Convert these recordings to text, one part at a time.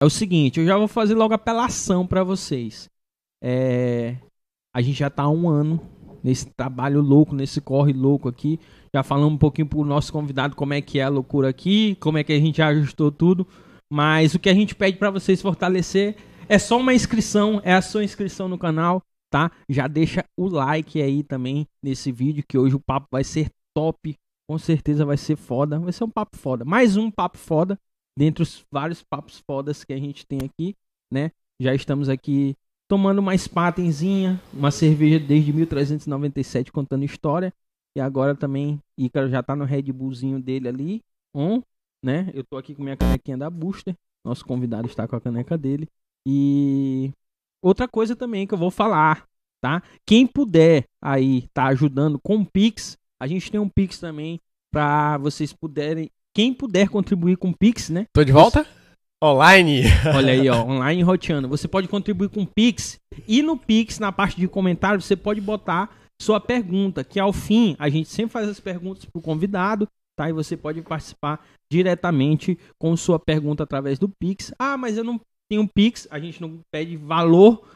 é o seguinte, eu já vou fazer logo apelação para vocês. É, a gente já tá há um ano nesse trabalho louco, nesse corre louco aqui. Já falamos um pouquinho pro nosso convidado como é que é a loucura aqui, como é que a gente ajustou tudo. Mas o que a gente pede para vocês fortalecer é só uma inscrição, é a sua inscrição no canal, tá? Já deixa o like aí também nesse vídeo, que hoje o papo vai ser top. Com certeza vai ser foda. Vai ser um papo foda. Mais um papo foda. Dentre os vários papos fodas que a gente tem aqui, né? Já estamos aqui tomando uma spatenzinha, uma cerveja desde 1397 contando história. E agora também Ícaro já tá no Red Bullzinho dele ali, on, né? Eu tô aqui com minha canequinha da Booster. Nosso convidado está com a caneca dele. E outra coisa também que eu vou falar, tá? Quem puder aí tá ajudando com o Pix, a gente tem um Pix também para vocês puderem, quem puder contribuir com o Pix, né? Tô de volta? Online. Olha aí, ó, online roteando. Você pode contribuir com o Pix e no Pix, na parte de comentários, você pode botar sua pergunta, que ao fim a gente sempre faz as perguntas pro convidado, tá? E você pode participar diretamente com sua pergunta através do Pix. Ah, mas eu não tenho Pix, a gente não pede valor,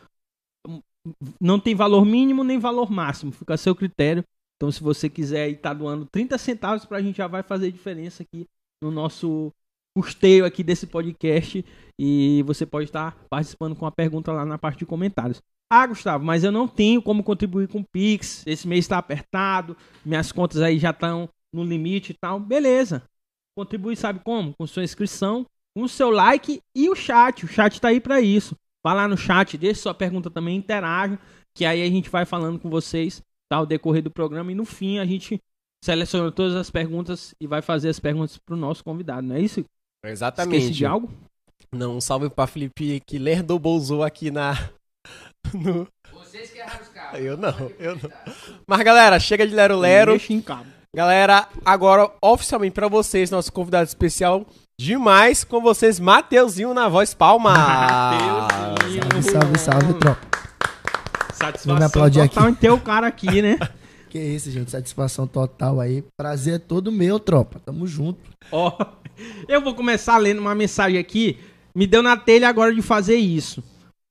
não tem valor mínimo nem valor máximo, fica a seu critério. Então, se você quiser estar tá doando 30 centavos para a gente já vai fazer diferença aqui no nosso custeio aqui desse podcast e você pode estar participando com a pergunta lá na parte de comentários. Ah, Gustavo, mas eu não tenho como contribuir com o Pix. Esse mês está apertado, minhas contas aí já estão no limite e tal. Beleza. Contribui, sabe como? Com sua inscrição, com o seu like e o chat. O chat está aí para isso. Vá lá no chat, deixe sua pergunta também, interaja, que aí a gente vai falando com vocês, tá? O decorrer do programa e no fim a gente seleciona todas as perguntas e vai fazer as perguntas para o nosso convidado, não é isso? Exatamente. Esqueci de algo? Não, um salve pra Felipe que lerdou bolsou aqui na. No... Vocês que erraram os carros. Eu não, eu não. Mas galera, chega de Lero Lero. Galera, agora oficialmente pra vocês, nosso convidado especial demais com vocês, Mateuzinho na voz palma. Mateuzinho. Salve, salve, salve, tropa. Satisfação Vamos aplaudir total aqui. em ter o cara aqui, né? que isso, gente. Satisfação total aí. Prazer é todo meu, tropa. Tamo junto. Ó. Oh. Eu vou começar lendo uma mensagem aqui. Me deu na telha agora de fazer isso.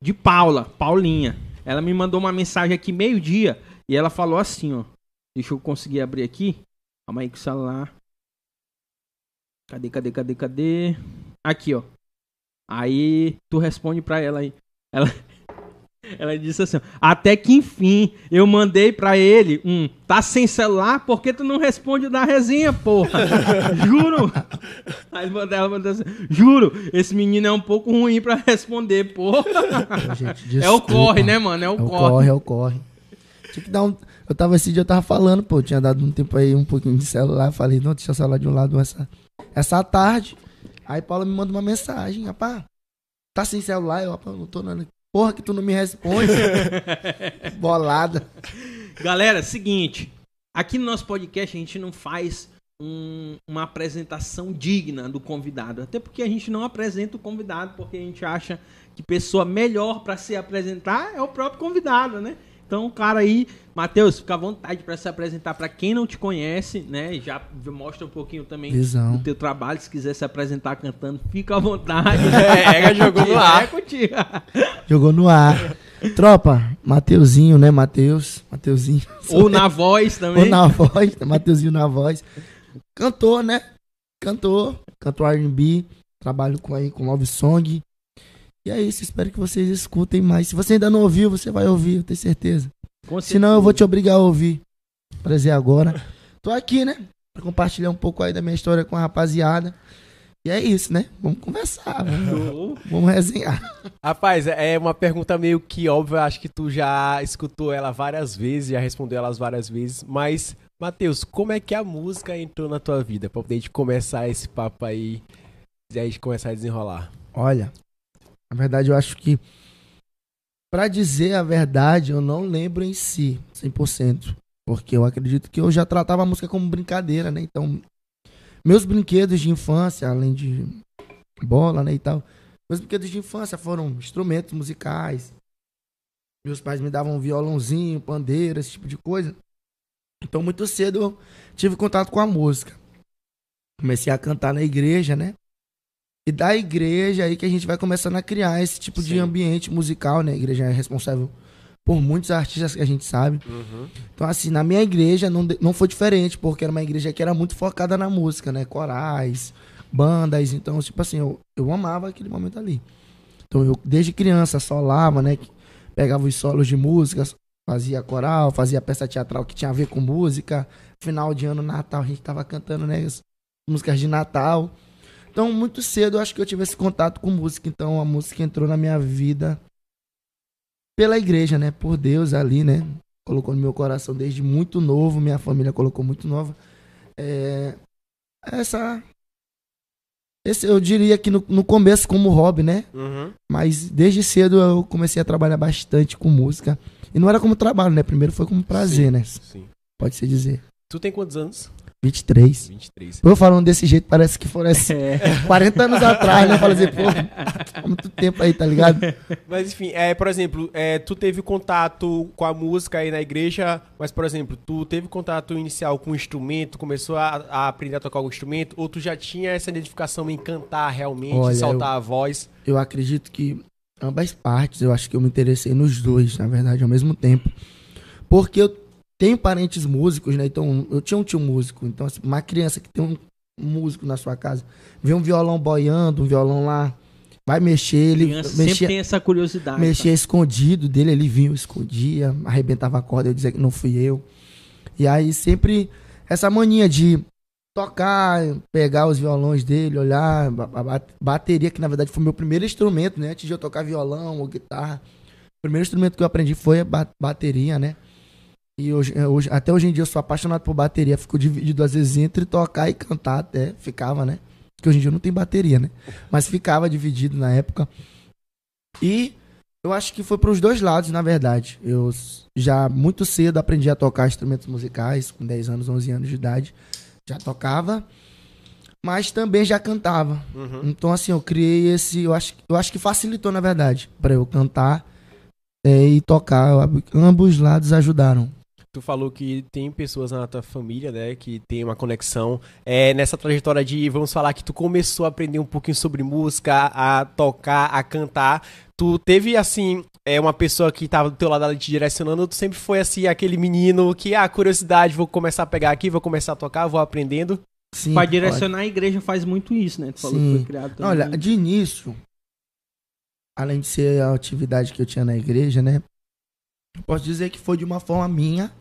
De Paula, Paulinha. Ela me mandou uma mensagem aqui meio-dia e ela falou assim, ó. Deixa eu conseguir abrir aqui. Calma aí com o celular. Cadê, cadê, cadê, cadê? Aqui, ó. Aí tu responde pra ela aí. Ela, ela disse assim: Até que enfim, eu mandei pra ele um. Tá sem celular? Por que tu não responde da resenha, porra? Juro. Aí ela mandou assim: Juro, esse menino é um pouco ruim pra responder, porra. Gente, é o corre, né, mano? É o, é o corre. corre. É o corre, Tinha que dar um. Eu tava esse dia, eu tava falando, pô, tinha dado um tempo aí, um pouquinho de celular. Falei, não, deixa o celular de um lado essa, essa tarde. Aí Paula me manda uma mensagem, rapaz. Tá sem celular? Eu, rapaz, não tô nada. Porra, que tu não me responde. Bolada. Galera, seguinte. Aqui no nosso podcast a gente não faz um, uma apresentação digna do convidado. Até porque a gente não apresenta o convidado, porque a gente acha que pessoa melhor para se apresentar é o próprio convidado, né? Então, cara aí, Matheus, fica à vontade para se apresentar para quem não te conhece, né? Já mostra um pouquinho também Visão. do teu trabalho. Se quiser se apresentar cantando, fica à vontade. É, jogou no ar. É contigo. Jogou no ar. Tropa, Mateuzinho, né? Mateus, Mateuzinho. Ou na voz também. Ou na voz, Mateuzinho na voz. Cantor, né? Cantor, cantor R&B. Trabalho com aí com Love Song. E é isso, espero que vocês escutem mais. Se você ainda não ouviu, você vai ouvir, eu tenho certeza. Senão eu vou te obrigar a ouvir. Prazer agora. Tô aqui, né? Pra compartilhar um pouco aí da minha história com a rapaziada. E é isso, né? Vamos conversar, vamos, vamos resenhar. Rapaz, é uma pergunta meio que óbvia, acho que tu já escutou ela várias vezes, já respondeu elas várias vezes, mas, Matheus, como é que a música entrou na tua vida? Pra poder começar esse papo aí e aí começar a desenrolar. Olha, na verdade, eu acho que, para dizer a verdade, eu não lembro em si, 100%. Porque eu acredito que eu já tratava a música como brincadeira, né? Então, meus brinquedos de infância, além de bola, né, e tal, meus brinquedos de infância foram instrumentos musicais. Meus pais me davam violãozinho, pandeira, esse tipo de coisa. Então, muito cedo eu tive contato com a música. Comecei a cantar na igreja, né? E da igreja aí que a gente vai começando a criar esse tipo Sim. de ambiente musical, né? A igreja é responsável por muitos artistas que a gente sabe. Uhum. Então, assim, na minha igreja não, não foi diferente, porque era uma igreja que era muito focada na música, né? Corais, bandas. Então, tipo assim, eu, eu amava aquele momento ali. Então, eu, desde criança, solava, né? Pegava os solos de música, fazia coral, fazia peça teatral que tinha a ver com música. Final de ano, Natal, a gente tava cantando, né? as Músicas de Natal. Então, muito cedo, eu acho que eu tive esse contato com música. Então, a música entrou na minha vida pela igreja, né? Por Deus ali, né? Colocou no meu coração desde muito novo. Minha família colocou muito nova. É, essa. Esse, eu diria que no, no começo como hobby, né? Uhum. Mas desde cedo eu comecei a trabalhar bastante com música. E não era como trabalho, né? Primeiro foi como prazer, né? Sim. Pode se dizer. Tu tem quantos anos? 23. 23. Eu falando desse jeito, parece que foram assim, É. 40 anos atrás, né? Fala assim, pô, há muito tempo aí, tá ligado? Mas enfim, é, por exemplo, é, tu teve contato com a música aí na igreja, mas por exemplo, tu teve contato inicial com o instrumento, começou a, a aprender a tocar o instrumento, ou tu já tinha essa identificação em cantar realmente, Olha, soltar a voz? Eu acredito que ambas partes, eu acho que eu me interessei nos dois, na verdade, ao mesmo tempo. Porque eu tenho parentes músicos, né? Então, eu tinha um tio músico. Então, assim, uma criança que tem um músico na sua casa, vê um violão boiando, um violão lá, vai mexer, ele Criança sempre mexia, tem essa curiosidade. mexia escondido dele, ele vinha, escondia, arrebentava a corda, eu dizia que não fui eu. E aí sempre essa mania de tocar, pegar os violões dele, olhar, ba- bateria, que na verdade foi meu primeiro instrumento, né? Antes de eu tocar violão ou guitarra. O primeiro instrumento que eu aprendi foi a ba- bateria, né? E hoje, é, hoje, até hoje em dia eu sou apaixonado por bateria. Fico dividido às vezes entre tocar e cantar até. Ficava, né? Porque hoje em dia não tem bateria, né? Mas ficava dividido na época. E eu acho que foi para os dois lados, na verdade. Eu já muito cedo aprendi a tocar instrumentos musicais, com 10 anos, 11 anos de idade. Já tocava, mas também já cantava. Uhum. Então, assim, eu criei esse. Eu acho, eu acho que facilitou, na verdade, para eu cantar é, e tocar. Eu ambos lados ajudaram. Tu falou que tem pessoas na tua família, né, que tem uma conexão. É, nessa trajetória de, vamos falar, que tu começou a aprender um pouquinho sobre música, a tocar, a cantar. Tu teve, assim, é, uma pessoa que tava do teu lado ali te direcionando, ou tu sempre foi, assim, aquele menino que, ah, curiosidade, vou começar a pegar aqui, vou começar a tocar, vou aprendendo. Sim, Pra pode. direcionar a igreja faz muito isso, né? Tu falou que Sim. foi criado também. Olha, de início, além de ser a atividade que eu tinha na igreja, né? eu Posso dizer que foi de uma forma minha.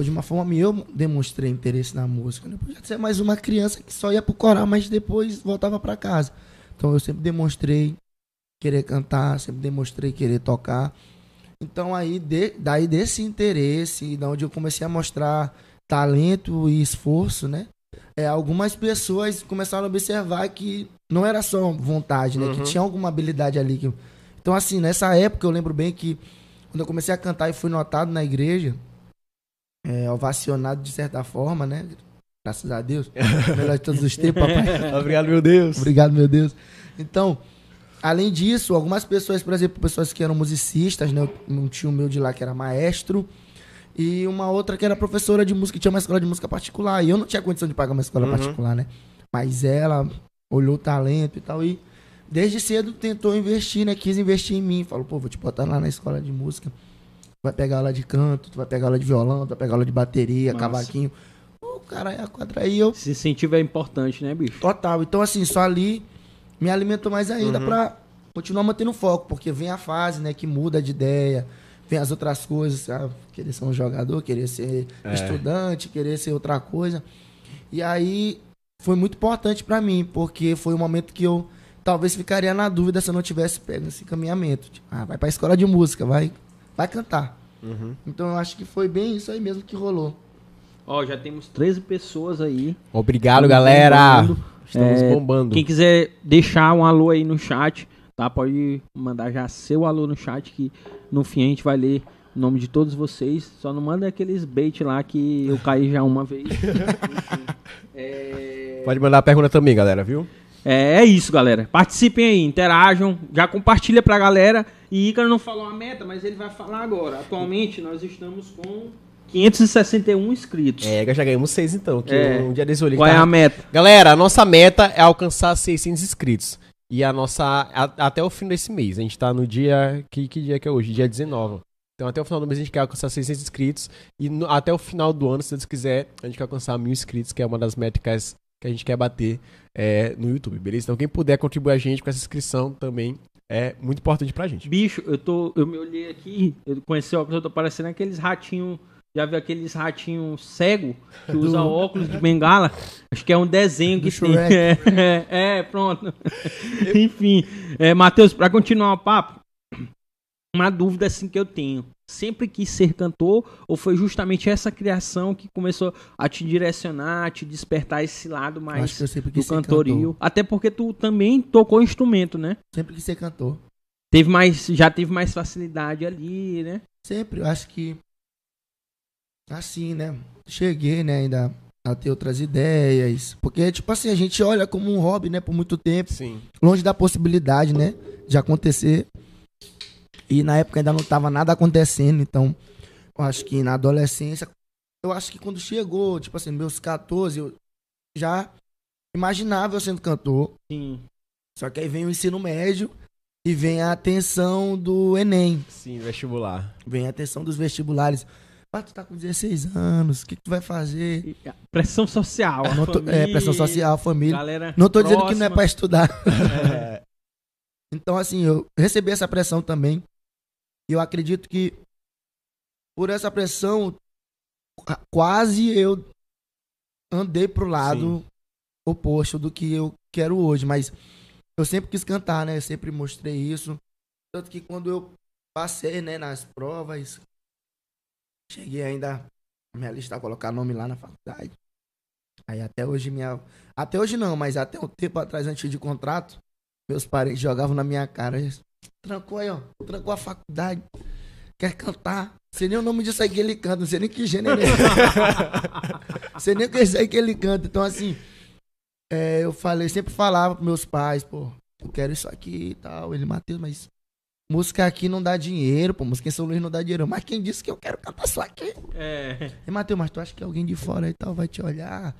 De uma forma. Eu demonstrei interesse na música. Né? Podia ser mais uma criança que só ia pro coral, mas depois voltava para casa. Então eu sempre demonstrei querer cantar, sempre demonstrei querer tocar. Então aí, de- daí desse interesse, da onde eu comecei a mostrar talento e esforço, né? é, algumas pessoas começaram a observar que não era só vontade, né? Uhum. Que tinha alguma habilidade ali. que- Então, assim, nessa época eu lembro bem que quando eu comecei a cantar e fui notado na igreja, é, ovacionado de certa forma, né? Graças a Deus. Melhor de todos os tempos, papai. Obrigado, meu Deus. Obrigado, meu Deus. Então, além disso, algumas pessoas, por exemplo, pessoas que eram musicistas, né? Um tio meu de lá que era maestro. E uma outra que era professora de música, que tinha uma escola de música particular. E eu não tinha condição de pagar uma escola Uhum. particular, né? Mas ela olhou o talento e tal. E desde cedo tentou investir, né? Quis investir em mim. Falou, pô, vou te botar lá na escola de música. Tu vai pegar aula de canto, tu vai pegar aula de violão, tu vai pegar aula de bateria, Massa. cavaquinho. O cara é a quadra. Aí eu Esse incentivo é importante, né, bicho? Total. Então, assim, só ali me alimentou mais ainda Uhum. pra continuar mantendo foco, porque vem a fase, né, que muda de ideia, vem as outras coisas, sabe? Querer ser um jogador, querer ser É. estudante, querer ser outra coisa. E aí foi muito importante pra mim, porque foi um momento que eu talvez ficaria na dúvida se eu não tivesse pego esse caminhamento. Tipo, ah, vai pra escola de música, vai, vai cantar. Uhum. Então eu acho que foi bem isso aí mesmo que rolou. Ó, já temos 13 pessoas aí. Obrigado, Estamos galera. bombando. Estamos É, bombando. Quem quiser deixar um alô aí no chat, tá? Pode mandar já seu alô no chat que no fim a gente vai ler o nome de todos vocês. Só não manda aqueles bait lá que eu caí já uma vez. É... Pode mandar a pergunta também, galera, viu? É, é isso, galera. Participem aí, interajam, já compartilha pra galera. E Ícaro não falou a meta, mas ele vai falar agora. Atualmente nós estamos com 561 inscritos. É, já ganhamos seis então. Que É. um dia desse olhei Qual é tava- a meta? Galera, a nossa meta é alcançar 600 inscritos. E a nossa. a- até o fim desse mês. A gente tá no dia. Que, que dia que é hoje? Dia 19. Então até o final do mês a gente quer alcançar 600 inscritos. E no- até o final do ano, se Deus quiser, a gente quer alcançar mil inscritos, que é uma das métricas que a gente quer bater é, no YouTube, beleza? Então quem puder contribuir a gente com essa inscrição também é muito importante pra gente. Bicho, eu tô. Eu me olhei aqui, eu conheci o óculos, eu tô parecendo aqueles ratinhos. Já viu aqueles ratinhos cego que usa Do- óculos de bengala? Acho que é um desenho Do que tem. Shrek. É, é, é, pronto. Enfim, é, Matheus, pra continuar o papo, uma dúvida assim que eu tenho. Sempre quis ser cantor ou foi justamente essa criação que começou a te direcionar, a te despertar esse lado Eu mais acho que eu sempre do quis ser cantorio? cantor. Até porque tu também tocou instrumento, né? Sempre quis ser cantor. Teve mais, já teve mais facilidade ali, né? Sempre, eu acho que. Assim, né? Cheguei, né, ainda a ter outras ideias. Porque, tipo assim, a gente olha como um hobby, né, por muito tempo. Sim. longe da possibilidade, né, de acontecer. E na época ainda não tava nada acontecendo, então eu acho que na adolescência, eu acho que quando chegou, tipo assim, meus 14, eu já imaginava eu sendo cantor. Sim. Só que aí vem o ensino médio e vem a atenção do Enem, Sim, vestibular. vem a atenção dos vestibulares. Ah, tu tá com 16 anos, o que, que tu vai fazer? A Pressão social. tô- é, família, pressão social, família. Galera Não tô dizendo que não é próxima. pra estudar. É, Então, assim, eu recebi essa pressão também. E eu acredito que por essa pressão, qua- quase eu andei pro lado oposto do que eu quero hoje. Mas eu sempre quis cantar, né? Eu sempre mostrei isso. Tanto que quando eu passei, né, nas provas, cheguei ainda a me alistar, colocar nome lá na faculdade. Aí até hoje minha. Até hoje não, mas até um tempo atrás, antes de contrato, meus parentes jogavam na minha cara. Trancou aí, ó. Trancou a faculdade. Quer cantar? Sei nem o nome disso aí que ele canta, não sei nem que gênero é. sei nem o que é isso aí que ele canta. Então, assim, é, eu falei, sempre falava pros meus pais, pô, eu quero isso aqui e tal. Ele, Matheus, mas música aqui não dá dinheiro, pô, música em São Luís não dá dinheiro. Mas quem disse que eu quero cantar só aqui? É. E Matheus, mas tu acha que alguém de fora e tal vai te olhar?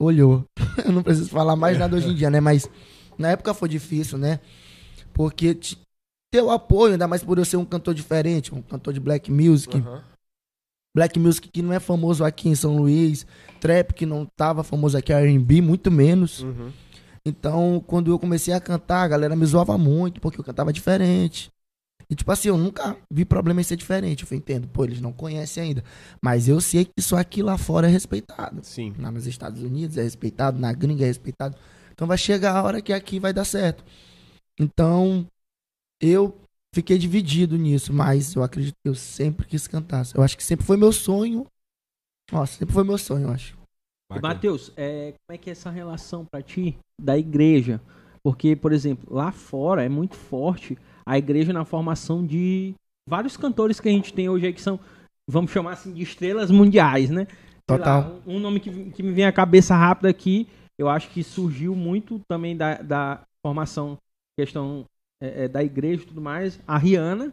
Olhou. Eu não preciso falar mais nada hoje em dia, né? Mas na época foi difícil, né? Porque te- ter o apoio, ainda mais por eu ser um cantor diferente, um cantor de black music. aham. Black music que não é famoso aqui em São Luís, trap que não tava famoso aqui, R&B muito menos. Uhum. Então, quando eu comecei a cantar, a galera me zoava muito, porque eu cantava diferente. E, tipo assim, eu nunca vi problema em ser diferente. Eu entendo, pô, eles não conhecem ainda. Mas eu sei que isso aqui lá fora é respeitado. Sim. Lá nos Estados Unidos é respeitado, na gringa é respeitado. Então vai chegar a hora que aqui vai dar certo. Então, eu fiquei dividido nisso, mas eu acredito que eu sempre quis cantar. Eu acho que sempre foi meu sonho. Nossa, sempre foi meu sonho, eu acho. Matheus, é, como é que é essa relação pra ti da igreja? Porque, por exemplo, lá fora é muito forte a igreja na formação de vários cantores que a gente tem hoje aí que são, vamos chamar assim, de estrelas mundiais, né? Sei Total. lá, um, um nome que, que me vem à cabeça rápido aqui, eu acho que surgiu muito também da, da formação, questão é, é, da igreja e tudo mais. A Rihanna.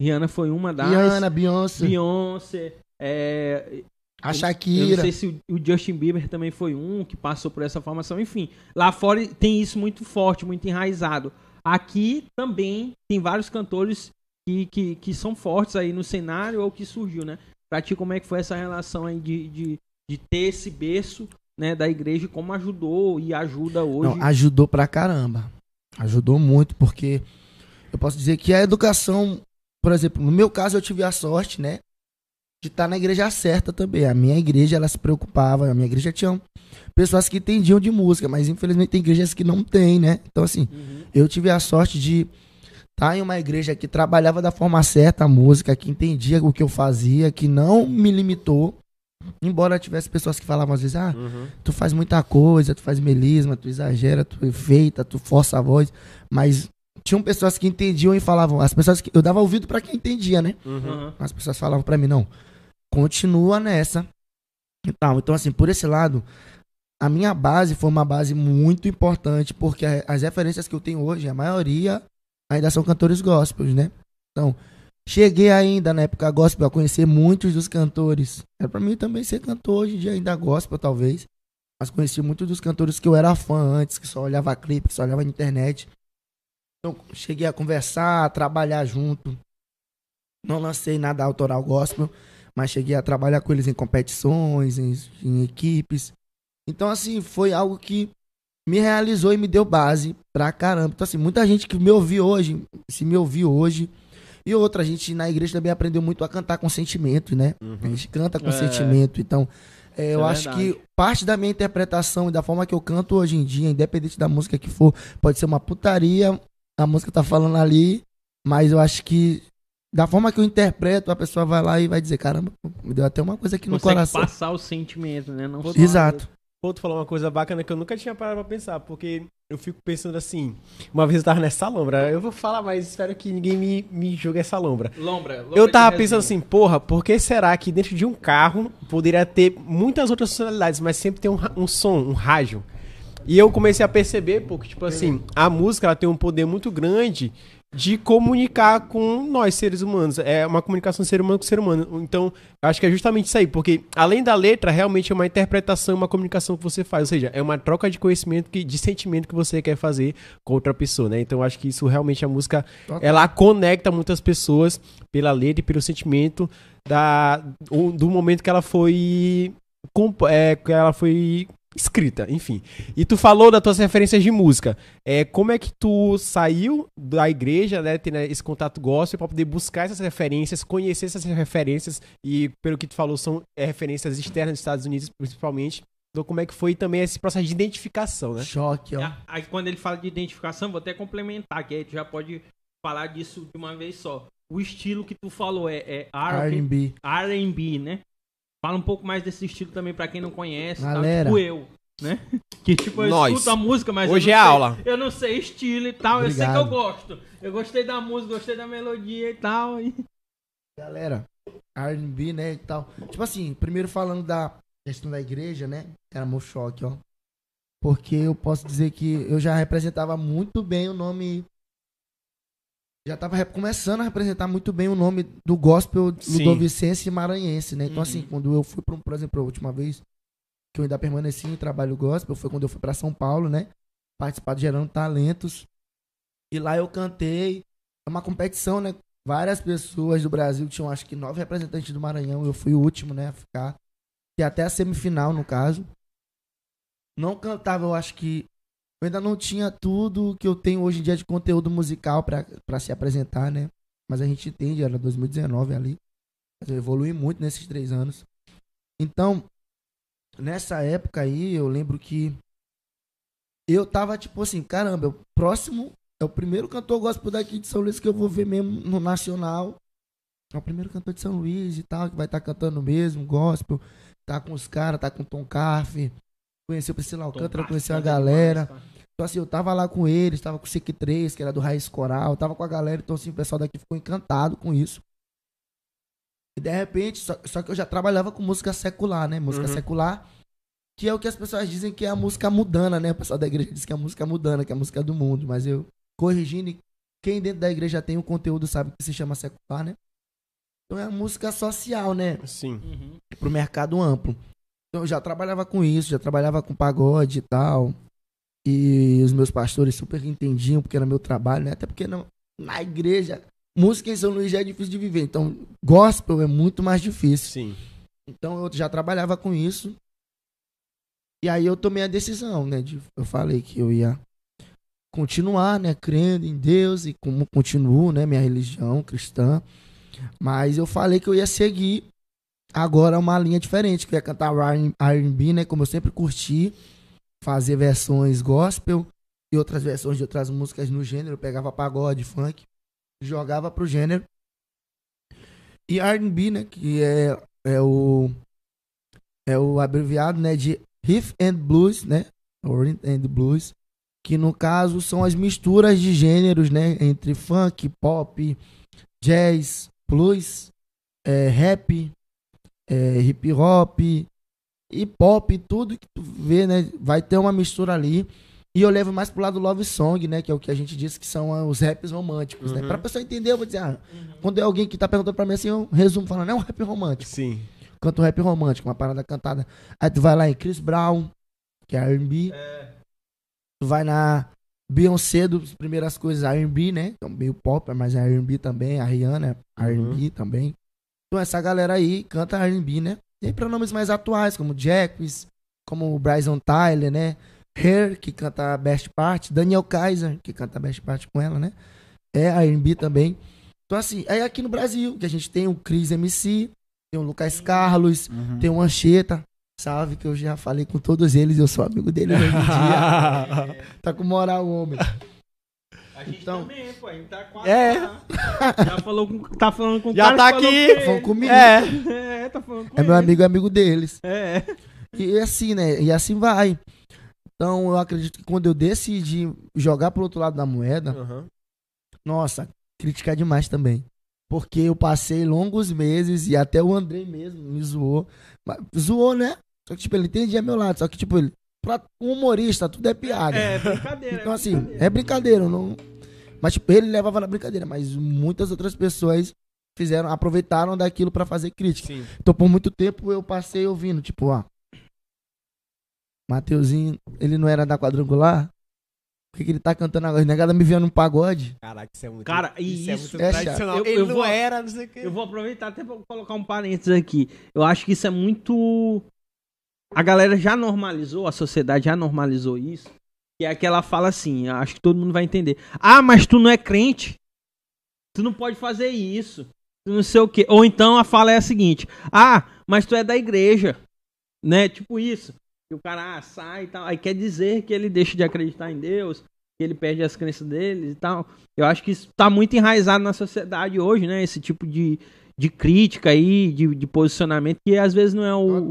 Rihanna foi uma das. Rihanna, Beyoncé, Beyoncé. É, a eu não Shakira. sei se o, o Justin Bieber também foi um que passou por essa formação. Enfim, lá fora tem isso muito forte, muito enraizado. Aqui também tem vários cantores que, que, que são fortes aí no cenário ou que surgiu, né? Pra ti, como é que foi essa relação aí de, de, de ter esse berço né, da igreja como ajudou e ajuda hoje? Não, ajudou pra caramba. Ajudou muito, porque eu posso dizer que a educação, por exemplo, no meu caso eu tive a sorte, né? De estar na igreja certa também. A minha igreja, ela se preocupava, a minha igreja tinha pessoas que entendiam de música, mas infelizmente tem igrejas que não tem, né? Então, assim, Uhum. eu tive a sorte de estar em uma igreja que trabalhava da forma certa a música, que entendia o que eu fazia, que não me limitou. Embora tivesse pessoas que falavam às vezes, ah, Uhum. tu faz muita coisa, tu faz melisma, tu exagera, tu enfeita, tu força a voz, mas tinham pessoas que entendiam e falavam, as pessoas que eu dava ouvido pra quem entendia, né? Uhum. As pessoas falavam pra mim, não, continua nessa. E tal. Então assim, por esse lado, a minha base foi uma base muito importante, porque as referências que eu tenho hoje, a maioria ainda são cantores gospels, né? Então, Cheguei ainda na época gospel a conhecer muitos dos cantores. Era pra mim também ser cantor hoje em dia, ainda gospel talvez. Mas conheci muitos dos cantores que eu era fã antes, que só olhava clipe, que só olhava na internet. Então cheguei a conversar, a trabalhar junto. Não lancei nada autoral gospel, mas cheguei a trabalhar com eles em competições, em, em equipes. Então, assim, foi algo que me realizou e me deu base pra caramba. Então, assim, muita gente que me ouviu hoje, se me ouviu hoje, e outra, a gente na igreja também aprendeu muito a cantar com sentimento, né? Uhum. A gente canta com É. sentimento. Então, é, eu é acho verdade. que parte da minha interpretação e da forma que eu canto hoje em dia, independente da música que for, pode ser uma putaria, a música tá falando ali, mas eu acho que da forma que eu interpreto, a pessoa vai lá e vai dizer, caramba, me deu até uma coisa aqui no Consegue coração. passar o sentimento, né? Não Exato. Pô, tu falou uma coisa bacana que eu nunca tinha parado pra pensar, porque eu fico pensando assim, uma vez eu tava nessa lombra, eu vou falar, mas espero que ninguém me, me jogue essa lombra. Lombra, lombra Eu tava pensando assim, porra, por que será que dentro de um carro poderia ter muitas outras funcionalidades, mas sempre tem um, um som, um rádio? E eu comecei a perceber, pô, que, tipo assim, a música ela tem um poder muito grande de comunicar com nós, seres humanos. É uma comunicação ser humano com ser humano. Então, eu acho que é justamente isso aí, porque além da letra, realmente é uma interpretação, uma comunicação que você faz. Ou seja, é uma troca de conhecimento, que, de sentimento que você quer fazer com outra pessoa, né? Então, acho que isso realmente a música Total. ela conecta muitas pessoas pela letra e pelo sentimento da, do momento que ela foi é, que ela foi escrita, enfim. E tu falou das tuas referências de música. É, como é que tu saiu da igreja, né, tendo esse contato gospel para poder buscar essas referências, conhecer essas referências e pelo que tu falou são é, referências externas dos Estados Unidos principalmente. Então como é que foi também esse processo de identificação, né? Choque, ó. É, Aí quando ele fala de identificação, vou até complementar, que aí tu já pode falar disso de uma vez só. O estilo que tu falou é, é R&B, R&B. R&B, né? Fala um pouco mais desse estilo também pra quem não conhece, tá? Galera. tipo eu, né? Que tipo, eu Nós. escuto a música, mas Hoje eu não é sei- aula. Eu não sei estilo e tal, eu sei que Obrigado. eu gosto. Eu gostei da música, gostei da melodia e tal. E... Galera, R&B, né, e tal. Tipo assim, primeiro falando da questão da igreja, né, era meu choque, ó. Porque eu posso dizer que eu já representava muito bem o nome... Já tava rep- começando a representar muito bem o nome do gospel ludovicense e maranhense, né? Então Uhum. assim, quando eu fui, pra, por exemplo, a última vez que eu ainda permaneci em trabalho gospel, foi quando eu fui pra São Paulo, né? Participar do Gerando Talentos. E lá eu cantei. É uma competição, né? Várias pessoas do Brasil tinham acho que nove representantes do Maranhão. Eu fui o último, né, a ficar. E até a semifinal, no caso. Não cantava, eu acho que. Eu ainda não tinha tudo que eu tenho hoje em dia de conteúdo musical pra se apresentar, né? Mas a gente entende, era 2019 ali. Mas eu evolui muito nesses três anos. Então, nessa época aí, eu lembro que eu tava tipo assim, caramba, o próximo é o primeiro cantor gospel daqui de São Luís que eu vou ver mesmo no nacional. É o primeiro cantor de São Luís e tal, que vai estar cantando mesmo, gospel. Tá com os caras, tá com Tom Carfe. Conheceu o Priscila Alcântara, conheceu a galera. Então, assim, eu tava lá com eles, tava com o Sec 3, que era do Raiz Coral, tava com a galera, então, assim, o pessoal daqui ficou encantado com isso. E de repente, só, só que eu já trabalhava com música secular, né? Música Uhum. secular, que é o que as pessoas dizem que é a música mudana, né? O pessoal da igreja diz que é a música mudana, que é a música do mundo, mas eu corrigindo, e quem dentro da igreja tem o conteúdo sabe que se chama secular, né? Então é a música social, né? Sim. Uhum. pro mercado amplo. Então eu já trabalhava com isso, já trabalhava com pagode e tal. E os meus pastores super entendiam porque era meu trabalho, né? Até porque não, na igreja, música em São Luís já é difícil de viver. Então, gospel é muito mais difícil. Sim. Então eu já trabalhava com isso. E aí eu tomei a decisão, né? De, eu falei que eu ia continuar, né? Crendo em Deus e como continuo, né? Minha religião cristã. Mas eu falei que eu ia seguir agora uma linha diferente, que ia cantar R&B, né? Como eu sempre curti. Fazer versões gospel e outras versões de outras músicas no gênero. Eu pegava pagode, funk, jogava pro gênero. E R&B, né? Que é, é o é o abreviado, né, de Riff and Blues, né? Rhythm and Blues, que no caso são as misturas de gêneros, né, entre funk, pop, jazz, blues, é, rap, é, hip hop e pop, tudo que tu vê, né, vai ter uma mistura ali. E eu levo mais pro lado love song, né? Que é o que a gente disse que são ah, os raps românticos, né? Uhum. Pra pessoa entender, eu vou dizer, ah, quando é alguém que tá perguntando pra mim assim, eu resumo falando, é um rap romântico. Sim. Canto um rap romântico, uma parada cantada. Aí tu vai lá em Chris Brown, que é R&B. Tu vai na Beyoncé, das primeiras coisas, R&B, né? Então, meio pop, mas é R&B também. A Rihanna é R&B também. Então essa galera aí canta R&B, né? Tem pronomes mais atuais, como Jacques, como o Bryson Tyler, né? Hair, que canta a Best Part. Daniel Kaiser, que canta a Best Part com ela, né? É R&B também. Então assim, aí aqui no Brasil, que a gente tem o Chris MC, tem o Lucas Carlos, Uhum. tem o Ancheta, salve, que eu já falei com todos eles, eu sou amigo dele hoje em dia. tá com moral homem. A gente Então- também, pô. A gente tá quase É. Já falou com, tá falando com o Já cara tá aqui. com Falando comigo. É. É, tá falando com É meu ele. amigo, é amigo deles. É. E assim, né? E assim vai. Então eu acredito que quando eu decidi jogar pro outro lado da moeda, Aham. nossa, criticar demais também. Porque eu passei longos meses e até o Andrei mesmo me zoou. Mas, zoou, né? Só que, tipo, ele entendia meu lado. Só que, tipo, ele, pra um humorista, tudo é piada. É, brincadeira. Então, é assim, brincadeira. é brincadeira. Não... Mas, tipo, ele levava na brincadeira. Mas muitas outras pessoas fizeram, aproveitaram daquilo pra fazer crítica. Sim. Então, por muito tempo, eu passei ouvindo, tipo, ó. Mateuzinho, ele não era da quadrangular? Por que, que ele tá cantando agora? Negada me vendo no pagode. Caraca, isso é muito. Cara, e isso, é isso- muito é tradicional. Eu- Ele eu não vou- era, não sei o quê. Eu vou aproveitar até pra colocar um parênteses aqui. Eu acho que isso é muito. A galera já normalizou, a sociedade já normalizou isso. Que é aquela fala assim, acho que todo mundo vai entender. Ah, mas tu não é crente. Tu não pode fazer isso. Tu não sei o quê. Ou então a fala é a seguinte: Ah, mas tu é da igreja. Né? Tipo isso. E o cara ah, sai e tal. Aí quer dizer que ele deixa de acreditar em Deus, que ele perde as crenças dele e tal. Eu acho que isso tá muito enraizado na sociedade hoje, né? Esse tipo de, de crítica aí, de, de posicionamento, que às vezes não é o,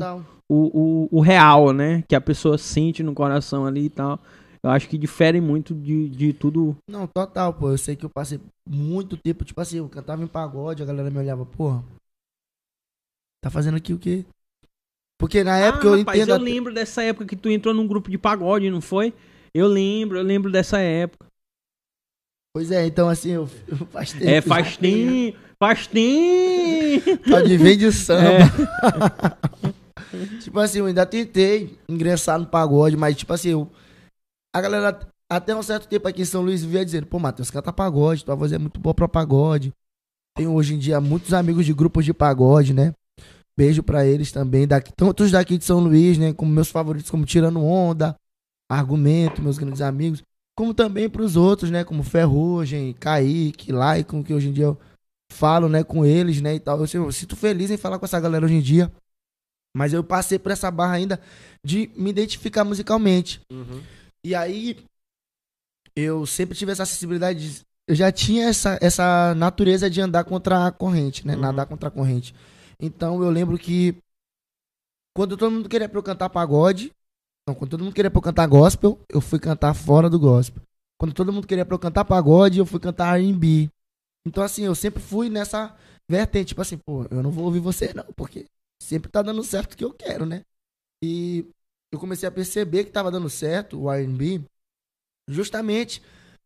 o, o, o real, né? Que a pessoa sente no coração ali e tal. Eu acho que difere muito de, de tudo. Não, total, pô. Eu sei que eu passei muito tempo, tipo assim, eu cantava em pagode, a galera me olhava, porra. Tá fazendo aqui o quê? Porque na época ah, eu rapaz, entendo. eu lembro dessa época que tu entrou num grupo de pagode, não foi? Eu lembro, eu lembro dessa época. Pois é, então assim, eu, eu faz tempo. É, faz tempo, faz tempo. Só de vem de samba. É. tipo assim, eu ainda tentei ingressar no pagode, mas tipo assim, eu, a galera até um certo tempo aqui em São Luís via dizendo, pô, Matheus, canta pagode, tua voz é muito boa pra pagode. Tenho hoje em dia muitos amigos de grupos de pagode, né? Beijo pra eles também, daqui, tantos daqui de São Luís, né? Como meus favoritos, como Tirando Onda, Argumento, meus grandes amigos. Como também pros outros, né? Como Ferrugem, Kaique, Laicon, que hoje em dia eu falo, né, com eles, né, e tal. Eu, eu sinto feliz em falar com essa galera hoje em dia. Mas eu passei por essa barra ainda de me identificar musicalmente. Uhum. E aí, eu sempre tive essa acessibilidade. de- eu já tinha essa, essa natureza de andar contra a corrente, né? Uhum. Nadar contra a corrente. Então, eu lembro que quando todo mundo queria pra eu cantar pagode, não, quando todo mundo queria pra eu cantar gospel, eu fui cantar fora do gospel. Quando todo mundo queria pra eu cantar pagode, eu fui cantar R&B. Então, assim, eu sempre fui nessa vertente, tipo assim, pô, eu não vou ouvir você não, porque sempre tá dando certo o que eu quero, né? E eu comecei a perceber que tava dando certo o R&B justamente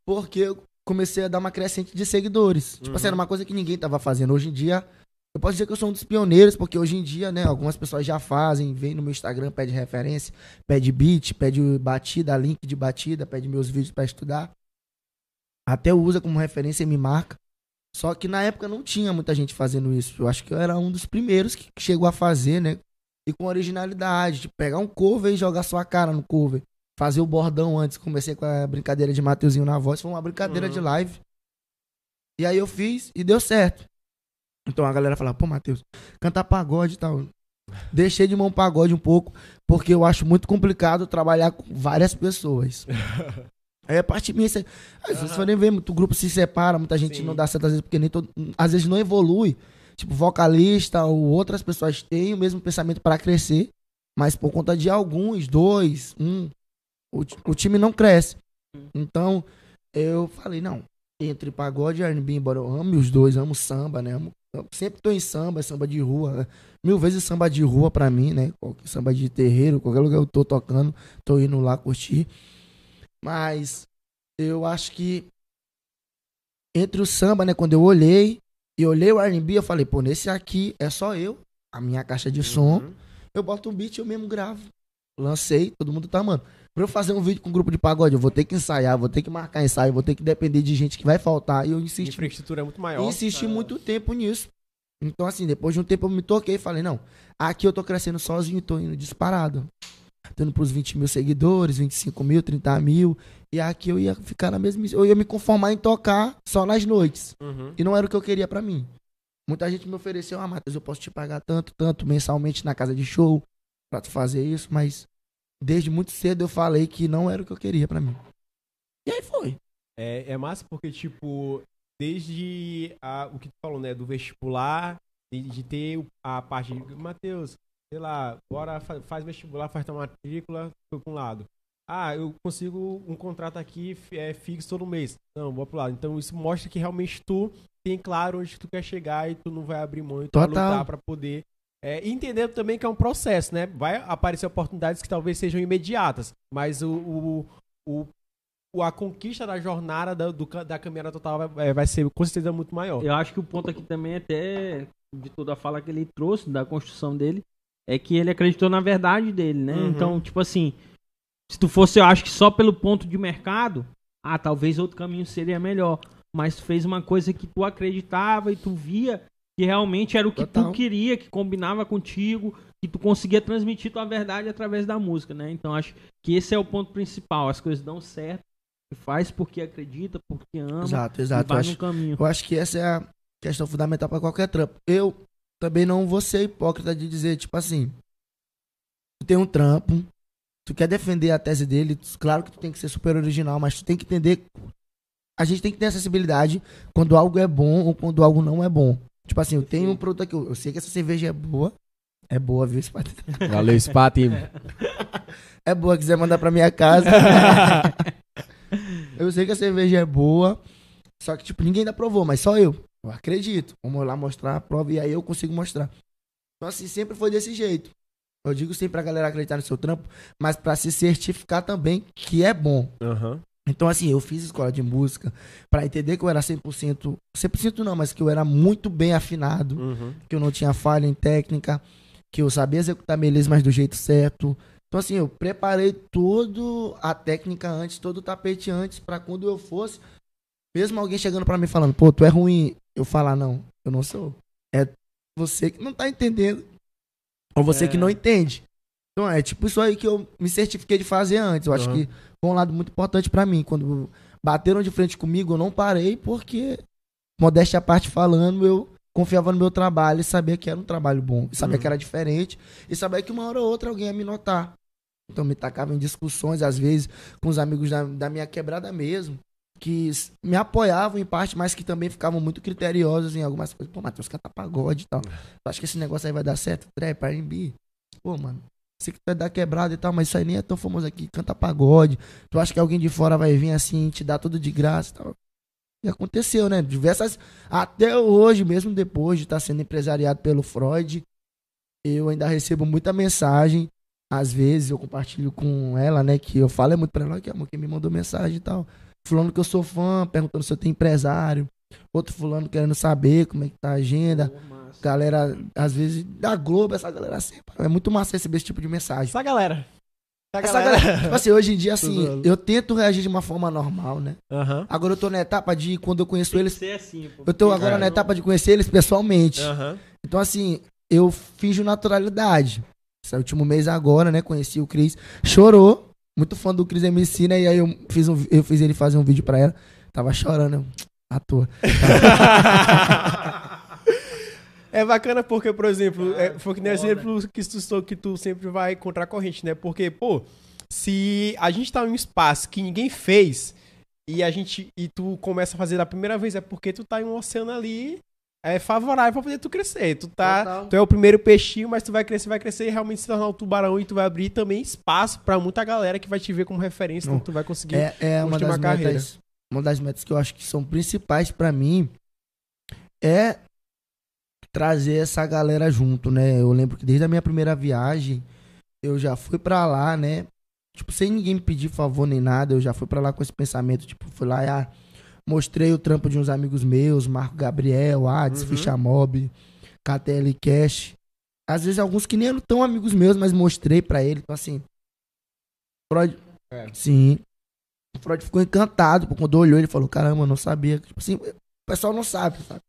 porque eu comecei a dar uma crescente de seguidores. Tipo assim, Uhum. era uma coisa que ninguém tava fazendo. Hoje em dia, eu posso dizer que eu sou um dos pioneiros, porque hoje em dia, né, algumas pessoas já fazem, vem no meu Instagram, pede referência, pede beat, pede batida, link de batida, pede meus vídeos pra estudar. Até usa como referência e me marca. Só que na época não tinha muita gente fazendo isso. Eu acho que eu era um dos primeiros que chegou a fazer, né? E com originalidade. Tipo, pegar um cover e jogar sua cara no cover. Fazer o bordão antes. Comecei com a brincadeira de Mateuzinho na voz. Foi uma brincadeira Uhum. de live. E aí eu fiz e deu certo. Então a galera falava, pô, Matheus, cantar pagode e tal. Deixei de mão pagode um pouco, porque eu acho muito complicado trabalhar com várias pessoas. Aí a parte minha, às vezes forem ver, muito grupo se separa, muita gente Sim. não dá certo, às vezes, porque nem todo, às vezes não evolui. Tipo, vocalista ou outras pessoas têm o mesmo pensamento para crescer, mas por conta de alguns, dois, um, o, o time não cresce. Então, eu falei, não, entre pagode e R&B, embora eu ame os dois, amo samba, né? Amo, sempre tô em samba, samba de rua, né? mil vezes samba de rua pra mim, né? Samba de terreiro, qualquer lugar eu tô tocando, tô indo lá curtir. Mas eu acho que entre o samba, né, quando eu olhei e olhei o R&B, eu falei, pô, nesse aqui é só eu, a minha caixa de som, Uhum. eu boto um beat e eu mesmo gravo. Lancei, todo mundo tá, mano. Pra eu fazer um vídeo com um grupo de pagode, eu vou ter que ensaiar, vou ter que marcar ensaio, vou ter que depender de gente que vai faltar. E eu A insisti infraestrutura é muito maior. insisti muito tempo nisso. Então, assim, depois de um tempo eu me toquei e falei, não, aqui eu tô crescendo sozinho e tô indo disparado. Tô indo pros 20 mil seguidores, 25 mil, 30 mil. E aqui eu ia ficar na mesma. Eu ia me conformar em tocar só nas noites. Uhum. E não era o que eu queria pra mim. Muita gente me ofereceu, ah, Matheus, eu posso te pagar tanto, tanto mensalmente na casa de show pra tu fazer isso, mas desde muito cedo eu falei que não era o que eu queria pra mim. E aí foi. É, é massa porque, tipo, desde a- o que tu falou, né, do vestibular, de, de ter a parte de, Matheus, sei lá, bora, fa- faz vestibular, faz tua matrícula, foi pra um lado. Ah, eu consigo um contrato aqui é, fixo todo mês. Não, vou pro lado. Então isso mostra que realmente tu tem claro onde tu quer chegar e tu não vai abrir mão e tu vai Total. lutar pra poder... É, e entendendo também que é um processo, né? Vai aparecer oportunidades que talvez sejam imediatas, mas o, o, o a conquista da jornada da, do da caminhada total vai, é, vai ser com certeza muito maior. Eu acho que o ponto aqui também, até de toda a fala que ele trouxe, da construção dele, é que ele acreditou na verdade dele, né? Uhum. Então, tipo assim, se tu fosse, eu acho que só pelo ponto de mercado, ah, talvez outro caminho seria melhor. Mas tu fez uma coisa que tu acreditava e tu via que realmente era o que Total. tu queria, que combinava contigo, que tu conseguia transmitir tua verdade através da música, né? Então acho que esse é o ponto principal. As coisas dão certo, faz porque acredita, porque ama, Exato, e exato. Eu vai acho, no caminho. Eu acho que essa é a questão fundamental pra qualquer trampo. Eu também não vou ser hipócrita de dizer, tipo assim, tu tem um trampo, tu quer defender a tese dele, claro que tu tem que ser super original, mas tu tem que entender. A gente tem que ter acessibilidade quando algo é bom ou quando algo não é bom. Tipo assim, eu tenho um produto aqui, eu sei que essa cerveja é boa. É boa, viu, Spati? Valeu, Spati. É boa, quiser mandar pra minha casa. eu sei que a cerveja é boa, só que, tipo, ninguém ainda provou, mas só eu. Eu acredito. Vamos lá mostrar a prova e aí eu consigo mostrar. Então, assim, sempre foi desse jeito. Eu digo sempre pra galera acreditar no seu trampo, mas pra se certificar também que é bom. Aham. Então, assim, eu fiz escola de música pra entender que eu era 100%, 100% não, mas que eu era muito bem afinado Uhum. que eu não tinha falha em técnica, que eu sabia executar melismas do jeito certo. Então, assim, eu preparei todo a técnica antes, todo o tapete antes, pra quando eu fosse, mesmo alguém chegando pra mim falando, pô, tu é ruim, eu falar, não, eu não sou. É você que não tá entendendo, ou você É. que não entende. Então, é tipo isso aí que eu me certifiquei de fazer antes. Eu acho Uhum. que foi um lado muito importante pra mim. Quando bateram de frente comigo, eu não parei, porque, modéstia à parte falando, eu confiava no meu trabalho e sabia que era um trabalho bom. E sabia Uhum. que era diferente. E sabia que uma hora ou outra alguém ia me notar. Então me tacava em discussões, às vezes, com os amigos da, da minha quebrada mesmo. Que me apoiavam em parte, mas que também ficavam muito criteriosos em algumas coisas. Pô, Matheus, canta pagode e tal. Tu acha que esse negócio aí vai dar certo? Trap, R&B? Pô, mano, sei que tu é da quebrada e tal, mas isso aí nem é tão famoso aqui. Canta pagode. Tu acha que alguém de fora vai vir assim, te dar tudo de graça e tal? E aconteceu, né? Diversas. Até hoje, mesmo depois de estar sendo empresariado pelo Freud, eu ainda recebo muita mensagem. Às vezes eu compartilho com ela, né? Que eu falo é muito pra ela, que amor, quem me mandou mensagem e tal. Fulano que eu sou fã, perguntando se eu tenho empresário. Outro fulano querendo saber como é que tá a agenda. Galera, às vezes, da Globo, essa galera sempre. É muito massa receber esse tipo de mensagem. Essa galera. Essa Essa galera, tipo assim, hoje em dia, assim, zoando. eu tento reagir de uma forma normal, né? Ah, Agora eu tô na etapa de quando eu conheço eles. ser assim, pô. Eu tô agora É. na etapa de conhecer eles pessoalmente. Aham. Então, assim, eu finjo naturalidade. Esse último mês agora, né? Conheci o Cris. Chorou. Muito fã do Cris MC, né? E aí eu fiz, um, eu fiz ele fazer um vídeo pra ela. Tava chorando, eu, à toa. É bacana porque, por exemplo, é, foi que nem exemplo que tu, que tu sempre vai contra a corrente, né? Porque, pô, se a gente tá em um espaço que ninguém fez e a gente e tu começa a fazer da primeira vez, é porque tu tá em um oceano ali é favorável pra poder tu crescer. Tu tá, Total. tu é o primeiro peixinho, mas tu vai crescer, vai crescer e realmente se tornar um tubarão e tu vai abrir também espaço pra muita galera que vai te ver como referência, então tu vai conseguir. É, é uma das uma carreira. metas. Uma das metas que eu acho que são principais pra mim é trazer essa galera junto, né? Eu lembro que desde a minha primeira viagem eu já fui pra lá, né? tipo, sem ninguém me pedir favor nem nada, eu já fui pra lá com esse pensamento, tipo, fui lá e ah, mostrei o trampo de uns amigos meus, Marco Gabriel, Ades, Uhum. Ficha Mob, KTL Cash. Às vezes alguns que nem eram tão amigos meus, mas mostrei pra ele, então assim. Freud. É. Sim. O Freud ficou encantado, pô, quando olhou, ele falou: caramba, eu não sabia. Tipo assim, o pessoal não sabe, sabe?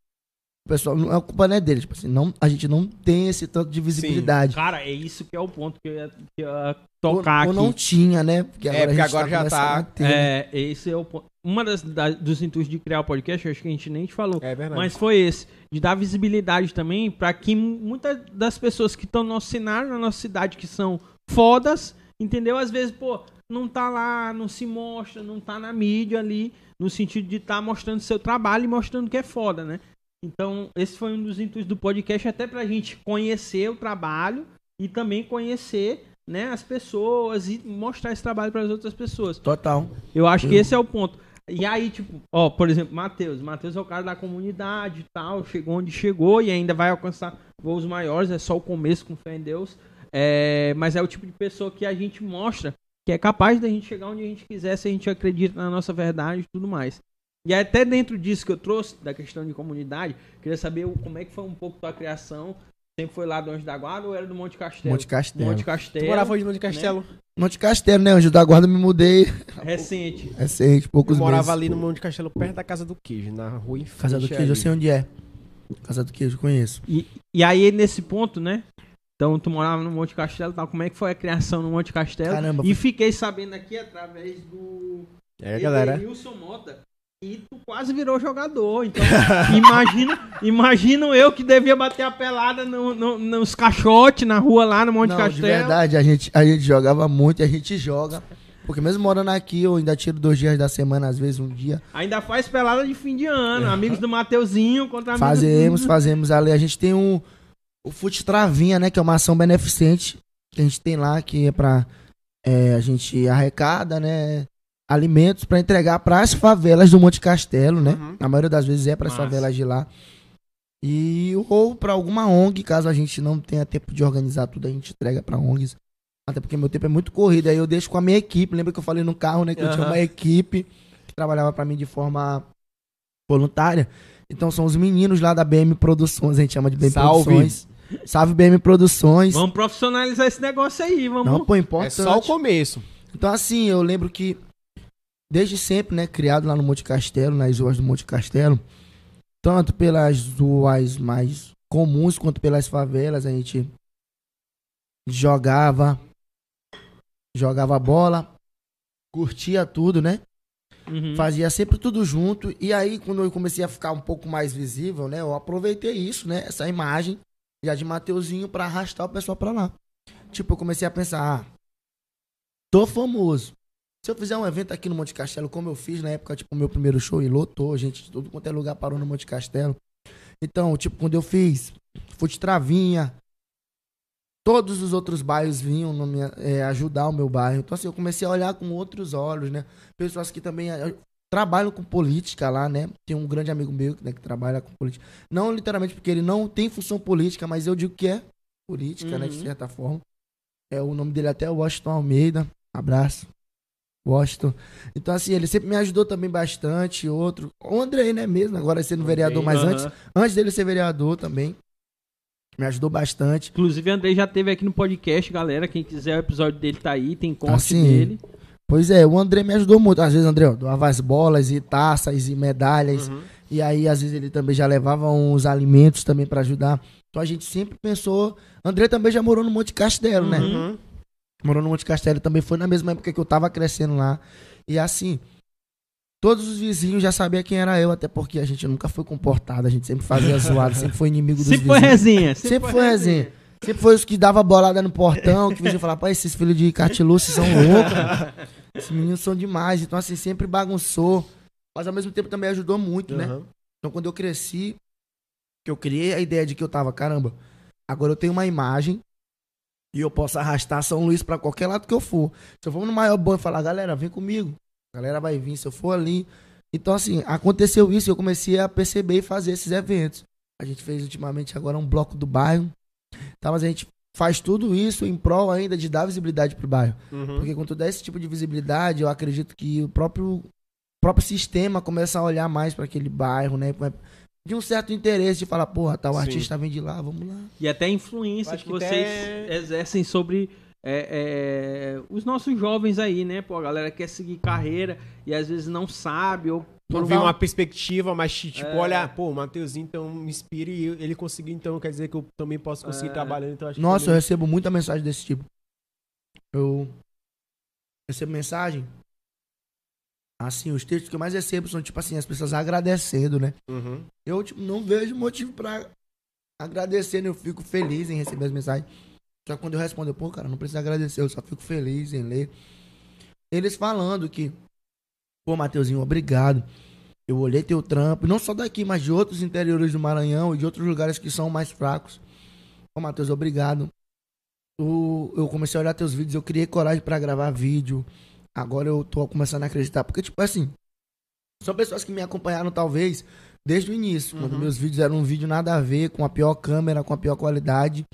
O pessoal, não, a culpa não é dele. Tipo assim, não, a gente não tem esse tanto de visibilidade. Cara, é isso que é o ponto que eu ia, que eu ia Ou, tocar ou não aqui. tinha, né? Porque É, agora, porque a gente agora já tá- ter, né? É, esse é o ponto. Uma das, da- dos intuitos de criar o podcast, eu acho que a gente nem te falou. É verdade. Mas foi esse, de dar visibilidade também pra que muitas das pessoas que estão no nosso cenário, na nossa cidade, que são fodas, entendeu? Às vezes, pô, não tá lá, não se mostra, não tá na mídia ali, no sentido de estar mostrando seu trabalho e mostrando que é foda, né? Então, esse foi um dos intuitos do podcast, até pra gente conhecer o trabalho e também conhecer, né, as pessoas e mostrar esse trabalho para as outras pessoas. Total. Eu acho que esse é o ponto. E aí, tipo, ó, por exemplo, Matheus. Matheus é o cara da comunidade e tal, chegou onde chegou e ainda vai alcançar voos maiores, é só o começo com fé em Deus. É, mas é o tipo de pessoa que a gente mostra que é capaz da gente chegar onde a gente quiser se a gente acredita na nossa verdade e tudo mais. E até dentro disso que eu trouxe, da questão de comunidade, queria saber como é que foi um pouco tua criação. Sempre foi lá do Anjo da Guarda ou era do Monte Castelo? Monte Castelo. Monte Tu Castelo. morava onde no de Castelo? Monte Castelo, né? Anjo da Guarda me mudei. Recente. Recente, poucos Eu morava meses. ali no Monte Castelo, perto da Casa do Queijo, na rua em Casa do Queijo, eu ali. sei onde é. Casa do Queijo, eu conheço. E, e aí, nesse ponto, né? Então, tu morava no Monte Castelo e tal. Como é que foi a criação no Monte Castelo? Caramba, E fiquei sabendo aqui através do É, galera. Wilson Mota. E tu quase virou jogador. Então, imagina, imagino eu que devia bater a pelada no, no- nos caixotes na rua lá no Monte Não, Castelo. de verdade, a gente, a gente jogava muito e a gente joga. Porque mesmo morando aqui, eu ainda tiro dois dias da semana, às vezes um dia. Ainda faz pelada de fim de ano. Amigos do Mateuzinho contra amigos Fazemos, fazemos ali. A gente tem um, o Fute Travinha, né? Que é uma ação beneficente que a gente tem lá, que é pra. é, a gente arrecada, né? Alimentos pra entregar pras favelas do Monte Castelo, né? Uhum. A maioria das vezes é pras Massa. favelas de lá. E ou pra alguma ONG, caso a gente não tenha tempo de organizar tudo, a gente entrega pra ONGs. Até porque meu tempo é muito corrido, aí eu deixo com a minha equipe. Lembra que eu falei no carro, né? Que eu tinha uma equipe que trabalhava pra mim de forma voluntária. Então são os meninos lá da BM Produções, a gente chama de BM Salve. Produções. Salve BM Produções. Vamos profissionalizar esse negócio aí, vamos. Não, pô, É importante. só o começo. Então, assim, eu lembro que desde sempre, né, criado lá no Monte Castelo, nas ruas do Monte Castelo, tanto pelas ruas mais comuns quanto pelas favelas, a gente jogava, jogava bola, curtia tudo, né? Uhum. Fazia sempre tudo junto. E aí, quando eu comecei a ficar um pouco mais visível, né? Eu aproveitei isso, né? Essa imagem já de Mateuzinho pra arrastar o pessoal pra lá. Tipo, eu comecei a pensar, ah, tô famoso. Se eu fizer um evento aqui no Monte Castelo, como eu fiz na época, tipo, o meu primeiro show e lotou, gente, de tudo quanto é lugar parou no Monte Castelo. Então, tipo, quando eu fiz Fute Travinha, todos os outros bairros vinham minha- é, ajudar o meu bairro. Então, assim, eu comecei a olhar com outros olhos, né? Pessoas que também eh, trabalham com política lá, né? Tem um grande amigo meu né, que trabalha com política. Não literalmente porque ele não tem função política, mas eu digo que é política, né? De Uhum. certa forma. É, o nome dele até é Washington Almeida. Abraço. Washington. Então, assim, ele sempre me ajudou também bastante. Outro. O Andrei, né, mesmo? Agora sendo vereador, mas Aham. antes, antes dele ser vereador também. Me ajudou bastante. Inclusive, o Andrei já teve aqui no podcast, galera. Quem quiser, o episódio dele tá aí, tem corte Assim, dele. Pois é, o André me ajudou muito. Às vezes, André, ó, doava as bolas e taças e medalhas. Uhum. E aí, às vezes, ele também já levava uns alimentos também pra ajudar. Então a gente sempre pensou. André também já morou no Monte Castelo, né? Morou no Monte Castelo também foi na mesma época que eu tava crescendo lá. E assim, todos os vizinhos já sabiam quem era eu, até porque a gente nunca foi comportado, a gente sempre fazia zoada, sempre foi inimigo dos Sempre foi vizinhos. resenha. Sempre foi resenha. Sempre foi os que dava bolada no portão, que o vizinho falava, pô, esses filhos de cartiluce são loucos, mano. Esses meninos são demais. Então, assim, sempre bagunçou. Mas ao mesmo tempo também ajudou muito, né? Uhum. Então, quando eu cresci, que eu criei a ideia de que eu tava, caramba, agora eu tenho uma imagem e eu posso arrastar São Luís pra qualquer lado que eu for. Se eu for no maior banho e falar, galera, vem comigo. A galera vai vir, se eu for ali. Então, assim, aconteceu isso e eu comecei a perceber e fazer esses eventos. A gente fez ultimamente agora um bloco do bairro. Tá, mas a gente faz tudo isso em prol ainda de dar visibilidade pro bairro. Uhum. Porque quando tu dá esse tipo de visibilidade, eu acredito que o próprio, próprio sistema começa a olhar mais para aquele bairro, né? De um certo interesse de falar, porra, tal Sim. artista vem de lá, vamos lá. E até a influência que, que vocês até- exercem sobre é, é, os nossos jovens aí, né? Pô, a galera quer seguir carreira e às vezes não sabe ou Não por vi uma- perspectiva, mas tipo, É. olha, pô, o Mateuzinho então me inspira e eu- ele conseguiu, então quer dizer que eu também posso conseguir É. trabalhando. Então acho que Nossa, eu também- recebo muita mensagem desse tipo. Eu recebo mensagem. Assim, os textos que eu mais recebo são, tipo assim, as pessoas agradecendo, né? Uhum. Eu, tipo, não vejo motivo pra agradecer, né? Eu fico feliz em receber as mensagens. Só que quando eu respondo, eu, pô, cara, não precisa agradecer, eu só fico feliz em ler. Eles falando que, pô, Mateuzinho, obrigado. Eu olhei teu trampo, não só daqui, mas de outros interiores do Maranhão e de outros lugares que são mais fracos. Pô, Matheus, obrigado. O- eu comecei a olhar teus vídeos, eu criei coragem pra gravar vídeo. Agora eu tô começando a acreditar. Porque, tipo assim, são pessoas que me acompanharam, talvez, desde o início. Quando Uhum. meus vídeos eram um vídeo nada a ver, com a pior câmera, com a pior qualidade.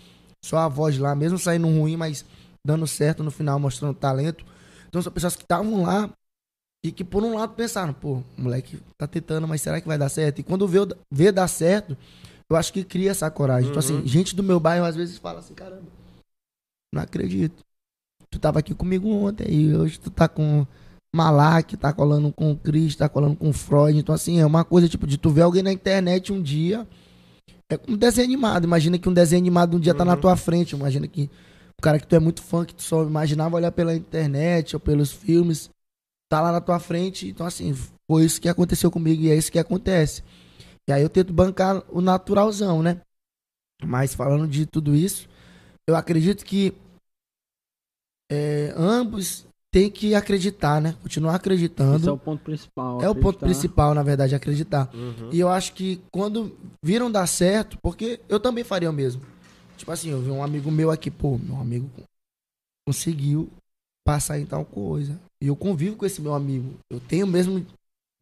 Só a voz lá, mesmo saindo ruim, mas dando certo no final, mostrando talento. Então são pessoas que estavam lá e que, por um lado, pensaram, pô, moleque tá tentando, mas será que vai dar certo? E quando vê, vê dar certo, eu acho que cria essa coragem. Então, Uhum. assim, gente do meu bairro às vezes fala assim, caramba, não acredito. Tu tava aqui comigo ontem e hoje tu tá com Malak, tá colando com o Cris, tá colando com o Freud. Então, assim, é uma coisa tipo de tu ver alguém na internet um dia. É como um desenho animado. Imagina que um desenho animado um dia tá na Uhum. tua frente. Imagina que o cara que tu é muito fã, que tu só imaginava olhar pela internet ou pelos filmes, tá lá na tua frente. Então, assim, foi isso que aconteceu comigo e é isso que acontece. E aí eu tento bancar o naturalzão, né? Mas falando de tudo isso, eu acredito que é, ambos têm que acreditar, né? Continuar acreditando. Esse é o ponto principal. É o ponto acreditar. principal, na verdade, acreditar. Uhum. E eu acho que quando viram dar certo, porque eu também faria o mesmo. Tipo assim, eu vi um amigo meu aqui, pô, meu amigo conseguiu passar em tal coisa. E eu convivo com esse meu amigo. Eu tenho o mesmo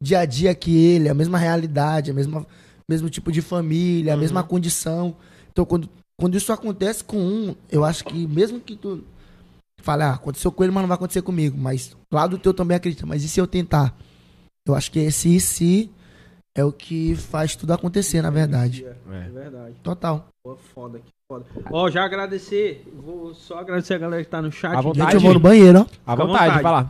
dia a dia que ele, a mesma realidade, a mesma mesmo tipo de família, a Uhum. mesma condição. Então, quando, quando isso acontece com um, eu acho que mesmo que tu fale, ah, aconteceu com ele, mas não vai acontecer comigo. Mas lá do teu também acredita. Mas e se eu tentar? Eu acho que esse e se é o que faz tudo acontecer, na verdade. É verdade. Total. Pô, foda, que foda. Ó, já agradecer, vou só agradecer a galera que tá no chat. À vontade. Gente, eu vou no banheiro, ó. À vontade, vontade. vai lá.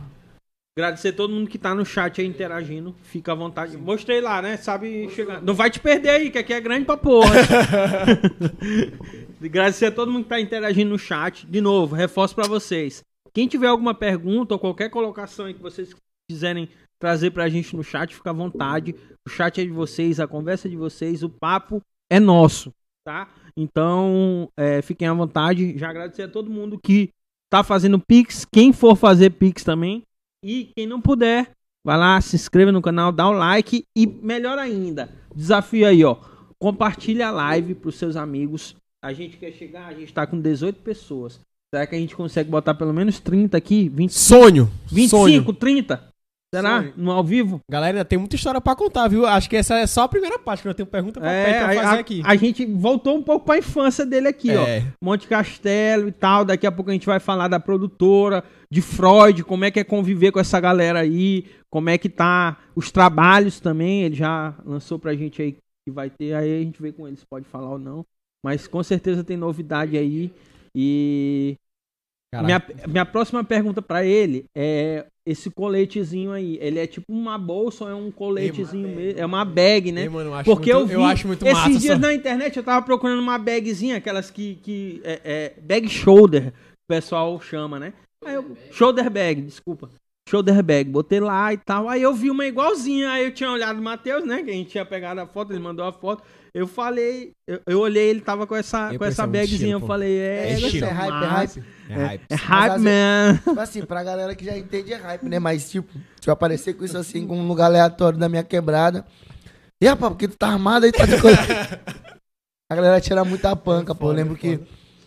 Agradecer todo mundo que tá no chat aí interagindo. Fica à vontade. Mostrei lá, né? Sabe chegar. Não vai te perder aí, que aqui é grande pra porra. Agradecer a todo mundo que tá interagindo no chat. De novo, reforço pra vocês. Quem tiver alguma pergunta ou qualquer colocação aí que vocês quiserem trazer pra gente no chat, fica à vontade. O chat é de vocês, a conversa é de vocês, o papo é nosso, tá? Então, é, fiquem à vontade. Já agradecer a todo mundo que tá fazendo Pix. Quem for fazer Pix também. E quem não puder, vai lá, se inscreva no canal, dá o like. E melhor ainda, desafio aí, ó. Compartilha a live pros seus amigos. A gente quer chegar, a gente tá com 18 pessoas. Será que a gente consegue botar pelo menos 30 aqui? 20, Sonho. 25, Sonho. 30? Será? Sonho. No ao vivo? Galera, tem muita história pra contar, viu? Acho que essa é só a primeira parte, que eu tenho pergunta pra, É, pra fazer a- aqui. a gente voltou um pouco pra infância dele aqui, ó. É. Monte Castelo e tal. Daqui a pouco a gente vai falar da produtora, de Freud, como é que é conviver com essa galera aí, como é que tá os trabalhos também. Ele já lançou pra gente aí que vai ter, aí a gente vê com ele se pode falar ou não. Mas com certeza tem novidade aí. E Caraca. minha, minha próxima pergunta pra ele é esse coletezinho aí. Ele é tipo uma bolsa ou é um coletezinho mesmo? É uma bag, né? Ei, mano, eu acho Porque muito, eu vi eu acho muito esses massa. dias essa- na internet eu tava procurando uma bagzinha, aquelas que, que é, é, bag shoulder, o pessoal chama, né? Aí eu, shoulder bag, desculpa. Shoulder bag, botei lá e tal. Aí eu vi uma igualzinha. Aí eu tinha olhado o Matheus, né? Que a gente tinha pegado a foto, ele mandou a foto. Eu falei, eu, eu olhei, ele tava com essa, Eu com essa bagzinha. Eu falei, é, É isso estilo. É hype, é hype. É hype. É hype, Mas, man. Tipo assim, pra galera que já entende é hype, né? Mas, tipo, se eu aparecer com isso assim, com um lugar aleatório da minha quebrada. E, rapaz, porque tu tá armado aí, tá de coisa. A galera tira muita panca, pô. Eu lembro que.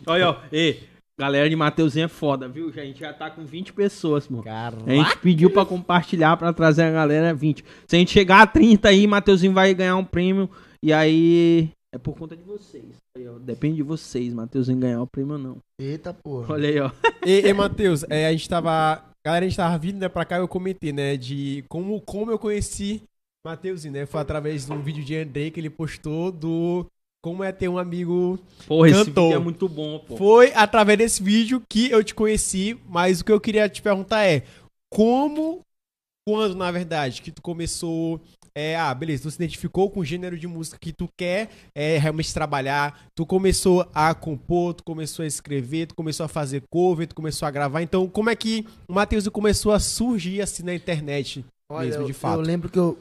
Olha, ó. Ei, galera de Mateuzinho é foda, viu? A gente já tá com 20 pessoas, mano. Caraca. A gente pediu pra compartilhar, pra trazer a galera 20. Se a gente chegar a 30 aí, Mateuzinho vai ganhar um prêmio. E aí É por conta de vocês. Aí, ó, depende de vocês, Matheusinho ganhar o prêmio ou não. Eita, porra. Olha aí, ó. E, e Matheus, é, a gente tava. Galera, a gente tava vindo né, pra cá eu comentei, né? De como, como eu conheci Matheusinho, né? Foi através de um vídeo de Andrei que ele postou do. Como é ter um amigo. Porra, esse Cantou. vídeo é muito bom, pô. Foi através desse vídeo que eu te conheci, mas o que eu queria te perguntar é. Como. Quando, na verdade, que tu começou. É, ah, beleza, tu se identificou com o gênero de música que tu quer é, realmente trabalhar, tu começou a compor, tu começou a escrever, tu começou a fazer cover, tu começou a gravar. Então, como é que o Matheus começou a surgir assim na internet Olha, mesmo, eu, de fato? eu lembro que eu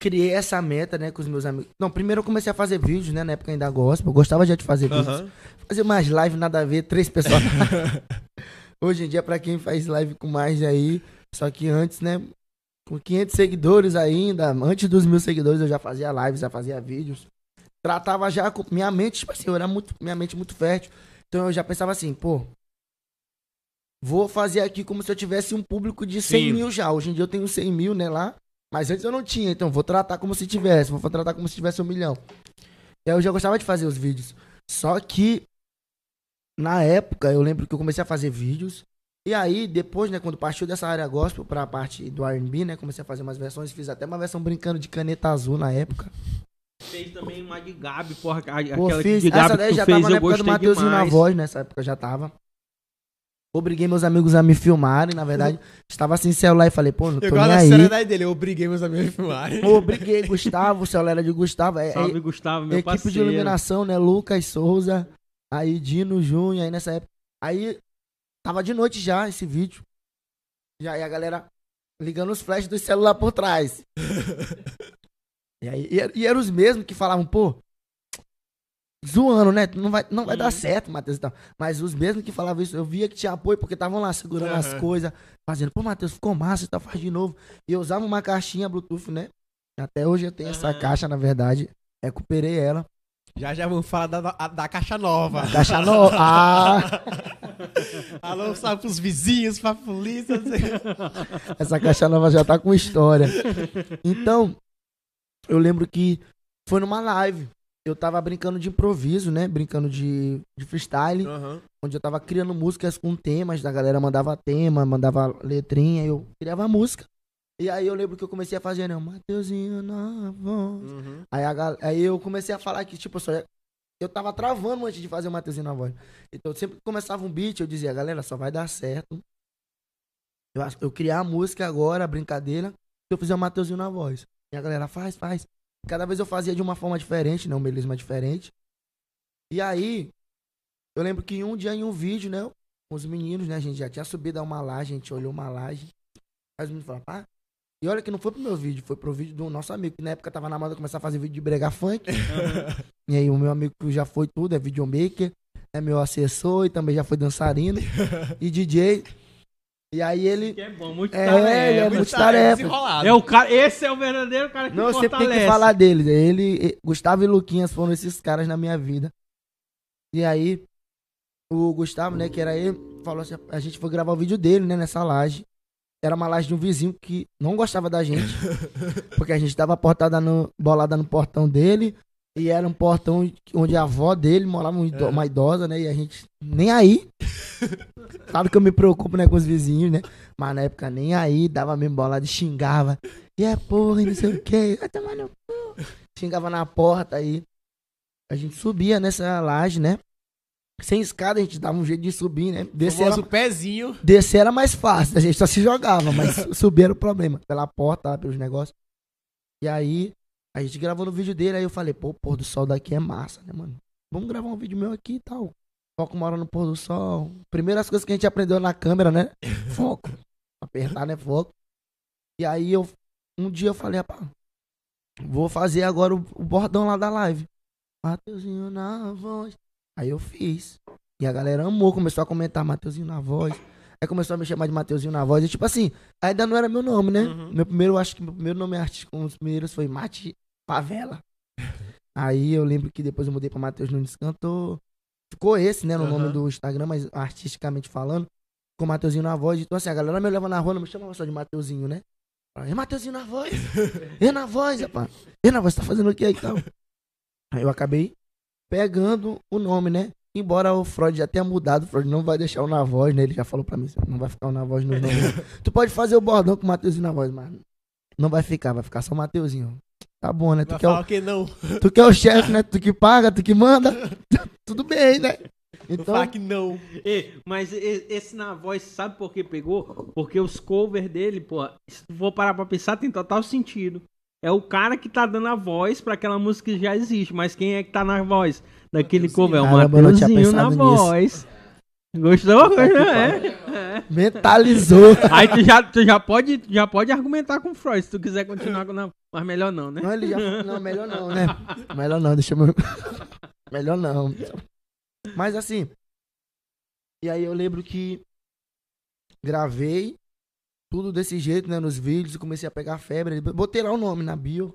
criei essa meta, né, com os meus amigos. Não, primeiro eu comecei a fazer vídeos, né, na época ainda gospel. Eu gostava já de fazer vídeos. Aham. Fazer mais live, nada a ver, três pessoas. Hoje em dia, pra quem faz live com mais aí, só que antes, né, com 500 seguidores ainda, antes dos mil seguidores eu já fazia lives, já fazia vídeos. Tratava já com minha mente, tipo assim, eu era muito, minha mente muito fértil. Então eu já pensava assim, pô, vou fazer aqui como se eu tivesse um público de 100 Sim. mil já. Hoje em dia eu tenho 100 mil, né, lá. Mas antes eu não tinha, então vou tratar como se tivesse, vou tratar como se tivesse um milhão. E aí eu já gostava de fazer os vídeos. Só que, na época, eu lembro que eu comecei a fazer vídeos. E aí, depois, né, quando partiu dessa área gospel pra parte do R&B, né, comecei a fazer umas versões. Fiz até uma versão brincando de caneta azul na época. Fez também uma de Gabi, porra. a- Pô, Aquela fiz. de Gabi Essa que daí tu já fez, tava na eu época do gostei Mateuzinho na voz, nessa época já tava. Obriguei meus amigos a me filmarem, na verdade. Estava sem celular e falei, pô, não tô Eu nem gosto aí. seriedade dele, eu briguei meus amigos a filmarem. Obriguei Gustavo, o celular era de Gustavo. É, é, Salve, Gustavo, meu equipe parceiro. de iluminação, né? Lucas Souza, aí Dino Júnior, aí nessa época. Aí tava de noite já esse vídeo. Já aí a galera ligando os flashes do celular por trás. e aí e, e eram os mesmos que falavam, pô, zoando, né? Não vai, não vai dar certo, Matheus e tal. Mas os mesmos que falavam isso, eu via que tinha apoio, porque estavam lá segurando as Aham. coisas, fazendo, pô, Matheus, ficou massa, e tal, faz de novo. E eu usava uma caixinha Bluetooth, né? Até hoje eu tenho essa Aham. caixa, na verdade. Recuperei ela. Já já vamos falar da, da, da caixa nova. Caixa nova. Ah, Alô, salve pros vizinhos, pra polícia. essa caixa nova já tá com história. Então, eu lembro que foi numa live. Eu tava brincando de improviso, né? Brincando de, de freestyle. Aham. Onde eu tava criando músicas com temas. A galera mandava tema, mandava letrinha. Eu criava música. E aí eu lembro que eu comecei a fazer, né? Mateuzinho na voz. Uhum. Aí, a aí eu comecei a falar que, tipo, eu só ia- eu tava travando antes de fazer o Mateuzinho na voz. Então, sempre que começava um beat, eu dizia, galera, só vai dar certo. Eu, eu criar a música agora, a brincadeira, se eu fizer o Mateuzinho na voz. E a galera faz, faz. Cada vez eu fazia de uma forma diferente, né? Um melisma diferente. E aí, eu lembro que um dia em um vídeo, né? Com os meninos, né? A gente já tinha subido a uma laje, a gente olhou uma laje. Aí os meninos falaram, pá. E olha que não foi pro meu vídeo, foi pro vídeo do nosso amigo, que na época tava na moda começar a fazer vídeo de brega funk. E aí o meu amigo que já foi tudo, é videomaker, é meu assessor e também já foi dançarino e DJ. E aí ele. Que é bom, muito É, tarefa. ele é Muito tarefa. É o cara, esse é o verdadeiro cara que Não, tenho fortalece. que falar deles. Ele, Gustavo e Luquinhas foram esses caras na minha vida. E aí, o Gustavo, né, que era ele, falou assim: a gente foi gravar o vídeo dele, né, nessa laje. Era uma laje de um vizinho que não gostava da gente. porque a gente tava portada no, bolada no portão dele. E era um portão onde a avó dele morava um ido- É. uma idosa, né? E a gente nem aí. Claro que eu me preocupo, né, com os vizinhos, né? Mas na época nem aí, dava mesmo bolada e xingava. E é porra, e não sei o que. Vai tomar no cu. Xingava na porta aí. A gente subia nessa laje, né? Sem escada, a gente dava um jeito de subir, né? Descer era, pezinho. descer era mais fácil, a gente só se jogava, mas subir era o problema. Pela porta, lá, pelos negócios. E aí, a gente gravou no vídeo dele, aí eu falei, pô, o pôr do sol daqui é massa, né, mano? Vamos gravar um vídeo meu aqui e tal. Foco uma hora no pôr do sol. Primeiras coisas que a gente aprendeu na câmera, né? Foco. Apertar, né? Foco. E aí eu. Um dia eu falei, rapaz, vou fazer agora o, o bordão lá da live. Mateuzinho na voz. Aí eu fiz. E a galera amou, começou a comentar Mateuzinho na voz. Aí começou a me chamar de Mateuzinho na voz. E tipo assim, ainda não era meu nome, né? Uhum. Meu primeiro, acho que meu primeiro nome artístico, um dos primeiros foi Mate Favela. Aí eu lembro que depois eu mudei pra Matheus Nunes Cantor. Ficou esse, né, no Aham. nome do Instagram, mas artisticamente falando. Ficou Mateuzinho na voz. Então assim, a galera me leva na rua, não me chamava só de Mateuzinho, né? E Mateuzinho na voz? E na voz, rapaz? E na voz, tá fazendo o que aí e tal? Aí eu acabei pegando o nome, né? Embora o Freud já tenha mudado, o Freud não vai deixar o na voz, né? Ele já falou pra mim, não vai ficar o na voz no nome. tu pode fazer o bordão com o Mateuzinho na voz, mas não vai ficar, vai ficar só o Mateuzinho. Tá bom, né? Tu Vai quer, falar o, que não. tu quer o chefe, né? Tu que paga, tu que manda. Tudo bem, né? Então, fala que não. Ei, mas e- esse na voz, sabe por que pegou? Porque os covers dele, pô, se tu for parar pra pensar, tem total sentido. É o cara que tá dando a voz pra aquela música que já existe, mas quem é que tá na voz daquele cover? É o não Mateuzinho na nisso. voz. Gostou? É, é. mentalizou. Aí tu já, tu já, pode, já pode argumentar com o Freud, se tu quiser continuar com na... Mas melhor não, né? Não, ele já não, melhor não, né? Melhor não, deixa eu... Melhor não. Mas assim, e aí eu lembro que gravei tudo desse jeito, né, nos vídeos, e comecei a pegar febre, botei lá o nome na bio,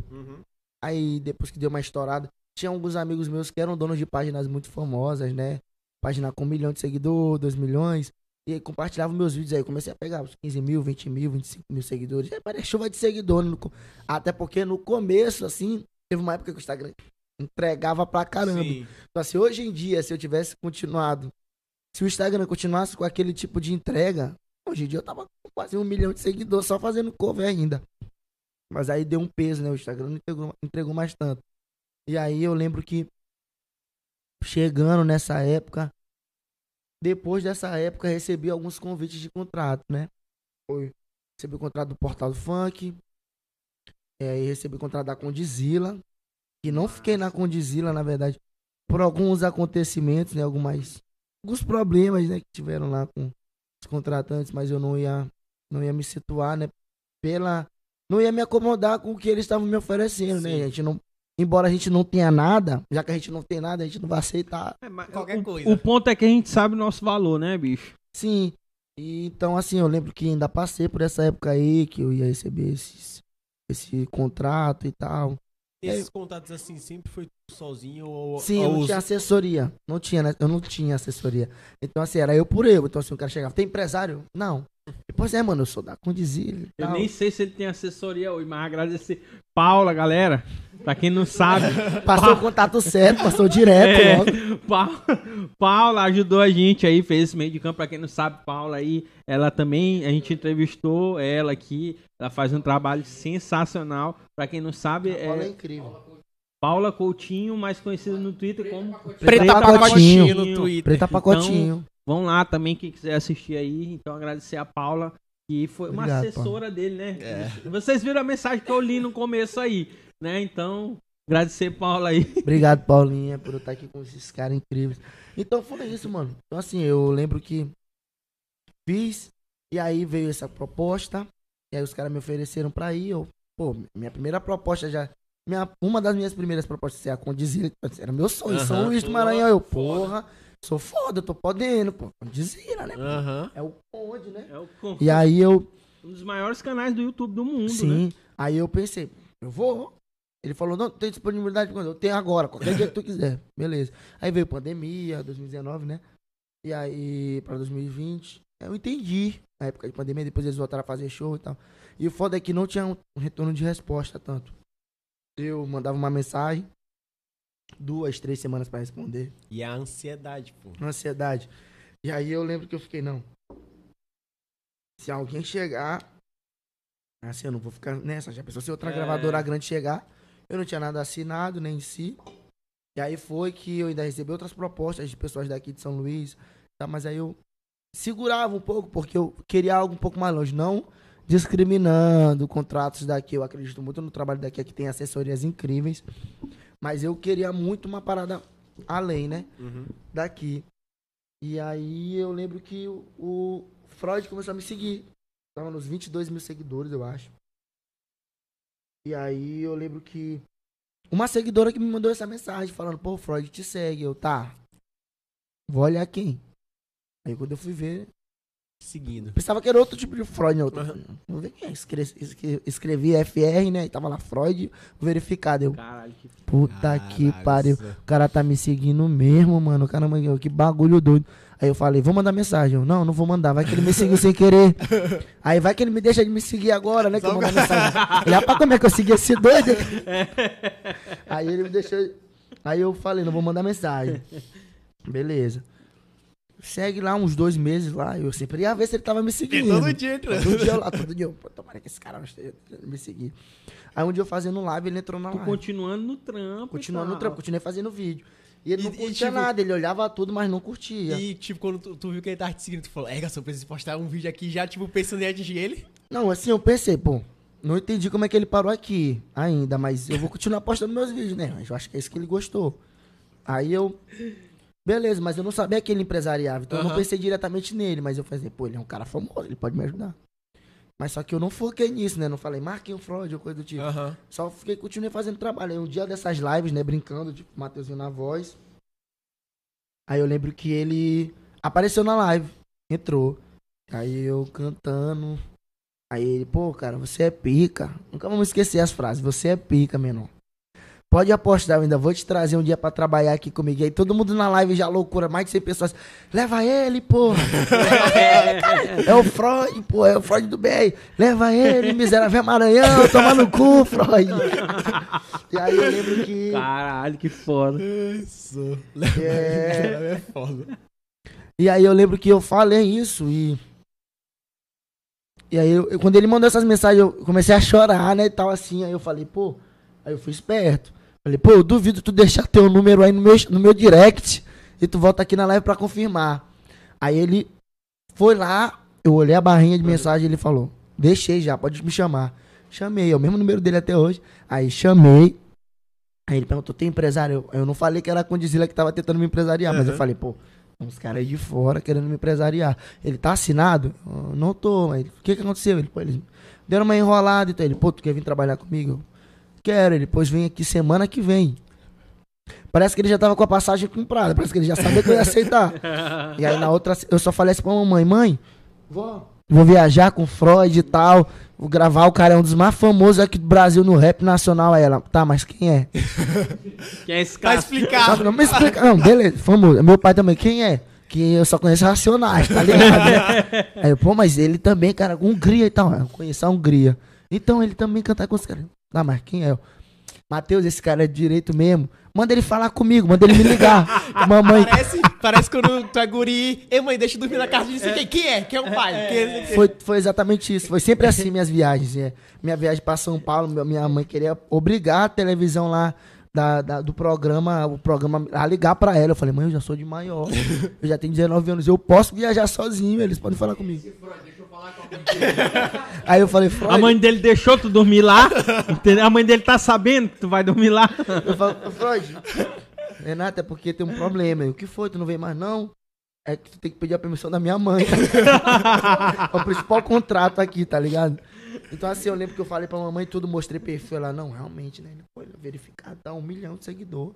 aí depois que deu uma estourada, tinha alguns amigos meus que eram donos de páginas muito famosas, né, página com um milhão de seguidores, dois milhões, e aí compartilhavam meus vídeos. Aí, comecei a pegar uns 15 mil, 20 mil, 25 mil seguidores, aí parece chuva de seguidores, no até porque no começo, assim, teve uma época que o Instagram entregava pra caramba. Sim. Então, assim, hoje em dia, se eu tivesse continuado, se o Instagram continuasse com aquele tipo de entrega, hoje em dia eu tava quase um milhão de seguidores só fazendo cover ainda. Mas aí deu um peso, né? O Instagram não entregou, entregou mais tanto. E aí eu lembro que chegando nessa época, depois dessa época, recebi alguns convites de contrato, né? Foi, recebi o contrato do Portal do Funk, é, e recebi o contrato da Condizila, que não fiquei na Condizila, na verdade, por alguns acontecimentos, né? Algumas, alguns problemas, né? Que tiveram lá com os contratantes, mas eu não ia, não ia me situar, né? Pela, não ia me acomodar com o que eles estavam me oferecendo, né? Sim. A gente não, embora a gente não tenha nada, já que a gente não tem nada, a gente não vai aceitar É, mas Qualquer o, coisa. o ponto é que a gente sabe o nosso valor, né, bicho? Sim. E, então, assim, eu lembro que ainda passei por essa época aí, que eu ia receber esses, esse contrato e tal. Esses contatos assim sempre foi sozinho ou Sim, eu ou não os- tinha assessoria. Não tinha, né? Eu não tinha assessoria. Então, assim, era eu por eu. Então, assim, o cara chegava, tem empresário? Não. Depois, é, mano, eu sou da Condizila. e Eu nem sei se ele tem assessoria hoje, mas agradecer. Paula, galera. Pra quem não sabe, Passou o contato certo, passou direto É. logo. Pa- Paula ajudou a gente aí, fez esse meio de campo. Pra quem não sabe, Paula aí, ela também, a gente entrevistou ela aqui. Ela faz um trabalho sensacional. Pra quem não sabe, Paula é é incrível. Paula Coutinho, mais conhecida no Twitter como Preta Pacotinho Pacotinho. no Twitter. Preta pacotinho. Então, Vão lá também, quem quiser assistir aí. Então, agradecer a Paula, que foi uma Obrigado, assessora dele, né? É. Vocês viram a mensagem que eu li no começo aí, né? Então, agradecer Paula aí. Obrigado, Paulinha, por eu estar aqui com esses caras incríveis. Então foi isso, mano. Então, assim, eu lembro que fiz, e aí veio essa proposta, e aí os caras me ofereceram pra ir. Eu, pô, minha primeira proposta já. Minha, uma das minhas primeiras propostas é a Condizila, era meu sonho, Aham. São Luís do Maranhão. Eu, foda. porra, sou foda, tô podendo, pô. Condizila, né? Aham. É o onde, né? É o con- E aí eu, um dos maiores canais do YouTube do mundo, Sim. né? Aí eu pensei, eu vou. Ele falou, não, tem disponibilidade quando? Eu tenho agora, qualquer dia que tu quiser. Beleza. Aí veio pandemia, 2019, né? E aí, pra 2020, eu entendi. Na época de pandemia, depois eles voltaram a fazer show e tal. E o foda é que não tinha um retorno de resposta tanto. Eu mandava uma mensagem, duas, três semanas pra responder. E a ansiedade, pô. Ansiedade. E aí eu lembro que eu fiquei, não. Se alguém chegar. Assim, eu não vou ficar nessa. Já pensou se outra É. gravadora grande chegar? Eu não tinha nada assinado, nem em si. E aí foi que eu ainda recebi outras propostas de pessoas daqui de São Luís. Tá? Mas aí eu segurava um pouco, porque eu queria algo um pouco mais longe. Não discriminando contratos daqui. Eu acredito muito no trabalho daqui, que tem assessorias incríveis. Mas eu queria muito uma parada além, né? Uhum. daqui. E aí eu lembro que o, o Freud começou a me seguir. Tava nos 22 mil seguidores, eu acho. E aí eu lembro que uma seguidora que me mandou essa mensagem falando, pô, Freud te segue. Eu, tá. Vou olhar quem. Aí quando eu fui ver, Seguindo. pensava que era outro tipo de Freud, né? Outro, Aham. Vou ver quem é. Escre- escre- Escrevi FR, né? E tava lá Freud verificado. Eu, Caralho, que puta que Caralho, pariu. isso. O cara tá me seguindo mesmo, mano. Caramba, que bagulho doido. Aí eu falei, vou mandar mensagem. Eu, não, não vou mandar. Vai que ele me seguiu sem querer. Aí vai que ele me deixa de me seguir agora, né? Que eu Só vou mandar mensagem. Ele, rapaz, como é que eu segui esse doido? Aí ele me deixou. Aí eu falei, não vou mandar mensagem. Beleza. Segue lá uns dois meses lá. Eu sempre ia ver se ele tava me seguindo. Todo dia entrando. Todo dia eu lá, todo dia eu, pô, tomara que esse cara não esteja me seguir. Aí um dia eu fazendo live, ele entrou na Tu live. continuando no trampo. e Continuando no trampo, continuei fazendo vídeo. E ele E- não e, curtia tipo- nada, ele olhava tudo, mas não curtia. E, tipo, quando tu, tu viu que ele tava te seguindo, tu falou, é, Garçom, eu preciso postar um vídeo aqui já, tipo, pensando em atingir ele. Não, assim, eu pensei, pô, não entendi como é que ele parou aqui ainda, mas eu vou continuar postando meus vídeos, né? Mas eu acho que é isso que ele gostou. Aí eu. Beleza, mas eu não sabia que ele empresariava, então eu não pensei diretamente nele, mas eu falei, pô, ele é um cara famoso, ele pode me ajudar. Mas só que eu não foquei nisso, né? Não falei, marquei um Freud ou coisa do tipo. Aham. Só fiquei, continuei fazendo trabalho. Aí um dia dessas lives, né, brincando, tipo, Mateuzinho na voz. Aí eu lembro que ele apareceu na live, entrou. Aí eu cantando. Aí ele, pô, cara, você é pica. Nunca vamos esquecer as frases. Você é pica, menor. Pode apostar, eu ainda vou te trazer um dia pra trabalhar aqui comigo. E aí todo mundo na live já loucura, mais de 100 pessoas. Leva ele, porra. É o Freud, pô, é o Freud do bem. Leva ele, miserável Maranhão, toma no cu, Freud. E aí eu lembro que. Caralho, que foda. Isso. É, É foda. e aí eu lembro que eu falei isso e. E aí, eu, eu- quando ele mandou essas mensagens, eu comecei a chorar, né, e tal, assim. Aí eu falei, pô. Aí eu fui esperto. Falei, pô, eu duvido tu deixar teu número aí no meu, no meu direct e tu volta aqui na live pra confirmar. Aí ele foi lá, eu olhei a barrinha de mensagem e ele falou, deixei já, pode me chamar. Chamei, é o mesmo número dele até hoje. Aí chamei. Aí ele perguntou, tem empresário? Eu, eu não falei que era a Condizila que tava tentando me empresariar, mas eu Uhum. falei, pô, uns caras aí de fora querendo me empresariar. Ele tá assinado? Eu, não tô, mas o que que aconteceu? Ele, pô, eles deram uma enrolada, então ele, pô, tu quer vir trabalhar comigo? Quero, ele, pois vem aqui semana que vem. Parece que ele já tava com a passagem comprada, parece que ele já sabia que eu ia aceitar. E aí na outra, eu só falei assim pra mamãe, mãe, vou, vou viajar com o Freud e tal, vou gravar, o cara é um dos mais famosos aqui do Brasil no rap nacional. Aí ela, tá, mas quem é? Quem é esse Tá cara? explicado. Não me explica. Não, beleza, famoso. Meu pai também, quem é? Que eu só conheço Racionais, tá ligado? Aí eu, pô, mas ele também, cara, Hungria e tal. Eu conheço a Hungria. Então ele também canta com os caras. Tá, mas quem é? Matheus, esse cara é de direito mesmo. Manda ele falar comigo, manda ele me ligar. Mamãe, Parece, parece quando tu é guri. Ei, mãe, deixa eu dormir na casa de não sei quem. Quem é? Quem é o pai? Quem é- Foi, foi exatamente isso. Foi sempre assim minhas viagens. é. Minha viagem para São Paulo, minha mãe queria obrigar a televisão lá da, da- do programa, o programa a ligar para ela. Eu falei, mãe, eu já sou de maior. Eu já tenho 19 anos, eu posso viajar sozinho, eles podem falar comigo. Aí eu falei, Freud, A mãe dele deixou tu dormir lá? entendeu? A mãe dele tá sabendo que tu vai dormir lá? eu falo, "Ô, Freud, Renata, é porque tem um problema. Eu, O que foi? Tu não vem mais não? É que tu tem que pedir a permissão da minha mãe. é o principal contrato aqui, tá ligado? Então assim, eu lembro que eu falei pra mamãe tudo, mostrei perfil. Ela, não, realmente, né? Ele foi verificar, tá um milhão de seguidor.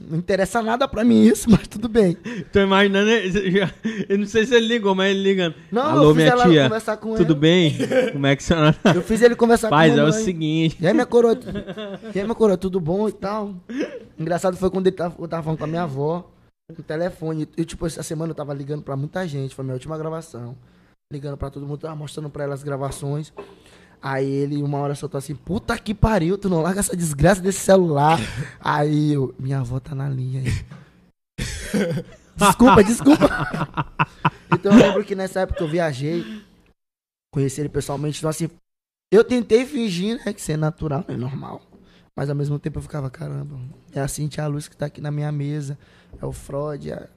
Não interessa nada pra mim isso, mas tudo bem. Tô imaginando. Eu não sei se ele ligou, mas ele ligando. Não, Alô, eu fiz minha ela tia. conversar com Tudo ela. bem? Como é que você. Eu fiz ele conversar Paz, com a é o seguinte. E aí, minha coroa, e aí, minha coroa, tudo bom e tal? Engraçado foi quando ele tava, eu tava falando com a minha avó no telefone. E, tipo, essa semana eu tava ligando pra muita gente, foi minha última gravação. Ligando pra todo mundo, tava mostrando pra ela as gravações. Aí ele, uma hora soltou assim, puta que pariu, tu não larga essa desgraça desse celular. Aí eu, minha avó tá na linha aí. Desculpa, desculpa. Então eu lembro que nessa época eu viajei, conheci ele pessoalmente, então assim, eu tentei fingir, né, que ser natural, é normal. Mas ao mesmo tempo eu ficava, caramba, é a Cintia Luz que tá aqui na minha mesa, é o Freud, é,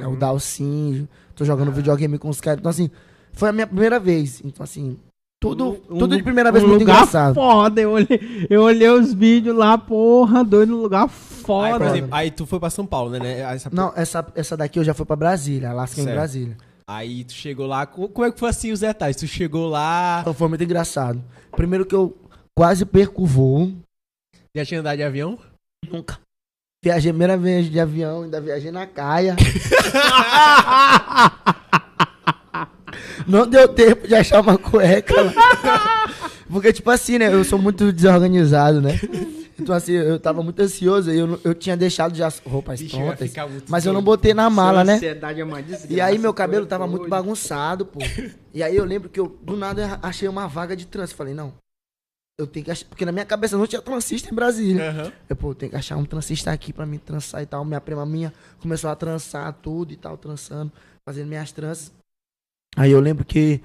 é o Dalcinho, tô jogando videogame com os caras. Então assim, foi a minha primeira vez. Então assim, tudo, Um- tudo de primeira vez um muito lugar engraçado. foda. Eu olhei, eu olhei os vídeos lá, porra, doido, um lugar Aí, por foda. exemplo, aí tu foi pra São Paulo, né? Aí Essa- Não, essa, essa daqui eu já fui pra Brasília, Alasca em. Brasília. Aí tu chegou lá. co- Como é que foi assim os detalhes? Tu chegou lá. Então foi muito engraçado. Primeiro que eu quase perco o voo. Já tinha andado de avião? Nunca. Viajei a primeira vez de avião, ainda viajei na caia. Não deu tempo de achar uma cueca lá. Porque, tipo assim, né? Eu sou muito desorganizado, né? Então, assim, eu tava muito ansioso e eu, eu tinha deixado já as roupas Bicho, prontas. Mas eu não botei na mala, né? É uma desgraça. E aí meu cabelo é tava muito bagunçado, pô. E aí eu lembro que eu, do nada, achei uma vaga de trânsito. Falei, não. eu tenho que achar. Porque na minha cabeça não tinha transista em Brasília. Aham. Eu, pô, tem que achar um transista aqui pra mim trançar e tal. Minha prima minha começou a trançar tudo e tal, trançando, fazendo minhas tranças. Aí eu lembro que.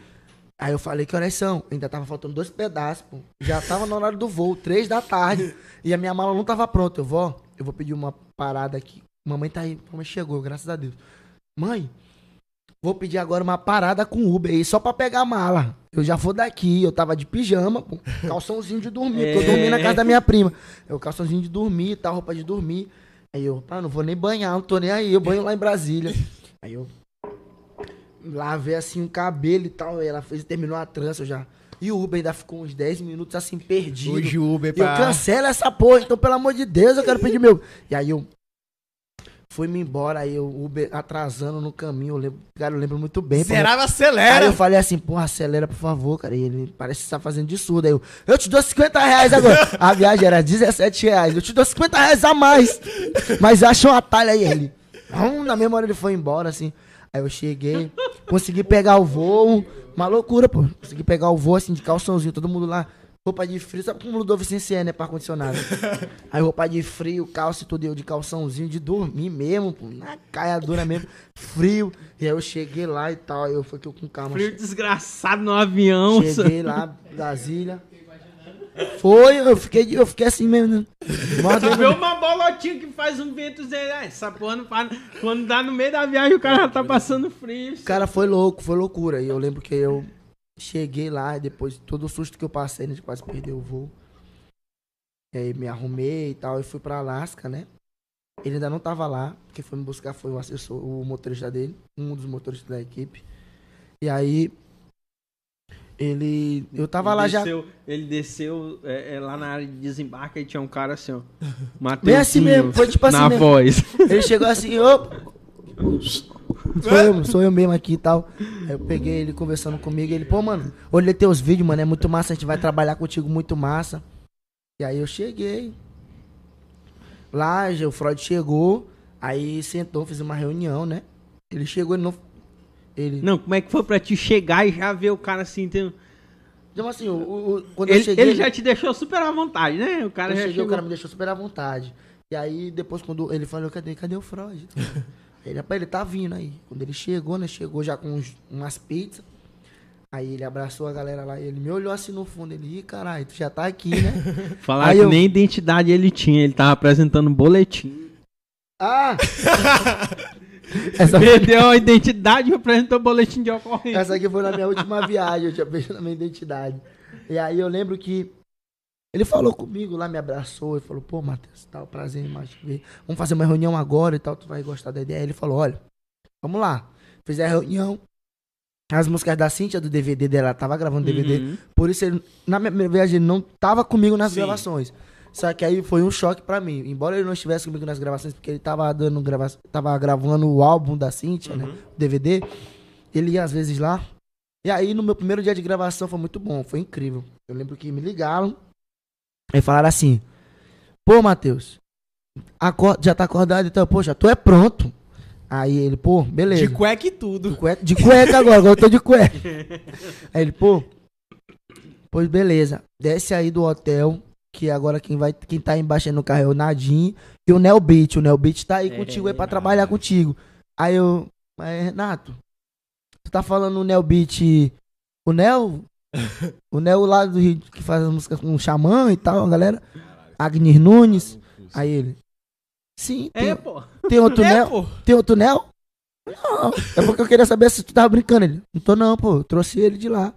Aí eu falei que horas são? Ainda tava faltando dois pedaços, pô. Já tava no horário do voo, três da tarde. E a minha mala não tava pronta. Eu vou, eu vou pedir uma parada aqui. Mamãe tá aí, mamãe chegou, graças a Deus. Mãe, vou pedir agora uma parada com Uber aí, só pra pegar a mala. Eu já vou daqui, eu tava de pijama, pô, calçãozinho de dormir, porque eu dormi na casa da minha prima. Eu calçãozinho de dormir, tá, roupa de dormir. Aí eu, pá, não vou nem banhar, não tô nem aí, eu banho lá em Brasília. Aí eu lavei assim o cabelo e tal, aí ela fez, terminou a trança eu já. E o Uber ainda ficou uns 10 minutos assim, perdido. Hoje o Uber E eu pra... cancelo essa porra, então pelo amor de Deus, eu quero pedir meu. E aí eu fui-me embora, aí o Uber atrasando no caminho, eu lembro, cara, eu lembro muito bem. Zerava, Aí acelera. eu falei assim, porra, acelera, por favor, cara. E ele parece que tá fazendo de surdo. Aí eu, eu te dou 50 reais agora. A viagem era 17 reais. Eu te dou 50 reais a mais. Mas acha um atalho aí. Ele, hum, na mesma hora ele foi embora, assim. Aí eu cheguei, consegui pegar o voo. Uma loucura, pô. Consegui pegar o voo, assim, de calçãozinho, todo mundo lá. Roupa de frio, sabe como o Ludovicense é, né, pra ar-condicionado? Aí roupa de frio, calça e tudo, eu de calçãozinho, de dormir mesmo, pô, na caiadura mesmo, frio. E aí eu cheguei lá e tal, eu fui eu com calma. Frio desgraçado no avião. Cheguei lá, Brasília. Foi, eu fiquei, eu fiquei assim mesmo. Né? Tu vê doido. uma bolotinha que faz um vento zero. Ah, Essa porra não para. Quando dá no meio da viagem, o cara já tá passando frio. O cara foi louco, foi loucura. E eu lembro que eu cheguei lá, e depois de todo o susto que eu passei, né, de quase perder o voo. E aí me arrumei e tal, e fui pra Alasca, né? Ele ainda não tava lá, quem foi me buscar foi o assessor, o motorista dele, um dos motoristas da equipe. E aí, ele. Eu tava ele lá já. desceu, Ele desceu é, é, lá na área de desembarque e tinha um cara assim, ó. Bem Mateuzinho, assim mesmo, foi tipo assim Na mesmo. voz. Ele chegou assim, ô. Sou eu, sou eu mesmo aqui e tal. Aí eu peguei ele conversando comigo. Ele, pô, mano, olhei teus vídeos, mano, é muito massa. A gente vai trabalhar contigo muito massa. E aí eu cheguei. Lá, já o Freud chegou. Aí sentou, fez uma reunião, né? Ele chegou, ele não. Ele. Não, como é que foi pra te chegar e já ver o cara assim? Tem... Então, assim, o, o- quando eu Ele, cheguei. ele já te deixou super à vontade, né? O cara eu já cheguei, chegou. o cara me deixou super à vontade. E aí, depois, quando ele falou, cadê, cadê o Freud? ele, ele tá vindo aí. Quando ele chegou, né? Chegou já com uns- umas pizzas. Aí ele abraçou a galera lá e ele me olhou assim no fundo. Ele, ih, caralho, tu já tá aqui, né? Falaram Aí que eu- nem identidade ele tinha, ele tava apresentando um boletim. ah! essa, Perdeu a identidade e apresentou boletim de ocorrência. essa aqui foi na minha última viagem, eu tinha perdido na minha identidade. E aí eu lembro que ele falou comigo lá, me abraçou e falou, pô, Matheus, tal, prazer em mais te ver. Vamos fazer uma reunião agora e tal, tu vai gostar da ideia. Ele falou, olha, vamos lá. Fiz a reunião. As músicas da Cintia, do DVD dela, ela tava gravando DVD. Uhum. Por isso, ele, na minha primeira viagem, ele não tava comigo nas Sim. gravações. Só que aí foi um choque pra mim. Embora ele não estivesse comigo nas gravações, porque ele tava dando grava tava gravando o álbum da Cintia, né? O DVD. Ele ia às vezes lá. E aí, no meu primeiro dia de gravação, foi muito bom, foi incrível. Eu lembro que me ligaram. Aí falaram assim: Pô, Matheus, já tá acordado então? Pô, já tô é pronto. Aí ele, pô, beleza. De cueca e tudo. De cueca, de cueca agora, agora eu tô de cueca. Aí ele, pô, pois beleza, desce aí do hotel, que agora quem vai, quem tá embaixo aí no carro é o Nadim e o Nel Beat. O Nel Beat tá aí É, contigo aí pra trabalhar contigo. Aí eu, mas Renato, tu tá falando o Nel Beat, o Nel, o Nel lá do Rio que faz as músicas com o Xamã e tal, a galera, Agnes Nunes. Aí ele, sim, tem, É, pô. tem outro É, Nel? pô. Tem outro Nel? Não. É porque eu queria saber se tu tava brincando. Ele, não tô não, pô. Trouxe ele de lá.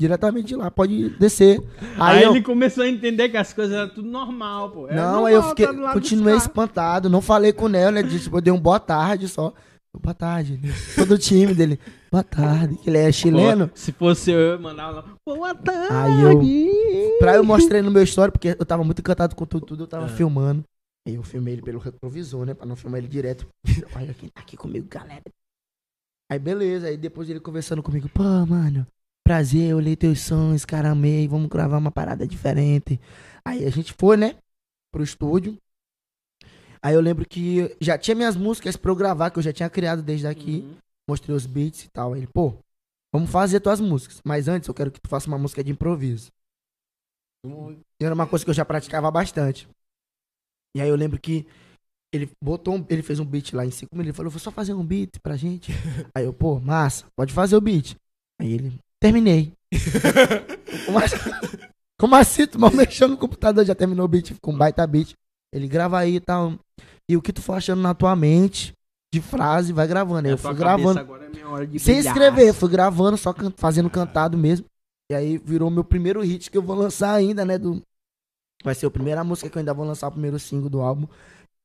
Diretamente de lá. Pode descer. Aí, Aí, eu, ele começou a entender que as coisas eram tudo normal, pô. Era não, normal, aí eu fiquei, tá continuei espantado. Não falei com o Nel, né? Disse, eu dei um boa tarde só. Boa tarde. Todo time dele. Boa tarde. Que ele é chileno. Se fosse eu, eu mandava lá. Boa tarde. Aí eu- Pra eu mostrei no meu story, porque eu tava muito encantado com tudo, tudo eu tava filmando. Aí eu filmei ele pelo retrovisor, né? Pra não filmar ele direto. Olha quem tá aqui comigo, galera. Aí beleza, aí depois ele conversando comigo, pô, mano, prazer, eu olhei teus sons, cara, amei, vamos gravar uma parada diferente. Aí a gente foi, né, pro estúdio. Aí eu lembro que já tinha minhas músicas pra eu gravar, que eu já tinha criado desde aqui. Uhum. Mostrei os beats e tal. Aí ele, pô, vamos fazer tuas músicas. Mas antes eu quero que tu faça uma música de improviso. E era uma coisa que eu já praticava bastante. E aí eu lembro que ele botou um, ele fez um beat lá em 5 minutos, ele falou, vou só fazer um beat pra gente. aí eu, pô, massa, pode fazer o beat. Aí ele, terminei. Como assim, como assim? Tu mal mexeu no computador, já terminou o beat, ficou um baita beat. Ele grava aí e tal. E o que tu for achando na tua mente de frase, vai gravando. Eu fui gravando. Agora é minha hora de Sem brilhar. escrever, fui gravando, só can- fazendo cantado mesmo. E aí virou meu primeiro hit que eu vou lançar ainda, né? Do... Vai ser a primeira música que eu ainda vou lançar, o primeiro single do álbum.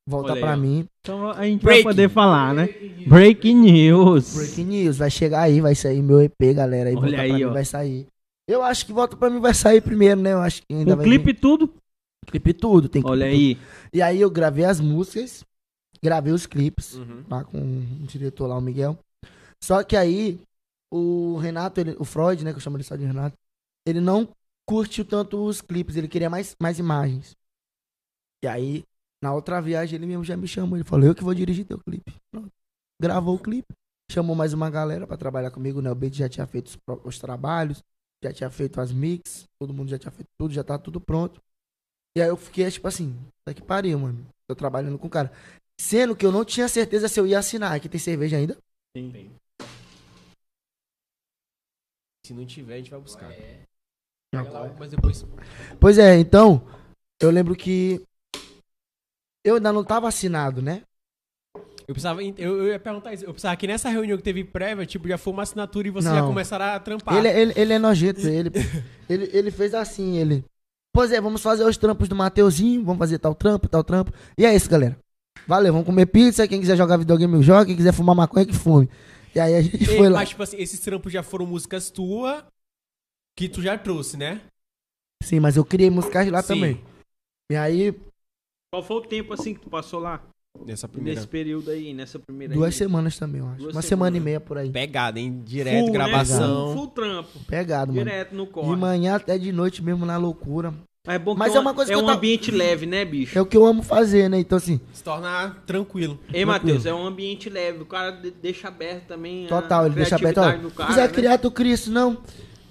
Volta ó. mim. Então a gente Breaking. vai poder falar, né? Breaking News. Breaking News, vai chegar aí, vai sair meu EP, galera. Aí Olha volta aí, pra mim, ó. vai sair. Eu acho que volta pra mim vai sair primeiro, né? Eu acho que ainda Com vai clipe e tudo. vir. clipe tudo, tem Olha clipe aí. tudo. E aí eu gravei as músicas, gravei os clipes. Uhum. lá com o diretor lá, o Miguel. Só que aí, o Renato, ele- o Freud, né, que eu chamo ele só de Renato, ele não curtiu tanto os clipes, ele queria mais, mais imagens. E aí, na outra viagem, ele mesmo já me chamou, ele falou, eu que vou dirigir teu clipe. Pronto. Gravou o clipe, chamou mais uma galera pra trabalhar comigo, né, o Beto já tinha feito os, os trabalhos, já tinha feito as mix, todo mundo já tinha feito tudo, já tá tudo pronto. E aí eu fiquei, tipo assim, tá que pariu, mano. Tô trabalhando com o cara. Sendo que eu não tinha certeza se eu ia assinar. Aqui tem cerveja ainda? Sim. Se não tiver, a gente vai buscar. Pega lá, mas depois. Pois é, então, eu lembro que eu ainda não tava assinado, né? Eu precisava. Eu, eu ia perguntar isso. Eu precisava que nessa reunião que teve prévia, tipo, já foi uma assinatura e você Não. já começaram a trampar. Ele, ele, ele é nojento, ele, ele, ele fez assim, ele. Pois é, vamos fazer os trampos do Mateuzinho, vamos fazer tal trampo, tal trampo. E é isso, galera. Valeu, vamos comer pizza, quem quiser jogar videogame joga, quem quiser fumar maconha que fume. E aí a gente E- foi lá. Mas, tipo assim, esses trampos já foram músicas tuas que tu já trouxe, né? Sim, mas eu criei músicas lá Sim. também. E aí, Qual foi o tempo assim que tu passou lá? Nessa primeira. Nesse período aí, nessa primeira duas aí? semanas também, eu acho. Duas Uma semana e meia por aí. Pegada, hein? Direto, Full, né? gravação. Full, full trampo. Pegado, mano. Direto no De corre. manhã até de noite mesmo na loucura. Mas é bom que Mas é é uma coisa é que eu um ambiente leve, né, bicho? É o que eu amo fazer, né? Então, assim, Se tornar tranquilo. Ei, Matheus, é um ambiente leve. O cara de- deixa aberto também. a total, ele deixa aberto. Ó, se cara, quiser né? criar, tu cria, se não,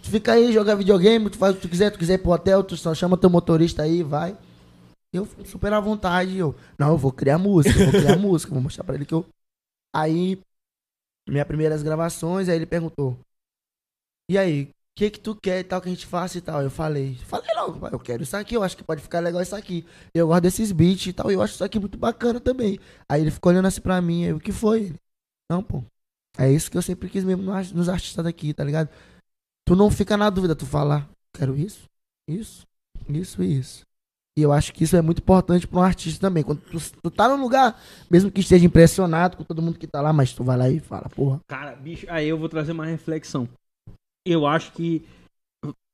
tu fica aí, joga videogame, tu faz o que tu quiser, tu quiser ir pro hotel, tu só chama teu motorista aí, vai. Eu super à vontade, eu, não, eu vou criar música, eu vou criar música, vou mostrar pra ele que eu... Aí, minhas primeiras gravações, aí ele perguntou, e aí, o que que tu quer e tal que a gente faça e tal? Eu falei, falei logo, eu quero isso aqui, eu acho que pode ficar legal isso aqui. Eu gosto desses beats e tal, eu acho isso aqui muito bacana também. Aí ele ficou olhando assim pra mim, aí o que foi? Ele, não, pô, é isso que eu sempre quis mesmo nos artistas daqui, tá ligado? Tu não fica na dúvida, tu fala, quero isso, isso, isso e isso. E eu acho que isso é muito importante pra um artista também. Quando tu, tu tá num lugar, mesmo que esteja impressionado com todo mundo que tá lá, mas tu vai lá e fala, porra. Cara, bicho, aí eu vou trazer uma reflexão. Eu acho que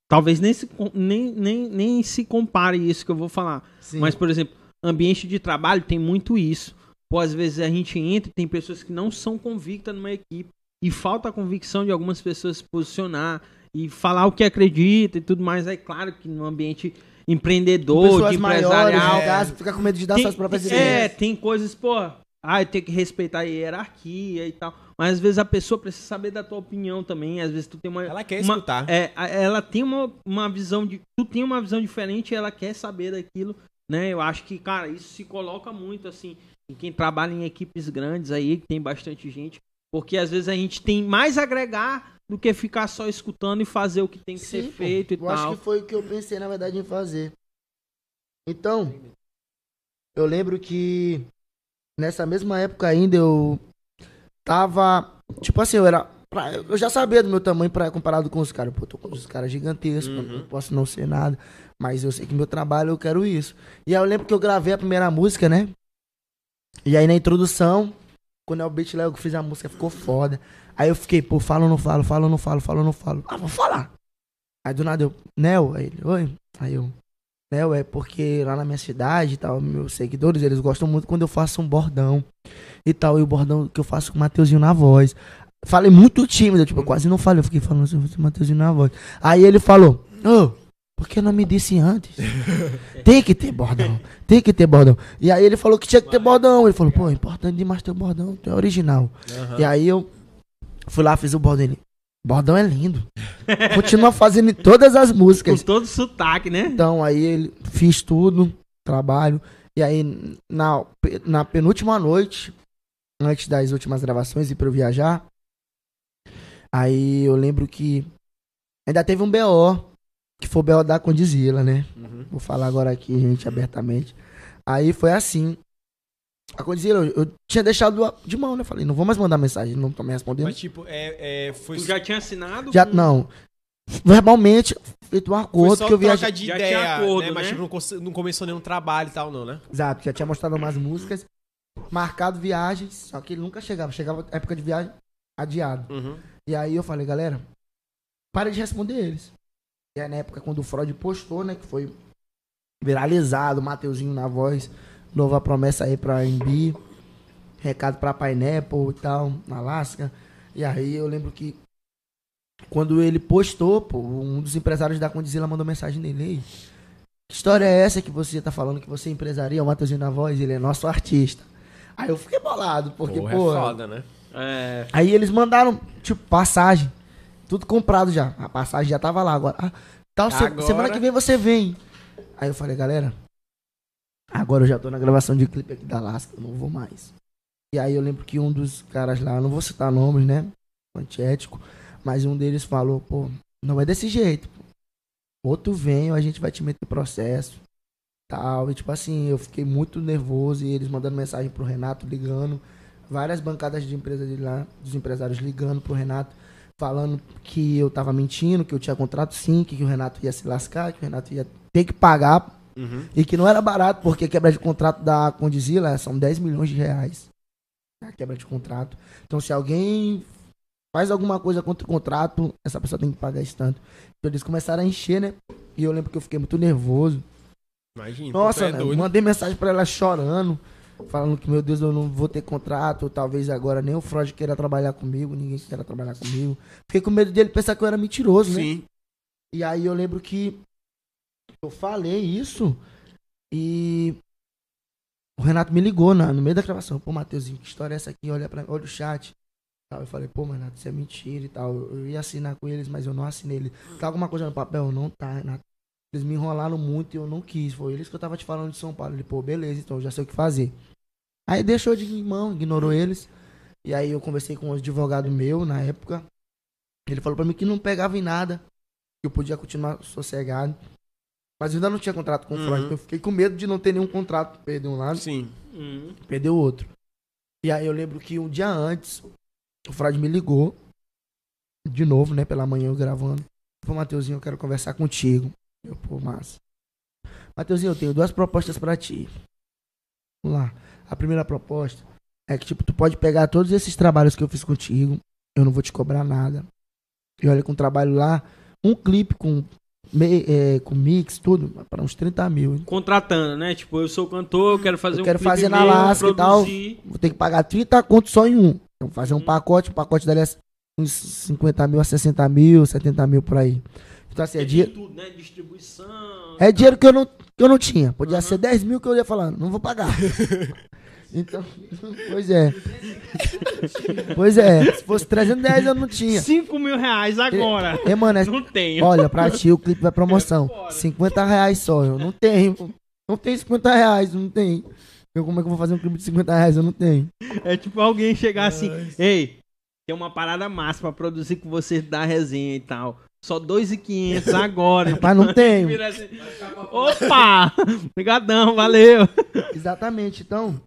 talvez nem se, nem, nem, nem se compare isso que eu vou falar. Sim. Mas, por exemplo, ambiente de trabalho tem muito isso. Pô, às vezes a gente entra e tem pessoas que não são convictas numa equipe. E falta a convicção de algumas pessoas se posicionar e falar o que acredita e tudo mais. É claro que no ambiente empreendedor, de maiores, empresarial. no caso, fica com medo de dar Tem- suas próprias é, ideias. tem coisas, pô, ah, eu tenho que respeitar a hierarquia e tal. Mas às vezes a pessoa precisa saber da tua opinião também. Às vezes tu tem uma. Ela quer uma- escutar. É, ela tem uma, uma visão de. Tu tem uma visão diferente e ela quer saber daquilo, né? Eu acho que, cara, isso se coloca muito assim em quem trabalha em equipes grandes aí, que tem bastante gente. Porque às vezes a gente tem mais a agregar do que ficar só escutando e fazer o que tem que ser Sim, pô. feito e eu tal. acho que foi o que eu pensei, na verdade, em fazer. Então, eu lembro que nessa mesma época ainda eu tava. Tipo assim, eu era. pra- Eu já sabia do meu tamanho pra, comparado com os caras. Pô, tô com os caras gigantescos, Uhum. não posso não ser nada. Mas eu sei que meu trabalho eu quero isso. E aí eu lembro que eu gravei a primeira música, né? E aí na introdução, quando é o beat lá, eu fiz a música, ficou foda. Aí eu fiquei, pô, falo ou não falo, falo ou não falo, falo ou não falo. Ah, vou falar. Aí do nada eu, Nel, aí ele, oi. Aí eu, Nel, é porque lá na minha cidade e tal, meus seguidores, eles gostam muito quando eu faço um bordão e tal. E o bordão que eu faço com o Mateuzinho na voz. Falei muito tímido, tipo, eu quase não falei, eu fiquei falando assim, "Você, Mateuzinho na voz. Aí ele falou, ô, por que não me disse antes? tem que ter bordão, tem que ter bordão. E aí ele falou que tinha que ter bordão. Ele falou, pô, é importante demais ter bordão, tu é original. Aham. E aí eu fui lá, fiz o bordão dele. Bordão é lindo. continua fazendo todas as Com músicas. todo sotaque, né? Então, aí ele fiz tudo, trabalho. E aí, na, na penúltima noite, antes das últimas gravações e pra eu viajar, aí eu lembro que ainda teve um BO, que foi o BO da Condizila, né? Uhum. Vou falar agora aqui, gente, abertamente. Aí foi assim. A Condizila, eu, eu tinha deixado de mão, né? Falei, não vou mais mandar mensagem, não tô me respondendo. Mas, tipo, é, é, foi, Tu já tinha assinado? Já, com- não. Verbalmente, feito um acordo que eu troca viajei. de Já ideia, tinha acordo, né? Mas, né? tipo, não, começou nenhum trabalho e tal, não, né? Exato, já tinha mostrado umas músicas, marcado viagens, só que ele nunca chegava. Chegava época de viagem, adiado. Uhum. E aí eu falei, galera, para de responder eles. E aí na época quando o Freud postou, né, que foi viralizado, Mateuzinho na voz, nova promessa aí pra MB, recado pra Pineapple e tal, na Alaska. E aí eu lembro que quando ele postou, pô, um dos empresários da Condizila mandou mensagem nele, Ei, que história é essa que você tá falando que você empresaria o Mateuzinho na voz? Ele é nosso artista. Aí eu fiquei bolado, porque, Porra, pô, é foda, né? É. Aí eles mandaram, tipo, passagem. Tudo comprado já. A passagem já tava lá agora. Ah, tal, Agora- semana que vem você vem. Aí eu falei, galera, agora eu já tô na gravação de clipe aqui da Alaska, eu não vou mais. E aí eu lembro que um dos caras lá, não vou citar nomes, né? Antiético, mas um deles falou, pô, não é desse jeito. pô. Ou tu vem a gente vai te meter processo. Tal. E tipo assim, eu fiquei muito nervoso e eles mandando mensagem pro Renato, ligando várias bancadas de empresa de lá, dos empresários ligando pro Renato, falando que eu tava mentindo, que eu tinha contrato sim, que o Renato ia se lascar, que o Renato ia ter que pagar Uhum. e que não era barato, porque a quebra de contrato da Condizila são 10 milhões de reais. A quebra de contrato. Então, se alguém faz alguma coisa contra o contrato, essa pessoa tem que pagar esse tanto. Então, eles começaram a encher, né? E eu lembro que eu fiquei muito nervoso. Imagina. Nossa, é doido. mandei mensagem pra ela chorando, falando que, meu Deus, eu não vou ter contrato, ou talvez agora nem o Freud queira trabalhar comigo, ninguém queira trabalhar comigo. Fiquei com medo dele pensar que eu era mentiroso, né? Sim. E aí eu lembro que eu falei isso e o Renato me ligou na, no meio da gravação. Pô, Matheusinho, que história é essa aqui? Olha, pra, olha o chat. Eu falei, pô, Renato, isso é mentira e tal. Eu ia assinar com eles, mas eu não assinei ele. Tá alguma coisa no papel? Não tá, Renato. Eles me enrolaram muito e eu não quis. Foi eles que eu tava te falando de São Paulo. Ele, pô, beleza, então já sei o que fazer. Aí deixou de mão, ignorou eles. E aí eu conversei com um advogado meu na época. Ele falou pra mim que não pegava em nada. Que eu podia continuar sossegado. Mas eu ainda não tinha contrato com o Uhum. Freud. então Eu fiquei com medo de não ter nenhum contrato. Perder um lado, Sim. Hum. perder o outro. E aí eu lembro que um dia antes, o Freud me ligou. De novo, né? Pela manhã eu gravando. Pô, Mateuzinho, eu quero conversar contigo. Eu, pô, massa. Mateuzinho, eu tenho duas propostas pra ti. Vamos lá. A primeira proposta é que, tipo, tu pode pegar todos esses trabalhos que eu fiz contigo. Eu não vou te cobrar nada. E olha, com o trabalho lá, um clipe com, me- é, com mix, tudo, para uns 30 mil. hein? Contratando, né? Tipo, eu sou cantor, eu quero fazer Eu um quero fazer na Alaska e tal. Vou ter que pagar 30 conto só em um. Então, fazer um Uhum. pacote, o pacote dali é uns 50 mil a 60 mil, 70 mil por aí. Então, assim, é, Tem dinheiro, tudo, né? Distribuição. é dinheiro que eu não, que eu não tinha. Podia Uhum. ser 10 mil que eu ia falar, não vou pagar. então, pois é. pois é, se fosse 310 eu não tinha. 5 mil reais agora. É, mano, é- Não tenho. olha, pra ti o clipe vai promoção. Fora. 50 reais só, eu não tenho. Não tenho 50 reais, não tem. Eu, como é que eu vou fazer um clipe de 50 reais? Eu não tenho. É tipo alguém chegar assim, ei, tem uma parada massa pra produzir com você da resenha e tal. Só 2,500 agora. Rapaz, não tenho. Assim, Opa! Obrigadão, valeu. Exatamente. Então,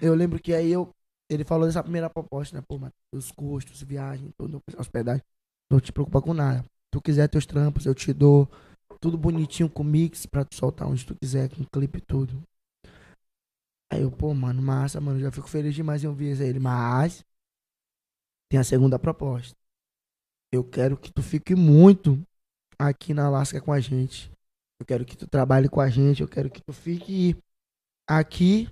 eu lembro que aí eu. Ele falou dessa primeira proposta, né? Pô, mas os custos, viagem, tudo, hospedagem. Não te preocupa com nada. Tu quiser teus trampos, eu te dou. Tudo bonitinho com mix pra tu soltar onde tu quiser, com clipe e tudo. Aí eu, pô, mano, massa, mano. Já fico feliz demais em ouvir isso aí. Ele, mas. Tem a segunda proposta. Eu quero que tu fique muito aqui na Alaska com a gente. Eu quero que tu trabalhe com a gente. Eu quero que tu fique aqui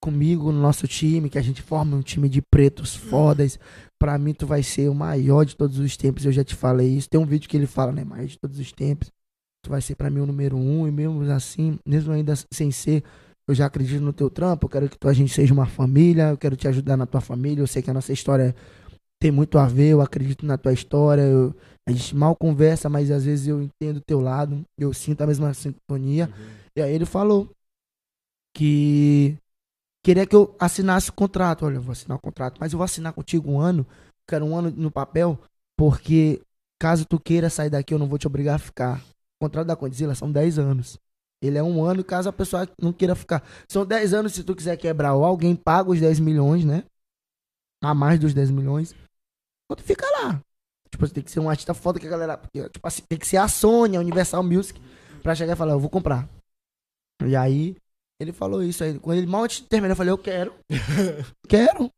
comigo no nosso time, que a gente forma um time de pretos fodas. Pra mim, tu vai ser o maior de todos os tempos. Eu já te falei isso. Tem um vídeo que ele fala, né? Maior de todos os tempos. Tu vai ser pra mim o número um. E mesmo assim, mesmo ainda sem ser, eu já acredito no teu trampo. Eu quero que tu, a gente seja uma família. Eu quero te ajudar na tua família. Eu sei que a nossa história tem muito a ver, eu acredito na tua história, eu- a gente mal conversa, mas às vezes eu entendo o teu lado, eu sinto a mesma sintonia. E aí ele falou que queria que eu assinasse o contrato. Olha, eu vou assinar o contrato, mas eu vou assinar contigo um ano, quero um ano no papel, porque caso tu queira sair daqui, eu não vou te obrigar a ficar. O contrato da Condzilla são 10 anos. Ele é um ano caso a pessoa não queira ficar. São 10 anos se tu quiser quebrar ou alguém paga os 10 milhões, né? A mais dos 10 milhões. Ou tu fica lá. Tipo, tem que ser um artista foda que a galera. porque, Tipo assim, tem que ser a Sony, a Universal Music, pra chegar e falar, eu vou comprar. E aí, ele falou isso aí. Quando ele mal terminar, eu falei, eu quero. quero.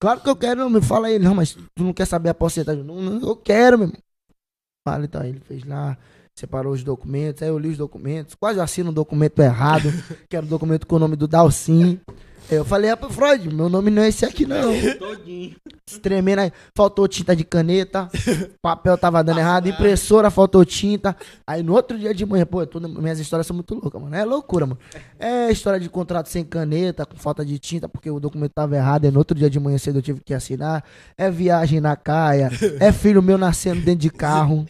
Claro que eu quero, me fala aí. Não, mas tu não quer saber a porcentagem? Não, não, eu quero, meu irmão. Fala, então, ele fez lá, separou os documentos, aí eu li os documentos, quase assino um documento errado, que era o documento com o nome do Dalcin. Eu falei, ah, pro Freud, meu nome não é esse aqui, não. Todinho. Tremendo aí. Faltou tinta de caneta, papel tava dando errado, impressora faltou tinta. Aí no outro dia de manhã, pô, tudo, minhas histórias são muito loucas, mano. É loucura, mano. É história de contrato sem caneta, com falta de tinta, porque o documento tava errado. E no outro dia de manhã cedo eu tive que assinar. É viagem na caia. É filho meu nascendo dentro de carro.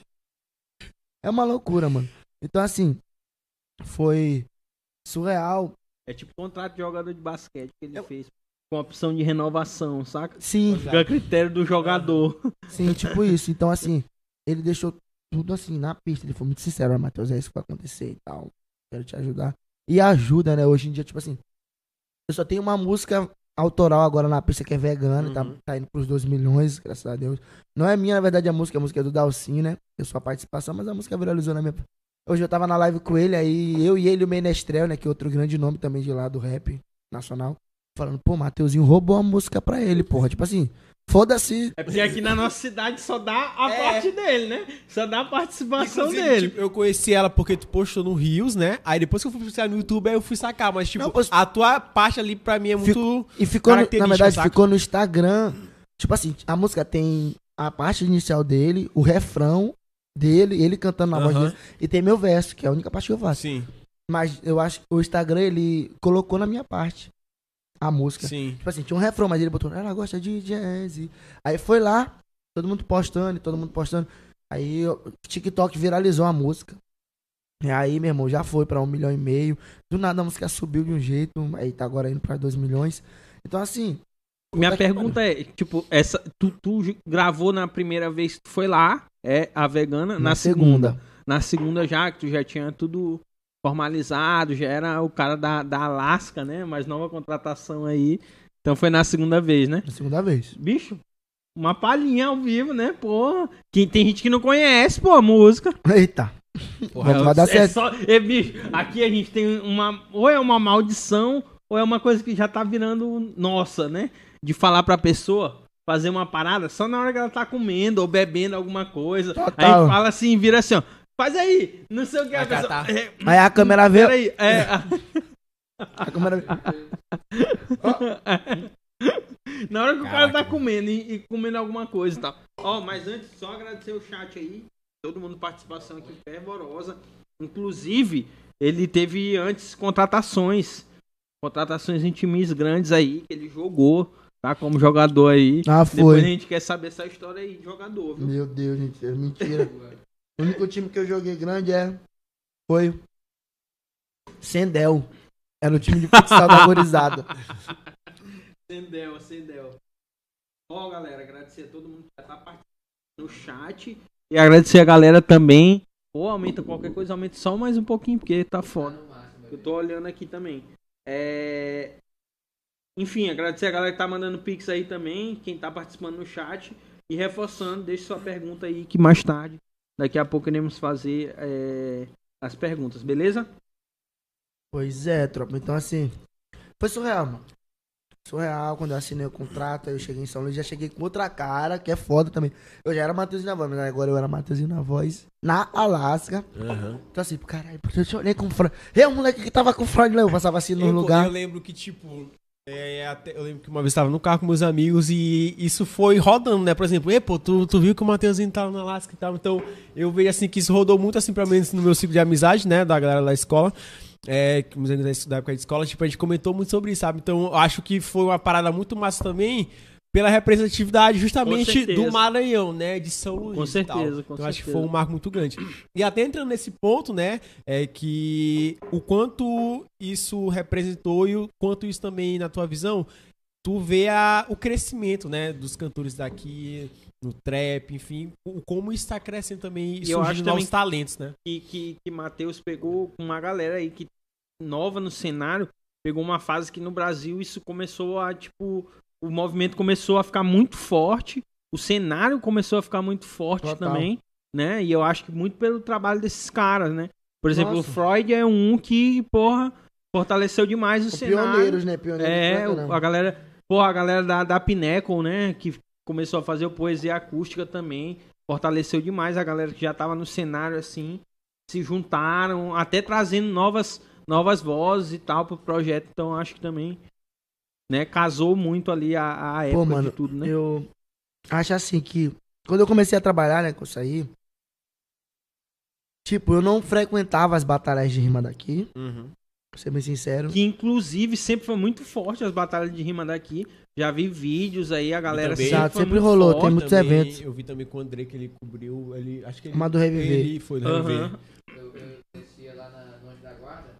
É uma loucura, mano. Então, assim, foi surreal. É tipo contrato de jogador de basquete que ele fez. Com opção de renovação, saca? Sim, Fica a critério do jogador. Sim, tipo isso. Então, assim, ele deixou tudo assim na pista. Ele foi muito sincero, "Ah, Matheus, é isso que vai acontecer e tal. Quero te ajudar. E ajuda, né? Hoje em dia, tipo assim, eu só tenho uma música autoral agora na pista que é vegana, tá, Uhum. tá indo pros 2 milhões, graças a Deus. Não é minha, na verdade, a música, a música é do Dalcin, né? Eu sou a participação, mas a música viralizou na minha. Hoje eu tava na live com ele, aí eu e ele, o Menestrel, né? Que é outro grande nome também de lá do rap nacional. Falando, pô, Mateuzinho roubou a música pra ele, porra. Tipo assim, foda-se. É porque aqui na nossa cidade só dá a É. parte dele, né? Só dá a participação Inclusive, dele. tipo, eu conheci ela porque tu postou no Rios, né? Aí depois que eu fui postar no YouTube, aí eu fui sacar. Mas, tipo, Não, a tua parte ali pra mim é muito. E ficou, no- na característica, verdade, saca? ficou no Instagram. Tipo assim, a música tem a parte inicial dele, o refrão dele, ele cantando na voz Aham. dele, e tem meu verso, que é a única parte que eu faço. Sim, Mas eu acho que o Instagram, ele colocou na minha parte a música. sim. Tipo assim, tinha um refrão, mas ele botou, ela gosta de jazz. Aí foi lá, todo mundo postando, todo mundo postando. Aí o TikTok viralizou a música. E aí, meu irmão, já foi pra um milhão e meio. Do nada a música subiu de um jeito, aí tá agora indo pra dois milhões. Então, assim, Minha pergunta é, tipo, essa, tu, tu gravou na primeira vez que tu foi lá, é a vegana, na, na segunda. segunda. Na segunda já, que tu já tinha tudo formalizado, já era o cara da, da Alaska, né? Mais nova contratação aí. Então foi na segunda vez, né? Na segunda vez. Bicho, uma palhinha ao vivo, né? Pô, que, tem gente que não conhece, pô, a música. Eita. Porra, vai dar é certo. só, é, bicho, aqui a gente tem uma. Ou é uma maldição, ou é uma coisa que já tá virando nossa, né? De falar pra pessoa fazer uma parada só na hora que ela tá comendo ou bebendo alguma coisa. Total. Aí fala assim, vira assim, ó. Faz aí, não sei o que a pessoa. catar. É, Aí a câmera veio. peraí, é. a- A câmera Na hora que o cara Caraca, tá comendo e, e comendo alguma coisa e tal. Ó, mas antes, só agradecer o chat aí. Todo mundo participação aqui fervorosa. Inclusive, ele teve antes contratações. Contratações em times grandes aí, que ele jogou, tá? Como jogador aí. Ah, Depois a foi. gente quer saber essa história aí de jogador, viu? Meu Deus, gente. É mentira. o único time que eu joguei grande é. Foi. Sendel. Era o time de futsal da Gorizada. Acendeu, acendeu. Ó, galera, agradecer a todo mundo que já tá participando no chat. E agradecer a galera também. Pô, aumenta qualquer coisa, aumenta só mais um pouquinho, porque tá foda. Eu tô olhando aqui também. É... Enfim, agradecer a galera que tá mandando pix aí também, quem tá participando no chat. E reforçando, deixe sua pergunta aí que mais tarde, daqui a pouco iremos fazer é, as perguntas, beleza? Pois é, tropa. Então, assim. Foi surreal, mano. Surreal. Quando eu assinei o contrato, aí eu cheguei em São Luís, já cheguei com outra cara, que é foda também. Eu já era Matheusinho na voz, mas agora eu era Matheusinho na voz, na Alasca. Aham. Então, assim, caralho, porque eu te olhei com o. É o moleque que tava com o Freud lá, eu passava assim no Eu, lugar. eu lembro que, tipo. É, até- eu lembro que uma vez eu tava no carro com meus amigos e isso foi rodando, né? Por exemplo, e pô, tu, tu viu que o Matheusinho tava na Alaska e tal. Então, eu vejo assim que isso rodou muito, assim, pra mim, no meu ciclo de amizade, né? Da galera da escola. É, que meus amigos da época de escola, tipo, a gente comentou muito sobre isso, sabe? Então, acho que foi uma parada muito massa também pela representatividade justamente certeza. do Maranhão, né? De São Luís. Com e tal. certeza, com então acho que certeza. foi um marco muito grande. E até entrando nesse ponto, né? É que o quanto isso representou e o quanto isso também, na tua visão, tu vê a, o crescimento, né? Dos cantores daqui, no trap, enfim, o, como está crescendo também e E surgindo novos talentos, né? que, que, que Matheus pegou com uma galera aí que nova no cenário, pegou uma fase que no Brasil isso começou a, tipo, o movimento começou a ficar muito forte, o cenário começou a ficar muito forte Total. também, né? E eu acho que muito pelo trabalho desses caras, né? Por exemplo, Nossa. o Freud é um que, porra, fortaleceu demais o São cenário. pioneiros, né? Pioneiros É, o- a galera, pô, a galera da, da Pinnacle, né, que começou a fazer o poesia acústica também, fortaleceu demais a galera que já tava no cenário assim, se juntaram, até trazendo novas novas vozes e tal pro projeto, então acho que também né, casou muito ali a, a época mano, de tudo, né? Eu acho assim que quando eu comecei a trabalhar, né, com isso aí, tipo, eu não frequentava as batalhas de rima daqui, Uhum. pra ser bem sincero. Que inclusive sempre foi muito forte as batalhas de rima daqui. Já vi vídeos aí, a galera também- sempre, Exato, foi sempre muito rolou, forte. tem muitos Também, eventos. Eu vi também com o André que ele cobriu, ele, acho que ele, Uma do Reviver. ele foi do Reviver. Aham. Eu, eu descia lá na, no Anjo da Guarda.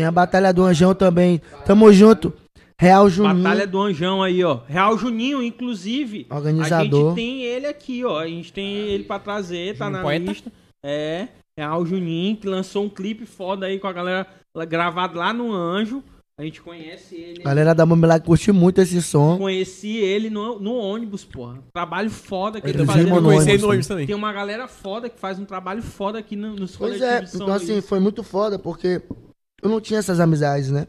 Tem a Batalha do Anjão também. Tamo junto. Real Juninho, Batalha do Anjão aí, ó. Real Juninho, inclusive. A organizador. gente tem ele aqui, ó. A gente tem ele pra trazer, tá Juninho na Poeta? lista. É, Real Juninho, que lançou um clipe foda aí com a galera gravado lá no Anjo. A gente conhece ele. Galera da Bambilá curte muito esse som. Conheci ele no, no ônibus, porra. Trabalho foda que Eu ele Inclusive, faz. mano, conheci ele ônibus no ônibus também. Tem uma galera foda que faz um trabalho foda aqui no- nos Pois é, então assim, foi muito foda, porque eu não tinha essas amizades, né?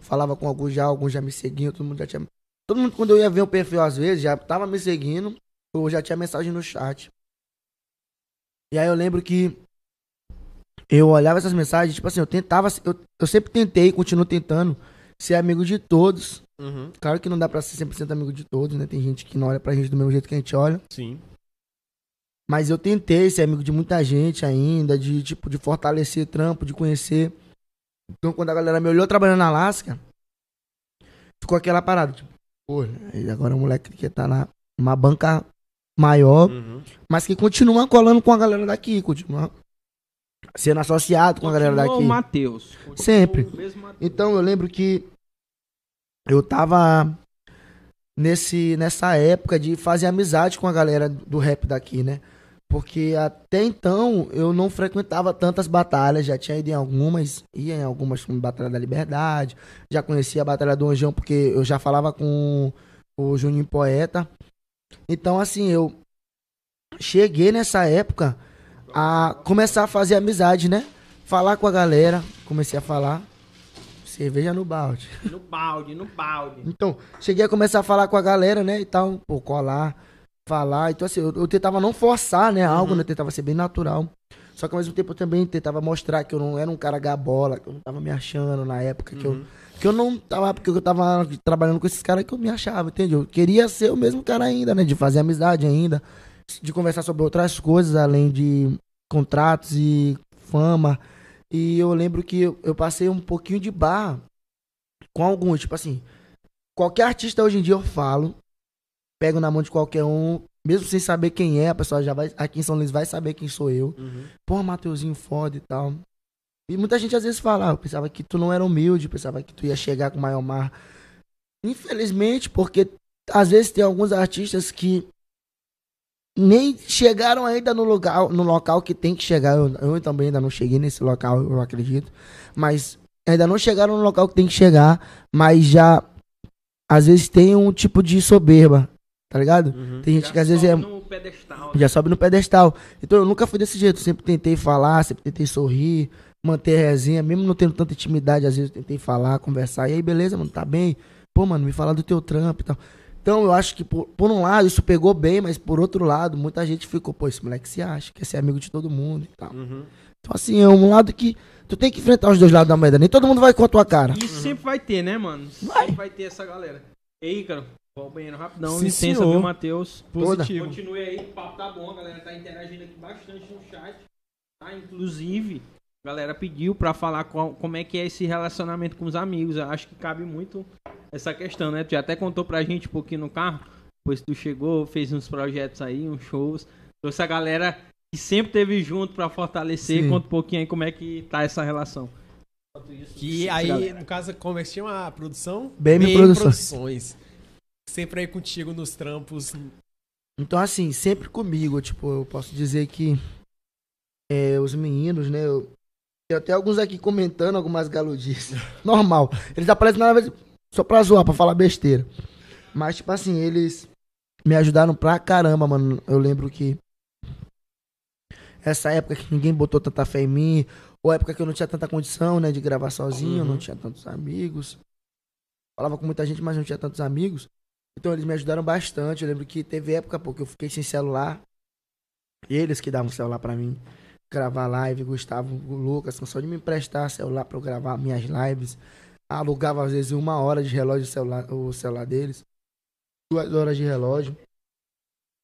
Falava com alguns já, alguns já me seguiam, todo mundo já tinha. Todo mundo, quando eu ia ver o perfil, às vezes, já tava me seguindo, ou já tinha mensagem no chat. E aí eu lembro que eu olhava essas mensagens, tipo assim, eu tentava, eu, eu sempre tentei, e continuo tentando, ser amigo de todos. Uhum. Claro que não dá pra ser 100% amigo de todos, né? Tem gente que não olha pra gente do mesmo jeito que a gente olha. Sim. Mas eu tentei ser amigo de muita gente ainda, de tipo, de fortalecer trampo, de conhecer. Então quando a galera me olhou trabalhando na Alaska, ficou aquela parada, tipo, pô, agora o moleque que tá na uma banca maior, Uhum. mas que continua colando com a galera daqui, continua sendo associado com a galera daqui. o Matheus. Sempre. o. Então eu lembro que eu tava nesse nessa época de fazer amizade com a galera do rap daqui, né? Porque até então eu não frequentava tantas batalhas, já tinha ido em algumas, ia em algumas como Batalha da Liberdade, já conhecia a Batalha do Anjão porque eu já falava com o Juninho Poeta. Então assim, eu cheguei nessa época a começar a fazer amizade, né? Falar com a galera, comecei a falar cerveja no balde. No balde, no balde. Então, cheguei a começar a falar com a galera, né, e tal, pô, colar, falar. Então, assim, eu, eu tentava não forçar, né, algo, né, eu tentava ser bem natural. Só que ao mesmo tempo eu também tentava mostrar que eu não era um cara gabola, que eu não tava me achando na época, que, eu, que eu não tava, porque eu tava trabalhando com esses caras que eu me achava, entendeu? Eu queria ser o mesmo cara ainda, né, de fazer amizade ainda, de conversar sobre outras coisas, além de contratos e fama. E eu lembro que eu, eu passei um pouquinho de barra com alguns, tipo assim, qualquer artista hoje em dia eu falo, pego na mão de qualquer um, mesmo sem saber quem é, a pessoa já vai, aqui em São Luís vai saber quem sou eu. Uhum. Pô, Mateuzinho foda e tal. E muita gente às vezes fala, ah, eu pensava que tu não era humilde, pensava que tu ia chegar com o maior mar. Infelizmente, porque às vezes tem alguns artistas que nem chegaram ainda no lugar, no local que tem que chegar. Eu, eu também ainda não cheguei nesse local, eu acredito. Mas ainda não chegaram no local que tem que chegar, mas já às vezes tem um tipo de soberba, tá ligado? Uhum. Tem gente Já que às vezes é sobe no pedestal. já sobe no pedestal. Então eu nunca fui desse jeito, sempre tentei falar, sempre tentei sorrir, manter a resenha, mesmo não tendo tanta intimidade, às vezes eu tentei falar, conversar. E aí, beleza, mano, tá bem? Pô, mano, me fala do teu trampo e tal. Então eu acho que por, por um lado isso pegou bem, mas por outro lado, muita gente ficou, pô, esse moleque se acha, quer ser amigo de todo mundo e tal. Uhum. Então assim, é um lado que tu tem que enfrentar os dois lados da moeda, nem todo mundo vai com a tua cara. Isso sempre vai ter, né, mano? Vai. Sempre vai ter essa galera. Ei, cara, vou ao banheiro rapidão. Sim, Licença, senhor. viu, Matheus? Positivo. Continue aí, o papo tá bom, a galera tá interagindo aqui bastante no chat. Tá? Inclusive, a galera pediu pra falar qual- como é que é esse relacionamento com os amigos. Eu acho que cabe muito essa questão, né? Tu já até contou pra gente um pouquinho no carro. Depois que tu chegou, fez uns projetos aí, uns shows. Trouxe a galera que sempre teve junto pra fortalecer. Sim. Conta um pouquinho aí como é que tá essa relação. Que aí, no caso, como é que se chama a produção? BM Produções. Produções. Sempre aí contigo nos trampos. Então, assim, sempre comigo, tipo, eu posso dizer que é, os meninos, né? Eu, tem até alguns aqui comentando algumas galudices. Normal. Eles aparecem na vez só pra zoar, pra falar besteira. Mas, tipo assim, eles me ajudaram pra caramba, mano. Eu lembro que essa época que ninguém botou tanta fé em mim, ou época que eu não tinha tanta condição, né, de gravar sozinho, Uhum. não tinha tantos amigos. Falava com muita gente, mas não tinha tantos amigos. Então eles me ajudaram bastante. Eu lembro que teve época, pô, que eu fiquei sem celular. Eles que davam celular pra mim. Gravar live, Gustavo, o Lucas, só de me emprestar celular pra eu gravar minhas lives. Alugava às vezes uma hora de relógio o celular, o celular deles. Duas horas de relógio.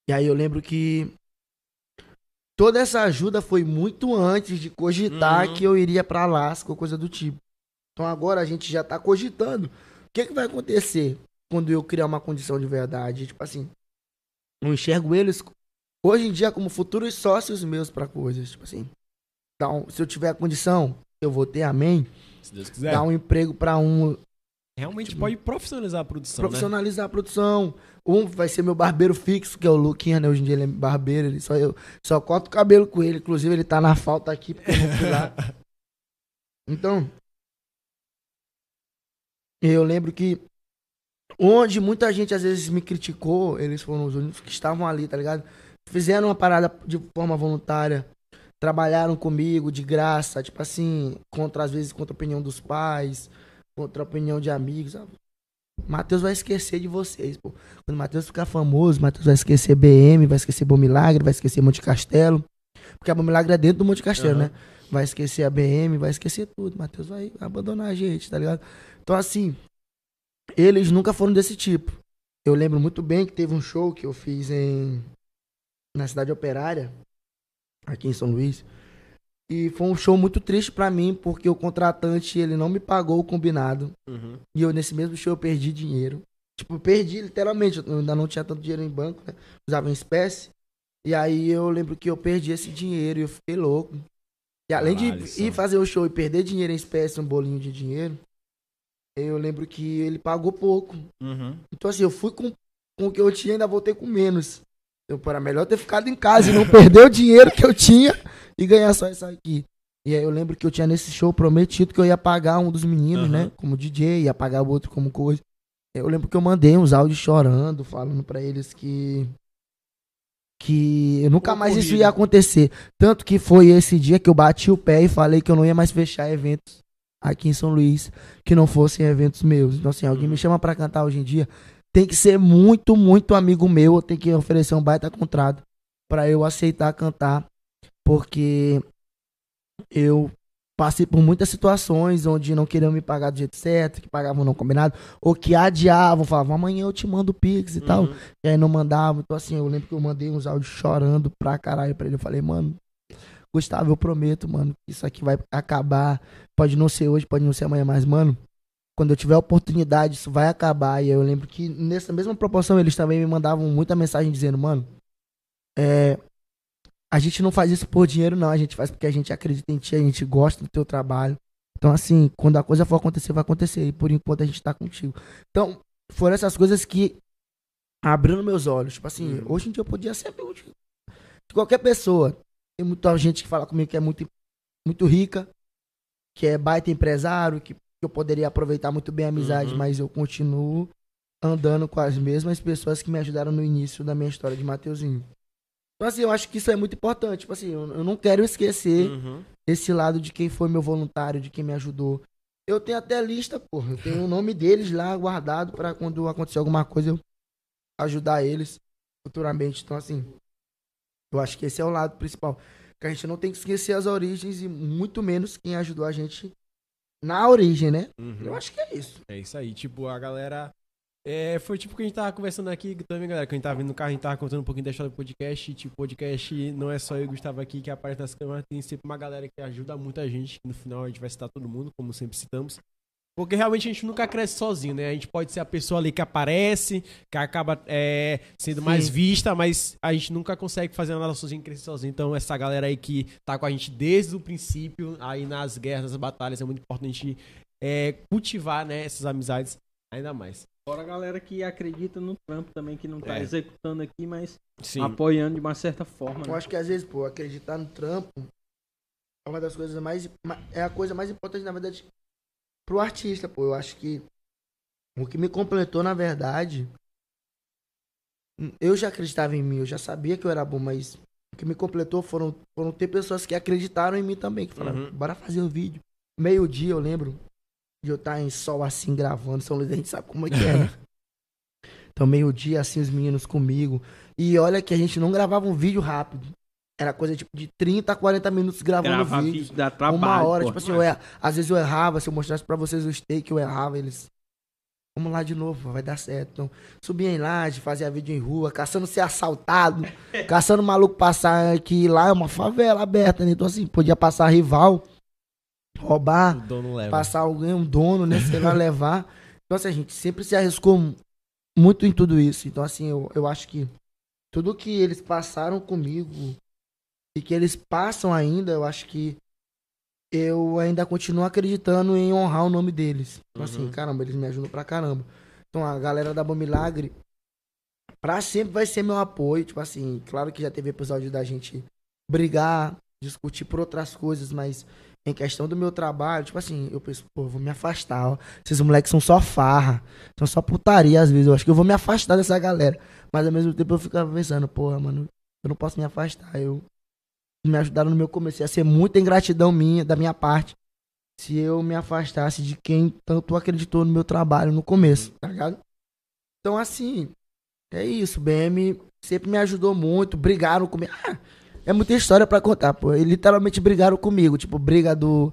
E aí eu lembro que toda essa ajuda foi muito antes de cogitar Uhum. que eu iria pra Alaska ou coisa do tipo. Então agora a gente já tá cogitando. O que, que vai acontecer quando eu criar uma condição de verdade? Tipo assim, eu enxergo eles hoje em dia como futuros sócios meus pra coisas. Tipo assim, então, se eu tiver a condição, eu vou ter, amém. Se Deus quiser. Dar um emprego pra um, Realmente pode profissionalizar a produção, né? profissionalizar a produção. Um vai ser meu barbeiro fixo, que é o Luquinha, né? Hoje em dia ele é barbeiro, ele só eu só corto o cabelo com ele. Inclusive, ele tá na falta aqui porque eu não fui lá. Então, eu lembro que onde muita gente às vezes me criticou, eles foram os únicos que estavam ali, tá ligado? Fizeram uma parada de forma voluntária, trabalharam comigo de graça, tipo assim, contra às vezes contra a opinião dos pais, contra a opinião de amigos. Ah, Matheus vai esquecer de vocês, pô. Quando o Matheus ficar famoso, Matheus vai esquecer BM, vai esquecer Bom Milagre, vai esquecer Monte Castelo. Porque a Bom Milagre é dentro do Monte Castelo, Aham. né? Vai esquecer a BM, vai esquecer tudo. Matheus vai abandonar a gente, tá ligado? Então, assim, eles nunca foram desse tipo. Eu lembro muito bem que teve um show que eu fiz em na cidade operária, aqui em São Luís. E foi um show muito triste pra mim, porque o contratante ele não me pagou o combinado. Uhum. E eu, nesse mesmo show, eu perdi dinheiro. Tipo, perdi literalmente. Eu ainda não tinha tanto dinheiro em banco, né? Usava em espécie. E aí eu lembro que eu perdi esse dinheiro e eu fiquei louco. E além de ir fazer o show e perder dinheiro em espécie, um bolinho de dinheiro, eu lembro que ele pagou pouco. Uhum. Então, assim, eu fui com, com o que eu tinha e ainda voltei com menos. Então, era melhor ter ficado em casa e não perder o dinheiro que eu tinha e ganhar só isso aqui. E aí eu lembro que eu tinha nesse show prometido que eu ia pagar um dos meninos, Aham. né? Como DJ, ia pagar o outro como coisa. Eu lembro que eu mandei uns áudios chorando, falando pra eles que. Que nunca mais isso ia acontecer. Tanto que foi esse dia que eu bati o pé e falei que eu não ia mais fechar eventos aqui em São Luís que não fossem eventos meus. Então, assim, alguém me chama pra cantar hoje em dia, tem que ser muito, muito amigo meu, ou tem que oferecer um baita contrato pra eu aceitar cantar, porque eu passei por muitas situações onde não queriam me pagar do jeito certo, que pagavam não combinado, ou que adiavam, falavam, amanhã eu te mando o Pix e tal. Uhum. E aí não mandava. Então, assim, eu lembro que eu mandei uns áudios chorando pra caralho pra ele. Eu falei, mano, Gustavo, eu prometo, mano, que isso aqui vai acabar. Pode não ser hoje, pode não ser amanhã, mas, mano, quando eu tiver oportunidade, isso vai acabar. E eu lembro que nessa mesma proporção eles também me mandavam muita mensagem dizendo, mano, é. A gente não faz isso por dinheiro, não. A gente faz porque a gente acredita em ti, a gente gosta do teu trabalho. Então, assim, quando a coisa for acontecer, vai acontecer. E por enquanto a gente tá contigo. Então, foram essas coisas que abriram meus olhos. Tipo assim, Uhum. hoje em dia eu podia ser de, de qualquer pessoa. Tem muita gente que fala comigo que é muito, muito rica, que é baita empresário, que, eu poderia aproveitar muito bem a amizade, Uhum. mas eu continuo andando com as mesmas pessoas que me ajudaram no início da minha história de Mateuzinho. Então, assim, eu acho que isso é muito importante. Tipo assim, eu, eu não quero esquecer Uhum. esse lado de quem foi meu voluntário, de quem me ajudou. Eu tenho até lista, porra. Eu tenho o nome deles lá guardado pra quando acontecer alguma coisa eu ajudar eles futuramente. Então, assim, eu acho que esse é o lado principal. Que a gente não tem que esquecer as origens e muito menos quem ajudou a gente na origem, né? Uhum. Eu acho que é isso. É isso aí, tipo, a galera. É, foi tipo o que a gente tava conversando aqui também, galera. Que a gente tava vindo no carro, a gente tava contando um pouquinho da história do podcast. E, tipo, podcast não é só eu e o Gustavo aqui que aparece nas câmeras, tem sempre uma galera que ajuda muita gente. Que no final a gente vai citar todo mundo, como sempre citamos. Porque realmente a gente nunca cresce sozinho, né? A gente pode ser a pessoa ali que aparece, que acaba é, sendo Sim. mais vista, mas a gente nunca consegue fazer nada sozinho, crescer sozinho. Então, essa galera aí que tá com a gente desde o princípio, aí nas guerras, nas batalhas, é muito importante é, cultivar, né, essas amizades ainda mais. Fora a galera que acredita no trampo também, que não tá É. executando aqui, mas Sim. apoiando de uma certa forma. Eu né? acho que às vezes, pô, acreditar no trampo é uma das coisas mais. ma- É a coisa mais importante, na verdade, pro artista, pô. Eu acho que o que me completou, na verdade. Eu já acreditava em mim, eu já sabia que eu era bom, mas o que me completou foram, foram ter pessoas que acreditaram em mim também, que falaram, Uhum. bora fazer o vídeo. Meio-dia, eu lembro de eu estar em sol assim, gravando. São Luís, a gente sabe como é que é, né? Então, meio-dia, assim, os meninos comigo. E olha que a gente não gravava um vídeo rápido. Era coisa tipo de 30 a 40 minutos gravando Gravar vídeo. vídeo dá trabalho. uma hora, pô. tipo assim, eu erra- às vezes eu errava, se eu mostrasse pra vocês os takes, eu errava, eles. Vamos lá de novo, vai dar certo. Então, subia em laje, fazia vídeo em rua, caçando ser assaltado, caçando maluco passar que lá é uma favela aberta, né? Então, assim, podia passar rival, roubar, O dono leva. passar alguém, um dono, né? Sei lá, levar. Então, assim, a gente sempre se arriscou mu- muito em tudo isso. Então, assim, eu, eu acho que tudo que eles passaram comigo e que eles passam ainda, eu acho que eu ainda continuo acreditando em honrar o nome deles. Então, assim, Uhum. caramba, eles me ajudam pra caramba. Então, a galera da Bom Milagre, pra sempre vai ser meu apoio. Tipo assim, claro que já teve episódio da gente brigar, discutir por outras coisas, mas em questão do meu trabalho, tipo assim, eu penso, pô, eu vou me afastar. Ó. Esses moleques são só farra, são só putaria às vezes. Eu acho que eu vou me afastar dessa galera. Mas ao mesmo tempo eu ficava pensando, porra, mano, eu não posso me afastar. Eu me ajudaram no meu começo. Ia ser muita ingratidão minha, da minha parte, se eu me afastasse de quem tanto acreditou no meu trabalho no começo, tá ligado? Então, assim, é isso. BM sempre me ajudou muito. Brigaram comigo. Ah, é muita história pra contar, pô. Eles literalmente brigaram comigo. Tipo, briga do.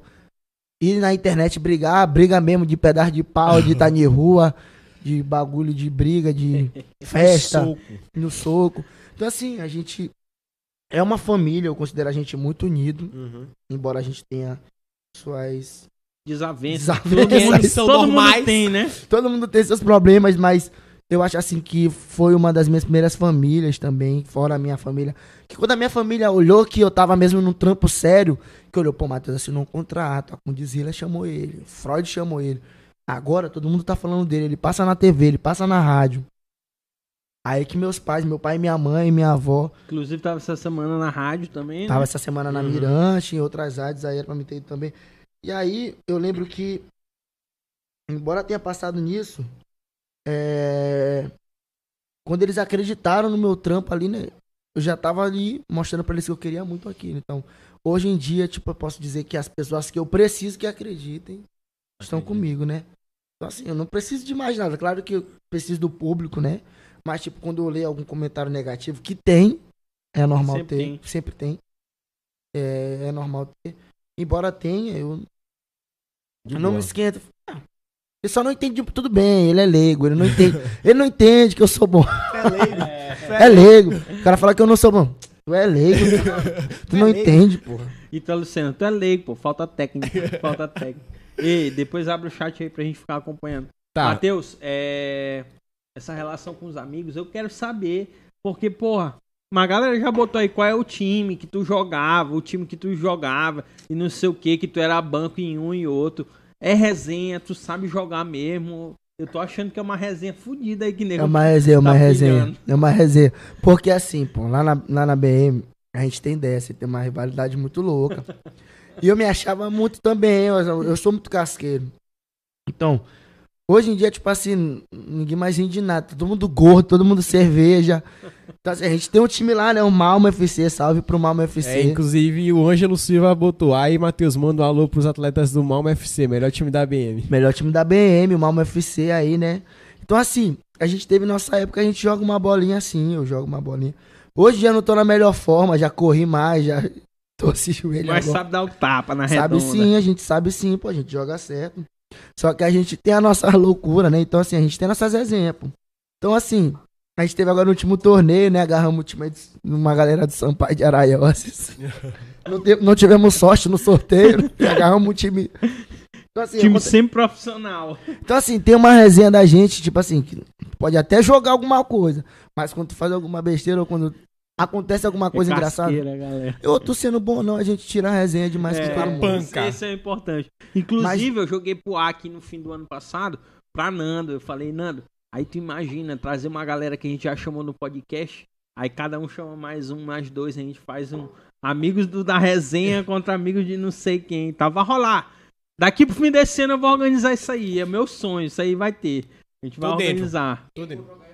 Ir na internet brigar, briga mesmo de pedaço de pau, de estar em rua, de bagulho de briga, de festa Soco. no soco. Então, assim, a gente é uma família, eu considero a gente muito unido, Uhum. embora a gente tenha suas. Desavenças. Desavenças. Todo mundo, São todo mundo tem, né? Todo mundo tem seus problemas, mas eu acho assim que foi uma das minhas primeiras famílias também, fora a minha família. Que quando a minha família olhou que eu tava mesmo num trampo sério, que olhou, pô, Matheus assinou um contrato, a Condizila chamou ele, Freud chamou ele. Agora todo mundo tá falando dele, ele passa na TV, ele passa na rádio. Aí que meus pais, meu pai, minha mãe, minha avó, Inclusive tava essa semana na rádio também. Tava né? essa semana na Uhum. Mirante, em outras rádios aí era pra me ter ido também. E aí eu lembro que, embora tenha passado nisso, é, quando eles acreditaram no meu trampo ali, né? Eu já tava ali mostrando pra eles que eu queria muito aquilo. Então, hoje em dia, tipo, eu posso dizer que as pessoas que eu preciso que acreditem estão Acredito. comigo, né? Então, assim, eu não preciso de mais nada. Claro que eu preciso do público, né? Mas, tipo, quando eu leio algum comentário negativo, que tem, é normal Sempre ter, tem. sempre tem. É, é normal ter. Embora tenha, eu De eu não boa. me esquento. Ah, Ele só não entende, tudo bem, ele é leigo, ele não entende, ele não entende que eu sou bom. É leigo. O cara fala que eu não sou bom. Tu é leigo, tu não entende, porra. Então, Luciano, tu é leigo, pô. Falta técnica. falta técnica. E depois abre o chat aí pra gente ficar acompanhando. Tá. Matheus, é... essa relação com os amigos, eu quero saber. Porque, porra, uma galera já botou aí qual é o time que tu jogava, o time que tu jogava, e não sei o que, que tu era banco em um e outro. É resenha, tu sabe jogar mesmo. Eu tô achando que é uma resenha fodida aí que nego. É uma resenha, uma tá resenha. pilhando. É uma resenha. Porque assim, pô, lá na, lá na BM, a gente tem dessa, tem uma rivalidade muito louca. e eu me achava muito também, eu, eu sou muito casqueiro. Então, hoje em dia, tipo assim, ninguém mais rende de nada. Todo mundo gordo, todo mundo cerveja. Então, assim, a gente tem um time lá, né? O Malmo FC, salve pro Malmo FC. É, inclusive o Ângelo Silva botou. Aí, Matheus, manda um alô pros atletas do Malmo FC, melhor time da BM. Melhor time da BM, o Malmo FC aí, né? Então, assim, a gente teve nossa época, a gente joga uma bolinha assim, eu jogo uma bolinha. Hoje já não tô na melhor forma, já corri mais, já torci joelho Mas agora. sabe dar o tapa na Sabe redonda. sim, a gente sabe sim, pô, a gente joga certo. Só que a gente tem a nossa loucura, né? Então, assim, a gente tem nossas exemplos. Então, assim, a gente teve agora no último torneio, né? Agarramos o time de uma galera do Sampaio de Araioses. não, te- não tivemos sorte no sorteio, né? agarramos o time Então, assim, Time aconte- sempre profissional. então, assim, tem uma resenha da gente, tipo assim, que pode até jogar alguma coisa, mas quando tu faz alguma besteira ou quando acontece alguma coisa é engraçada, galera. eu tô sendo bom ou não, a gente tira a resenha demais É, que todo a mundo. isso- Panca. Isso é importante. Inclusive, eu joguei pro ar aqui no fim do ano passado pra Nando. Eu falei, Nando, aí tu imagina trazer uma galera que a gente já chamou no podcast. Aí cada um chama mais um, mais dois. A gente faz um amigos do, da resenha contra amigos de não sei quem. Tá, vai rolar. Daqui pro fim desse ano eu vou organizar isso aí. É meu sonho. Isso aí vai ter. A gente vai Tô dentro. organizar. Tudo dentro.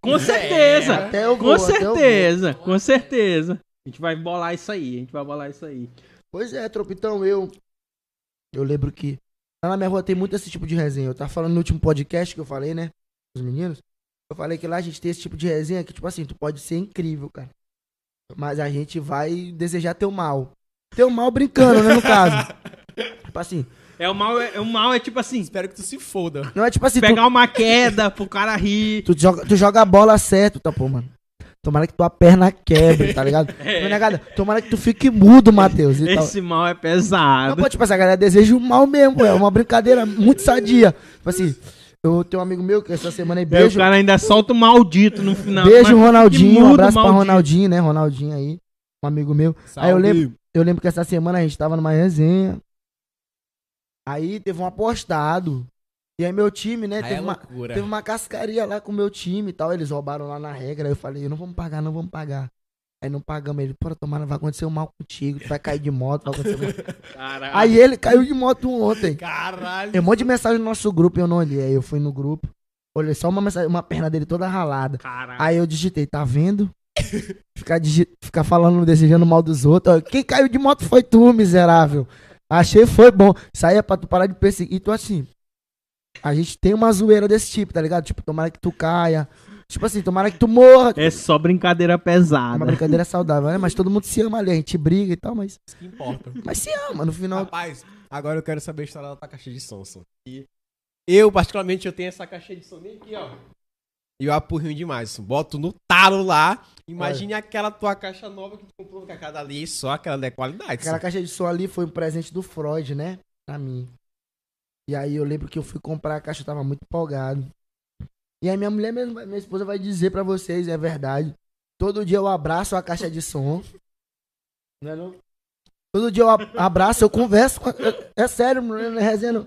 Com certeza. Até eu Com vou, até certeza. Com certeza. A gente vai bolar isso aí. A gente vai bolar isso aí. Pois é, Tropitão, eu. Eu lembro que. Lá na minha rua tem muito esse tipo de resenha. Eu tava falando no último podcast que eu falei, né? Os meninos. Eu falei que lá a gente tem esse tipo de resenha que, tipo assim, tu pode ser incrível, cara. Mas a gente vai desejar teu mal. Teu mal brincando, né, no caso. tipo assim. É o mal, é, o mal é tipo assim, Espero que tu se foda. Não é tipo assim, tu, pegar uma queda pro cara rir. tu, joga, tu joga a bola certo, tá, pô, mano. Tomara que tua perna quebre, tá ligado? Não é negada. Tomara que tu fique mudo, Matheus. e tal. Esse mal é Não, pesado. pô, tipo assim, a galera deseja o mal mesmo, pô. É uma brincadeira muito sadia. Tipo assim, eu tenho um amigo meu que essa semana aí, o beijo. cara ainda solta o maldito no final. Beijo, Ronaldinho. Um o abraço pra maldito. Ronaldinho, né? Ronaldinho aí, um amigo meu. Aí eu lembro, eu lembro que essa semana a gente tava numa resenha. Aí teve um apostado. E aí meu time, né, Aí teve é uma. Teve uma cascaria lá com o meu time e tal. Eles roubaram lá na regra. Aí eu falei, não vamos pagar, não vamos pagar. Aí não pagamos. Ele, porra, tomara, vai acontecer um mal contigo. Tu vai cair de moto, vai acontecer mal. Aí ele caiu de moto ontem. Caralho. Tem um monte de mensagem no nosso grupo e eu não olhei. Aí eu fui no grupo. Olhei só uma mensagem, uma perna dele toda ralada. Caralho. Aí eu digitei, tá vendo? Ficar, digi- ficar falando, desejando mal dos outros. Quem caiu de moto foi tu, miserável. Achei foi bom. Isso aí é pra tu parar de perseguir. E tu assim. A gente tem uma zoeira desse tipo, tá ligado? Tipo, tomara que tu caia. Tipo assim, tomara que tu morra. É só brincadeira É pesada. uma brincadeira saudável, né? Mas todo mundo se ama ali, a gente briga e tal, mas. Isso que importa. Mas se ama, no final. Rapaz, agora eu quero saber a história da tua caixa de som, Sam. E eu, particularmente, eu tenho essa caixa de som bem aqui, ó. E eu apurrinho demais. Sam. Boto no talo lá. Imagine aquela tua caixa nova que tu comprou com a cada ali. Só aquela da qualidade. Aquela Sam. caixa de som ali foi um presente do Freud, né? Pra mim. E aí eu lembro que eu fui comprar a caixa, eu tava muito empolgado. E aí minha mulher mesmo, minha esposa vai dizer pra vocês, é verdade. Todo dia eu abraço a caixa de som. Não é não? Todo dia eu abraço, eu converso com a, é, é sério, não é resenha.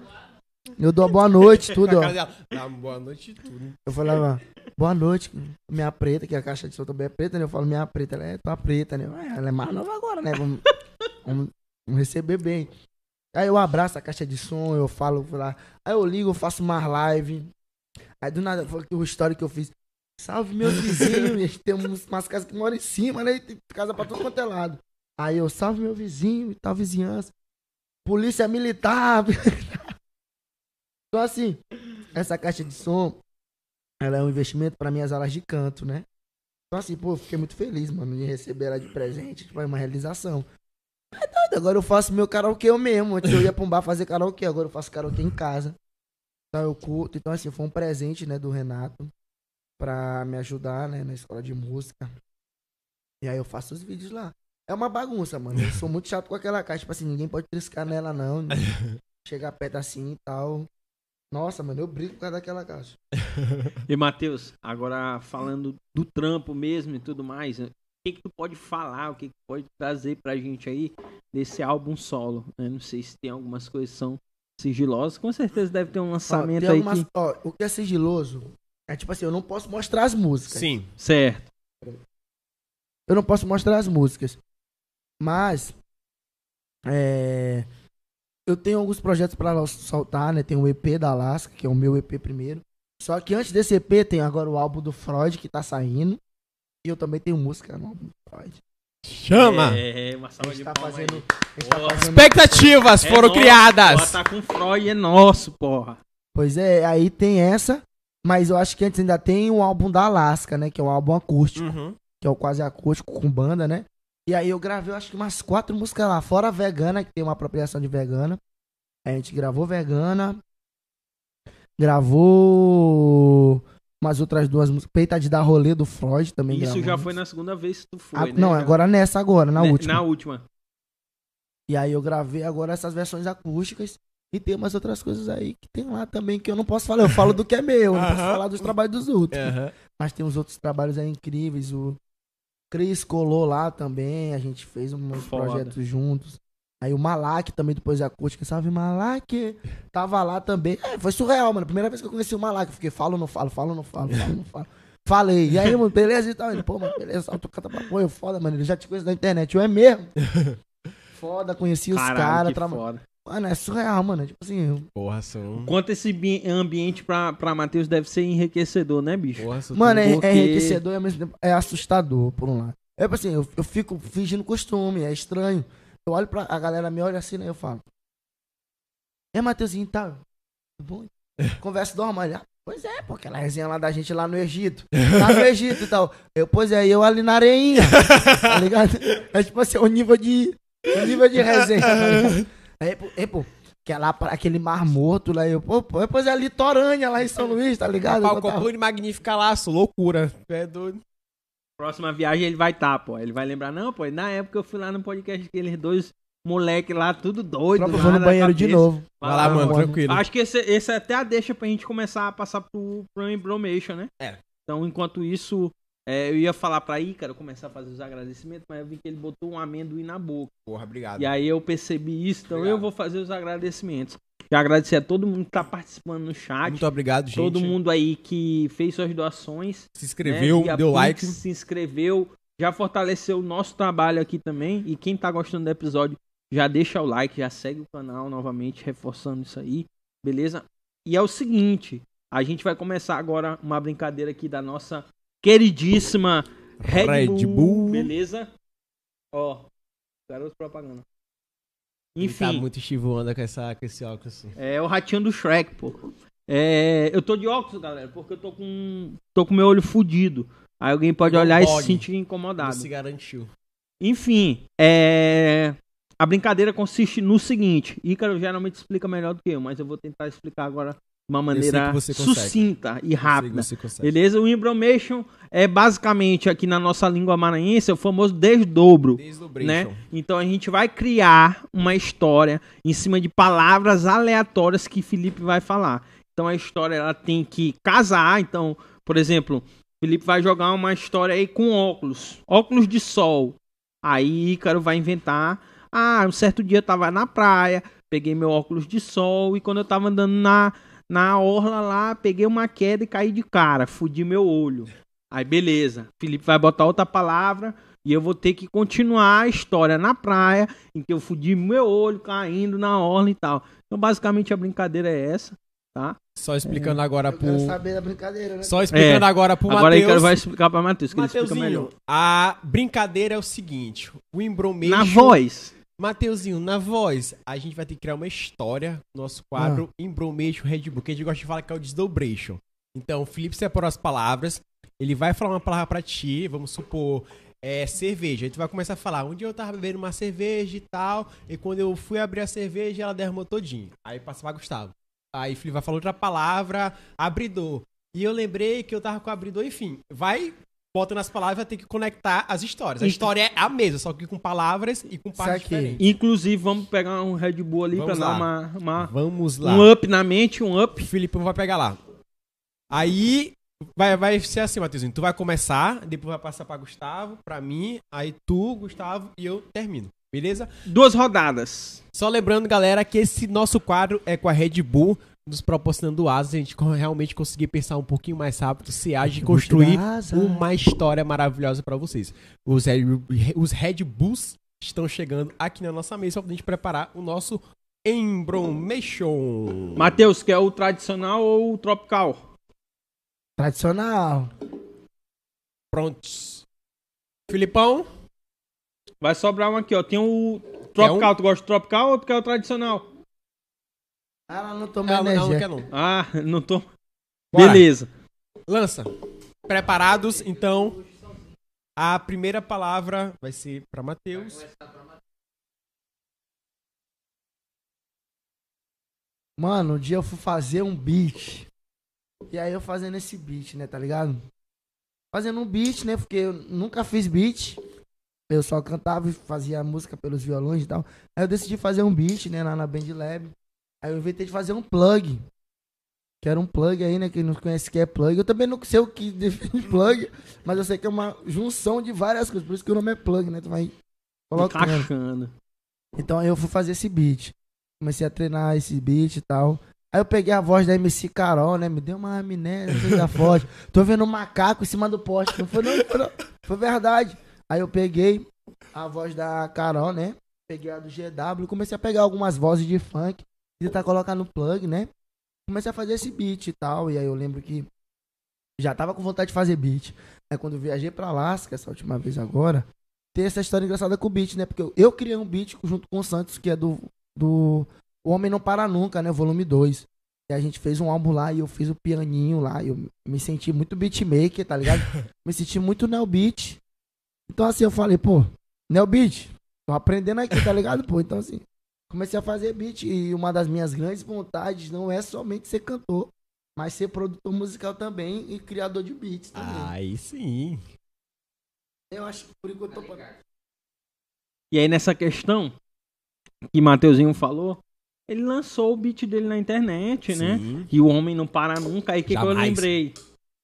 Eu dou boa noite, tudo, a ó. Dá boa noite tudo. Eu falava, boa noite, minha preta, que a caixa de som também é preta, né? Eu falo, minha preta, ela é tua preta, né? "Ah, Ela é mais nova agora, né? Vamos, vamos, vamos receber bem. Aí eu abraço a caixa de som, eu falo lá. Aí eu ligo, eu faço mais live. Aí do nada, foi o story que eu fiz. Salve meus vizinhos, a gente tem umas casas que moram em cima, né? Tem casa pra todo quanto é lado. Aí eu, salve meu vizinho e tal, vizinhança. Polícia militar. Então assim, essa caixa de som, ela é um investimento para minhas aulas de canto, né? Então assim, pô, fiquei muito feliz, mano, de receber ela de presente, tipo, é uma realização. É doido, agora eu faço meu karaokê eu mesmo. Antes eu ia pra um bar fazer karaokê, agora eu faço karaokê em casa. Então eu curto. Então assim, foi um presente, né, do Renato pra me ajudar, né, na escola de música. E aí eu faço os vídeos lá. É uma bagunça, mano. Eu sou muito chato com aquela caixa, tipo assim, ninguém pode triscar nela não. Chegar perto assim e tal. Nossa, mano, eu brigo por causa daquela caixa. E Matheus, agora falando do trampo mesmo e tudo mais, o que, que tu pode falar, o que, que tu pode trazer pra gente aí desse álbum solo? Eu não sei se tem algumas coisas que são sigilosas, com certeza deve ter um Ó, lançamento aí algumas- que... ó, o que é sigiloso é tipo assim, eu não posso mostrar as músicas. Sim. Certo. Eu não posso mostrar as músicas. Mas é, eu tenho alguns projetos pra soltar, né? Tem o EP da Alaska, que é o meu EP primeiro. Só que antes desse EP tem agora o álbum do Freud que tá saindo. E eu também tenho música no álbum do Freud. Chama! É, uma A salva gente de tá palmas fazendo. aí. A gente tá fazendo Expectativas É foram nosso, criadas. Tá com Freud, é nosso, porra. Pois é, aí tem essa. Mas eu acho que antes ainda tem o álbum da Alaska, né? Que é um álbum acústico. Uhum. que é o quase acústico com banda, né? E aí eu gravei, acho que umas quatro músicas lá, fora a Vegana, que tem uma apropriação de Vegana. A gente gravou Vegana, gravou umas outras duas músicas, Peita de Dar Rolê do Freud também Isso já foi na segunda vez que tu foi, Ah, né? Não, Já- agora nessa agora, na última. Na última. E aí eu gravei agora essas versões acústicas. E tem umas outras coisas aí que tem lá também que eu não posso falar. Eu falo do que é meu, eu não posso falar dos trabalhos dos outros. Aham. Mas tem uns outros trabalhos aí incríveis. O Cris colou lá também. A gente fez uns Foda. projetos juntos. Aí o Malak também, depois da acústica. Salve Malak! Tava lá também. É, foi surreal, mano. Primeira vez que eu conheci o Malak. Eu fiquei, falo, não falo, falo, não falo, falo, não falo. Falei. E aí, mano, beleza e tal. Ele, pô, mano, beleza. Tu canta pra pô, eu foda, mano. Ele já te conhece da internet. Eu é mesmo. Foda, conheci os caras. Tra... Mano, é surreal, mano. Tipo assim, Porra, são. Quanto esse bi- ambiente pra, pra Matheus deve ser enriquecedor, né, bicho? Porra, são Mano, é, porque- é enriquecedor e ao mesmo tempo é assustador, por um lado. É tipo assim, eu, eu fico fingindo costume, é estranho. Eu olho pra a galera, me olha assim, né? Eu falo. É, Mateuzinho, tá? Bom? Conversa normal. Ah, pois é, pô, aquela resenha lá da gente lá no Egito. Lá no Egito e tal. Eu, pois é, eu ali na areinha. Tá ligado? É tipo assim, o nível de. O nível de resenha, tá ligado? Aí, pô, é, pô, que é lá para aquele mar morto lá. Eu, pô, pô, pois é ali Toranha, lá em São Luís, tá ligado? Pau, Eu tava- copo de Magnífica Laço, loucura. É doido. Próxima viagem ele vai estar, pô. Ele vai lembrar, não, pô, na época eu fui lá no podcast aqueles dois moleque lá, tudo doido. Lá vou no banheiro de novo. Vai lá, mano, mano. tranquilo. Acho que esse, esse é até a deixa pra gente começar a passar pro, pro Embromation, né? É. Então, enquanto isso, é, eu ia falar pra Ícaro começar a fazer os agradecimentos, mas eu vi que ele botou um amendoim na boca. Porra, obrigado. E aí eu percebi isso, então Obrigado. eu vou fazer os agradecimentos. Já agradecer a todo mundo que tá participando no chat. Muito obrigado, gente. todo mundo aí que fez suas doações. se inscreveu, né, deu Pix, like. Se inscreveu, já fortaleceu o nosso trabalho aqui também. E quem tá gostando do episódio, já deixa o like, já segue o canal novamente, reforçando isso aí, beleza? E é o seguinte, a gente vai começar agora uma brincadeira aqui da nossa queridíssima Red, Red Bull, Bull. beleza? Ó, garoto propaganda. Ele Tá Enfim, muito Wonder com, essa, com esse óculos assim. é o ratinho do Shrek, pô. É, eu tô de óculos, galera, porque eu tô com tô com meu olho fudido. Aí alguém pode Igual olhar e Bog. se sentir Não incomodado. se garantiu. Enfim, é... a brincadeira consiste no seguinte: Ícaro geralmente explica melhor do que eu, mas eu vou tentar explicar agora uma maneira sucinta e rápida. Beleza? O Embromation é basicamente aqui na nossa língua maranhense é o famoso desdobro. Né? Então a gente vai criar uma história em cima de palavras aleatórias que Felipe vai falar. Então a história ela tem que casar. Então, por exemplo, Felipe vai jogar uma história aí com óculos, óculos de sol. Aí Ícaro vai inventar. Ah, um certo dia eu tava na praia, peguei meu óculos de sol e quando eu tava andando na na orla lá, peguei uma queda e caí de cara, fudi meu olho. Aí beleza, Felipe vai botar outra palavra e eu vou ter que continuar a história na praia, em que eu fudi meu olho caindo na orla e tal. Então basicamente a brincadeira é essa, tá? Só explicando agora Eu pro. quero saber da brincadeira, né? Só explicando É. agora pro Agora Ícaro Matheus. vai explicar pra Matheus, que ele explica melhor. a brincadeira é o seguinte: o Embromation. Na voz. Mateuzinho, na voz, a gente vai ter que criar uma história no nosso quadro Ah. Embromation Red Bull, que a gente gosta de falar que é o desdobration. Então, o Felipe separou as palavras, ele vai falar uma palavra pra ti, vamos supor, é cerveja. A gente vai começar a falar, um dia eu tava bebendo uma cerveja e tal, e quando eu fui abrir a cerveja, ela derramou todinho. Aí passa pra Gustavo. Aí o Felipe vai falar outra palavra, abridor. E eu lembrei que eu tava com o abridor, enfim. Vai botando as palavras, vai ter que conectar as histórias. A E- história é a mesma, só que com palavras e com partes aqui. diferentes. Inclusive, vamos pegar um Red Bull ali Vamos pra dar lá. uma, uma- Vamos lá. um up na mente, um up. O Felipe vai pegar lá. Aí vai, vai ser assim, Matheusinho. Tu vai começar, depois vai passar pra Gustavo, pra mim, aí tu, Gustavo e eu termino. Beleza? Duas rodadas. Só lembrando, galera, que esse nosso quadro é com a Red Bull nos proporcionando asas, a gente realmente conseguir pensar um pouquinho mais rápido, se age e construir uma história maravilhosa pra vocês. Os Red, os Red Bulls estão chegando aqui na nossa mesa pra gente preparar o nosso Embromation. Matheus, quer o tradicional ou o tropical? Tradicional. Prontos. Filipão, Vai sobrar um aqui, ó. Tem o tropical. Tu gosta do tropical ou tu quer o tradicional? Ela não toma não, energia. não quer não. Ah, não tô. Bora. Beleza. Lança. Preparados, então. A primeira palavra vai ser pra Matheus. Mano, um dia eu fui fazer um beat. E aí eu fazendo esse beat, né, tá ligado? Fazendo um beat, né? Porque eu nunca fiz beat. Eu só cantava e fazia música pelos violões e tal. Aí eu decidi fazer um beat, né, lá na Band Lab. Aí eu inventei de fazer um plug. Que era um plug aí, né? Quem não conhece que é plug. Eu também não sei o que define plug, mas eu sei que é uma junção de várias coisas. Por isso que o nome é plug, né? Tu vai colocando. Encaixando. Então aí eu fui fazer esse beat. Comecei a treinar esse beat e tal. Aí eu peguei a voz da MC Carol, né? Me deu uma amnésia da forte. Tô vendo um macaco em cima do poste. Não foi, não, foi, não. foi verdade. Aí eu peguei a voz da Carol, né? Peguei a do GW. Comecei a pegar algumas vozes de funk. Tentar colocar no plug, né? Comecei a fazer esse beat e tal. E aí eu lembro que já tava com vontade de fazer beat. Aí quando eu viajei pra Alaska, essa última vez agora, tem essa história engraçada com o beat, né? Porque eu, eu criei um beat junto com o Santos, que é do, do O Homem Não Para Nunca, né? Volume 2. E a gente fez um álbum lá e eu fiz o pianinho lá. E eu me senti muito beatmaker, tá ligado? me senti muito Neo Beat. Então assim, eu falei, pô, Neo Beat, tô aprendendo aqui, tá ligado, pô? Então assim, comecei a fazer beat. E uma das minhas grandes vontades não é somente ser cantor, mas ser produtor musical também e criador de beats também. Aí sim. Eu acho que por enquanto eu tô... E aí nessa questão que Mateuzinho falou, ele lançou o beat dele na internet, né? Sim. E o homem não para nunca. Aí o que, que eu lembrei?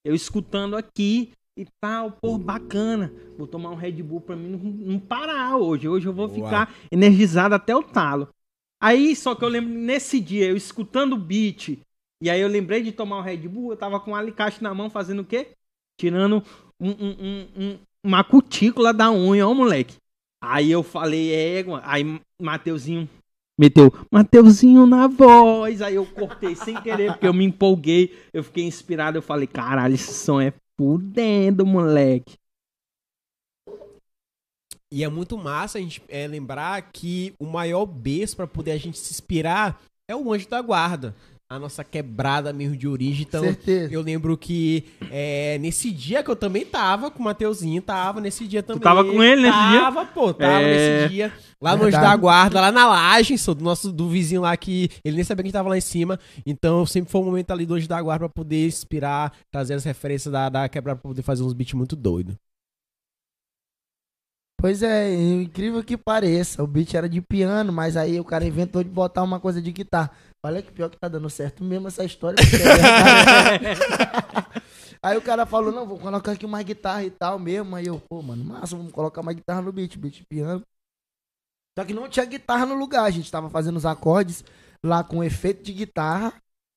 Eu escutando aqui e tal, pô, bacana. Vou tomar um Red Bull pra mim não, não parar hoje. Hoje eu vou Boa. ficar energizado até o talo. Aí, só que eu lembro nesse dia, eu escutando o beat, e aí eu lembrei de tomar um Red Bull, eu tava com um alicate na mão fazendo o quê? Tirando um, um- um- um- uma cutícula da unha, ó, moleque. Aí eu falei, égua. Aí Mateuzinho meteu, Mateuzinho na voz. Aí eu cortei sem querer, porque eu me empolguei. Eu fiquei inspirado. Eu falei, caralho, esse som é fudendo, moleque. E é muito massa a gente é, lembrar que o maior berço pra poder a gente se inspirar é o Anjo da Guarda. A nossa quebrada mesmo de origem. Então, Certeza. eu lembro que é, nesse dia que eu também tava com o Mateuzinho, tava nesse dia também. tava com ele nesse dia? Tava, pô, tava É. nesse dia. Lá no Anjo da Guarda, lá na laje, sou do nosso do vizinho lá que ele nem sabia que a gente tava lá em cima. Então, sempre foi um momento ali do Anjo da Guarda pra poder inspirar, trazer as referências da, da quebrada pra poder fazer uns beats muito doidos. Pois é, incrível que pareça. O beat era de piano, mas aí o cara inventou de botar uma coisa de guitarra. Olha que pior que tá dando certo mesmo essa história. é verdade. aí o cara falou, não, vou colocar aqui uma guitarra e tal mesmo. Aí eu, pô, mano, massa, vamos colocar uma guitarra no beat, beat piano. Só que não tinha guitarra no lugar, a gente tava fazendo os acordes lá com efeito de guitarra,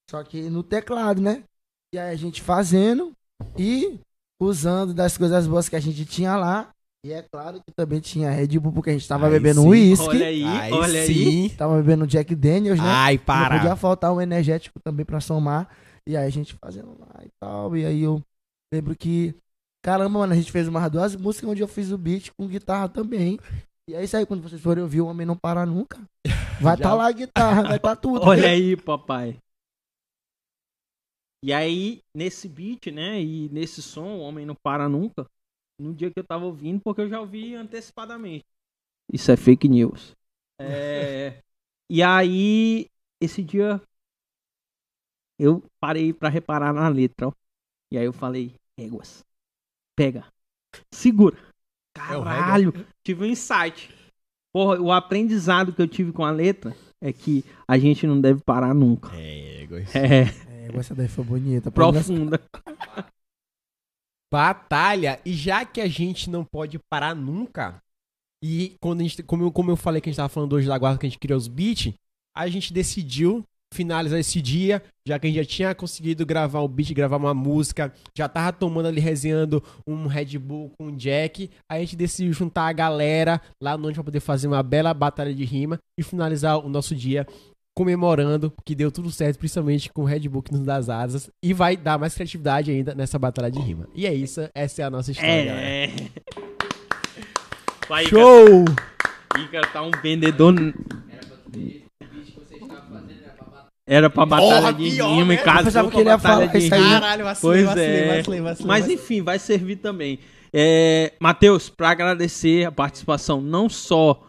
só que no teclado, né? E aí a gente fazendo e usando das coisas boas que a gente tinha lá. E é claro que também tinha Red Bull, porque a gente tava Aí bebendo sim. uísque. Olha aí, olha aí. sim. Tava bebendo Jack Daniels, né? Ai, Não para. podia faltar um energético também pra somar. E aí a gente fazendo lá e tal. E aí eu lembro que. Caramba, mano, a gente fez umas duas músicas onde eu fiz o beat com guitarra também. E é isso aí, quando vocês forem ouvir o Homem Não Para Nunca. Vai Já- tá lá a guitarra, vai tá tudo. Olha aí, papai. E aí, nesse beat, né? E nesse som, o Homem Não Para Nunca. No dia que eu tava ouvindo, porque eu já ouvi antecipadamente. Isso é fake news. É, e aí, esse dia, eu parei pra reparar na letra, ó. E aí eu falei, éguas, pega, segura. É Caralho, tive um insight. Porra, o aprendizado que eu tive com a letra é que a gente não deve parar nunca. É, É, É, essa daí foi bonita. profunda. Batalha. E já que a gente não pode parar nunca, e quando a gente, como, eu- como eu falei que a gente tava falando hoje da guarda que a gente criou os beats, a gente decidiu finalizar esse dia, já que a gente já tinha conseguido gravar um beat, gravar uma música, já tava tomando ali, resenhando um Red Bull com um Jack, a gente decidiu juntar a galera lá no onde pra poder fazer uma bela batalha de rima e finalizar o nosso dia comemorando que deu tudo certo, principalmente com o Red Bull que nos dá as asas, e vai dar mais criatividade ainda nessa batalha de rima. E é isso, essa é a nossa história. É. Vai, Show! Ícaro. Ícaro tá um vendedor. Era pra ter o vídeo que vocês estavam fazendo, era pra Era pra batalha. Porra, de rima e né? Casou pensava com que ele ia falar de rima. né? Caralho, vacilei, Pois vacilei, é. vacilei, vacilei. Mas vacilei. enfim, vai servir também. É, Matheus, para agradecer a participação não só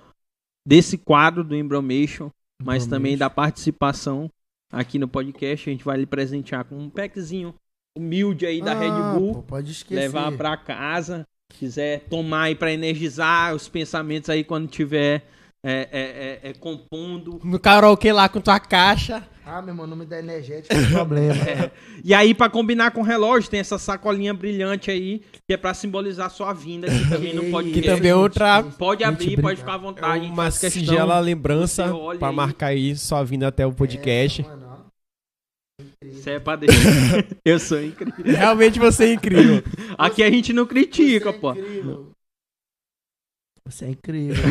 desse quadro do Embromation, mas também da participação aqui no podcast. A gente vai lhe presentear com um packzinho humilde aí da Ah, Red Bull. pô, pode esquecer. levar pra casa. Quiser tomar aí pra energizar os pensamentos aí quando tiver é, é, é, é compondo. No karaokê lá com tua caixa. Ah, meu irmão, não me dá energético, não tem problema. E aí, pra combinar com o relógio, tem essa sacolinha brilhante aí, que é pra simbolizar sua vinda aqui também no Que podcast. Que também é outra Pode Gente, abrir, pode ficar à é vontade. gente uma singela lembrança você aí. marcar aí sua vinda até o podcast. Mano, ó. Isso é pra deixar. Eu sou incrível. Realmente você é incrível. Aqui a gente não critica, Você é pô. incrível. Você é incrível.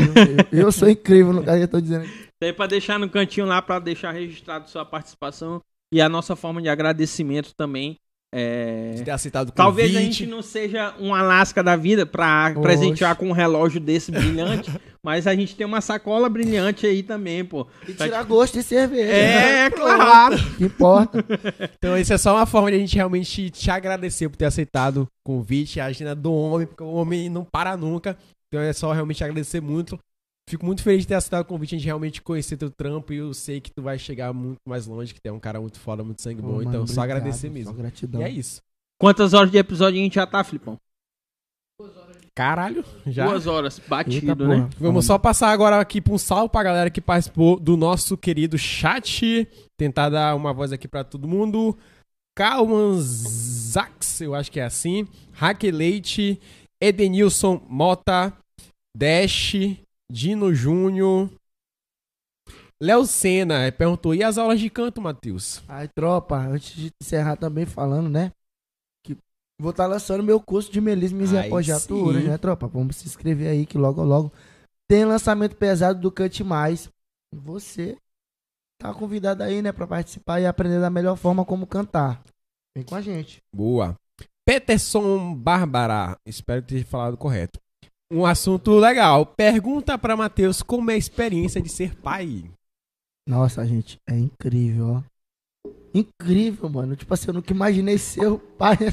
Eu, eu sou incrível, no caso, eu tô dizendo. Isso aí pra deixar no cantinho lá, pra deixar registrado sua participação e a nossa forma de agradecimento também. É... De ter aceitado o Talvez a convite. gente não seja um Alasca da vida pra Oxe. presentear com um relógio desse brilhante, mas a gente tem uma sacola brilhante aí também, pô. E tirar gosto de cerveja. É, claro. Que importa. Então, isso é só uma forma de a gente realmente te agradecer por ter aceitado o convite, a agenda do homem, porque o homem não para nunca. Então, é só realmente agradecer muito. Fico muito feliz de ter aceitado o convite, a gente realmente conhecer teu trampo e eu sei que tu vai chegar muito mais longe, que tu é um cara muito foda, muito sangue Pô, bom. mano, então, só obrigado, agradecer Só mesmo. gratidão. E é isso. Quantas horas de episódio a gente já tá, Filipão? Caralho, já. Duas horas, Eita, batido, porra. né? Vamos só passar agora aqui pra um salve pra galera que participou do nosso querido chat. Tentar dar uma voz aqui pra todo mundo. Calman Zax, eu acho que é assim. Hack Leite, Edenilson Mota, Dash, Dino Júnior. Léo Senna eh, perguntou: e as aulas de canto, Matheus? Aí, tropa, antes de encerrar também falando, né? Que vou estar lançando meu curso de melismas e apogiaturas, né, tropa? Vamos se inscrever aí que logo, logo tem lançamento pesado do Cante Mais. Você tá convidado aí, né, pra participar e aprender da melhor forma como cantar. Vem com a gente. Boa. Peterson Bárbara, espero ter falado correto. Um assunto legal. Pergunta pra Matheus como é a experiência de ser pai. Nossa, gente, é incrível, ó. Incrível, mano. Tipo assim, eu nunca imaginei ser o pai.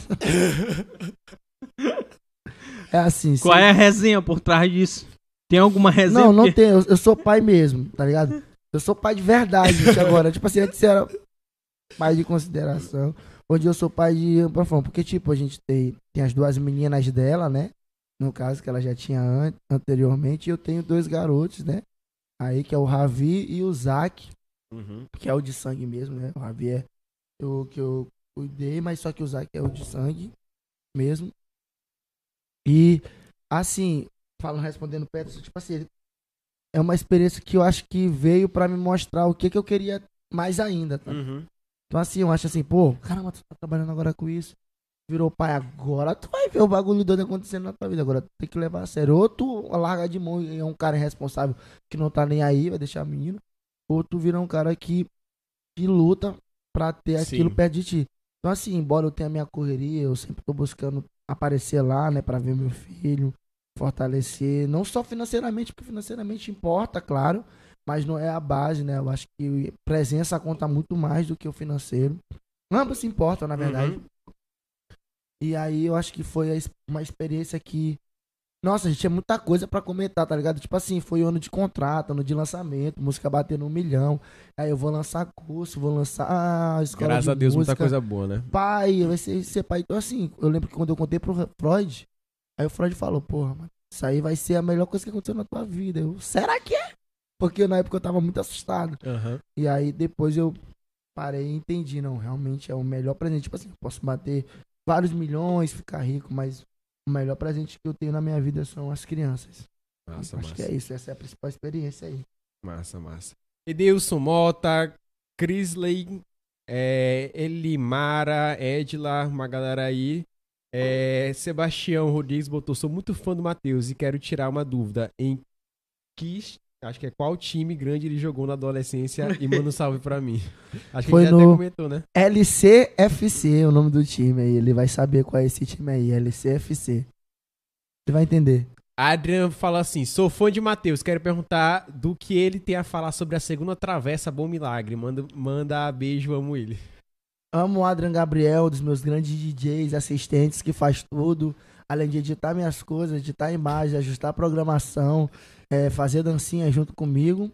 é assim, Qual é a resenha por trás disso? Tem alguma resenha? Não, não Porque- tem. Eu, eu sou pai mesmo, tá ligado? Eu sou pai de verdade gente, agora. tipo assim, antes era pai de consideração. Hoje eu sou pai de ampla forma. Porque, tipo, a gente tem, tem as duas meninas dela, né? No caso, que ela já tinha an- anteriormente. E eu tenho dois garotos, né? Aí, que é o Ravi e o Zac, que é o de sangue mesmo, né? O Ravi é o que eu cuidei, mas só que o Zac é o de sangue mesmo. E, assim, falando, respondendo Peterson, tipo assim, é uma experiência que eu acho que veio pra me mostrar o que, que eu queria mais ainda, tá? Uhum. Então, assim, eu acho assim, pô, caramba, tu tá trabalhando agora com isso. Virou pai agora, tu vai ver o bagulho doido acontecendo na tua vida. Agora tu tem que levar a sério. Ou tu larga de mão e é um cara irresponsável que não tá nem aí, vai deixar a menina. Ou tu vira um cara que, que luta pra ter Sim. aquilo perto de ti. Então, assim, embora eu tenha minha correria, eu sempre tô buscando aparecer lá, né, pra ver meu filho, fortalecer, não só financeiramente, porque financeiramente importa, claro, mas não é a base, né? Eu acho que presença conta muito mais do que o financeiro. Ambos se importam, na verdade. Uhum. E aí eu acho que foi a uma experiência que. Nossa, gente, é muita coisa pra comentar, tá ligado? Tipo assim, foi ano de contrato, ano de lançamento, música batendo um milhão. Aí eu vou lançar curso, vou lançar a escola Graças de a Deus, muita música. coisa boa, né? Pai, vai ser, ser pai. Então, assim, eu lembro que quando eu contei pro Freud, aí o Freud falou, porra, mano, isso aí vai ser a melhor coisa que aconteceu na tua vida. Eu, será que é? Porque na época eu tava muito assustado. Aham. E aí depois eu parei e entendi, não, realmente é o melhor presente. Tipo assim, eu posso bater vários milhões, ficar rico, mas o melhor presente que eu tenho na minha vida são as crianças. Massa, Acho massa. que é isso, essa é a principal experiência aí. Massa, massa. Edilson Mota, Crisley, é, Elimara, Edla, uma galera aí. É, Sebastião Rodrigues botou: sou muito fã do Matheus e quero tirar uma dúvida. Em que. Acho que é qual time grande ele jogou na adolescência e manda um salve pra mim. Acho que Foi ele no- até comentou, né? LCFC é o nome do time aí. Ele vai saber qual é esse time aí, LCFC. Você vai entender. Adrian fala assim: sou fã de Matheus, quero perguntar do que ele tem a falar sobre a segunda travessa Bom Milagre. Manda, manda beijo, amo ele. Amo o Adrian Gabriel, dos meus grandes DJs, assistentes, que faz tudo. Além de editar minhas coisas, editar a imagem, ajustar a programação, é, fazer dancinha junto comigo.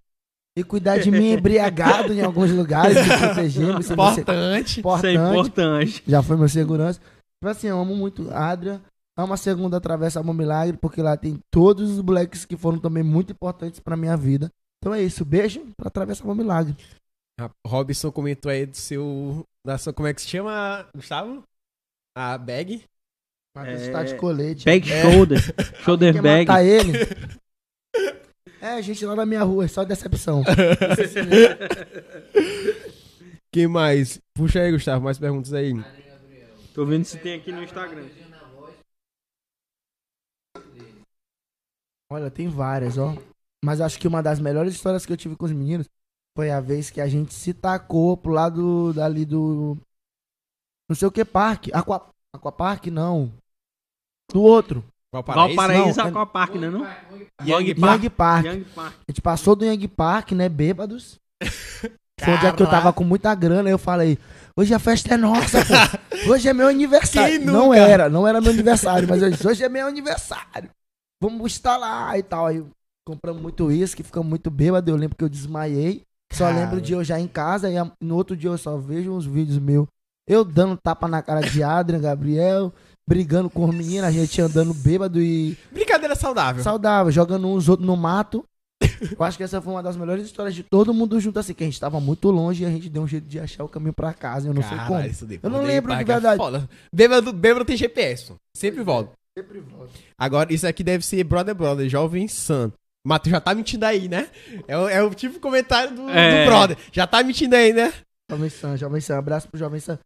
E cuidar de mim embriagado em alguns lugares, me proteger, me ser se- Importante. Isso é importante. importante. Já foi meu segurança. Tipo assim, eu amo muito Adrian, Amo a segunda Travessa Bom Milagre, porque lá tem todos os moleques que foram também muito importantes pra minha vida. Então é isso, beijo pra Travessa Bom Milagre. A- Robson comentou aí do seu. Da sua, como é que se chama, Gustavo? A bag? Matheus É, tá de colete. Bag É, shoulder. shoulder bag. matar ele? É, gente, lá na minha rua, é só decepção. Quem mais? Puxa aí, Gustavo, mais perguntas aí. Tô vendo se tem aqui no Instagram. Olha, tem várias, ó. Mas acho que uma das melhores histórias que eu tive com os meninos foi a vez que a gente se tacou pro lado dali do. Não sei o que parque. Aqua, Aquapark, não. Do outro. Valparaíso? Valparaíso Não, é- Aquapark, né não? Young Park. Young Park. Young Park. A gente passou do Young Park, né, bêbados. Foi um dia que eu tava com muita grana, eu falei, hoje a festa é nossa, pô. Hoje é meu aniversário. Quem Não nunca? era, não era meu aniversário, mas eu disse, hoje é meu aniversário. Vamos estar lá e tal. Aí compramos muito uísque, ficamos muito bêbados. Eu lembro que eu desmaiei. Só Cara. lembro de eu já em casa e a- no outro dia eu só vejo uns vídeos meus. Eu dando tapa na cara de Adrian, Gabriel, brigando com os meninos, a gente andando bêbado e Brincadeira saudável. saudável, jogando uns outros no mato. Eu acho que essa foi uma das melhores histórias de todo mundo junto assim, que a gente tava muito longe e a gente deu um jeito de achar o caminho pra casa, eu não sei como. isso Eu não lembro de verdade. foda. Bêbado, bêbado tem GPS. Sempre volta. Sempre volta. Agora, isso aqui deve ser Brother Brother, Jovem San. Matheus já tá mentindo aí, né? É, o- é o tipo de comentário do, É. do brother. Já tá mentindo aí, né? Jovem Sam, Jovem Sam, abraço pro Jovem Sam.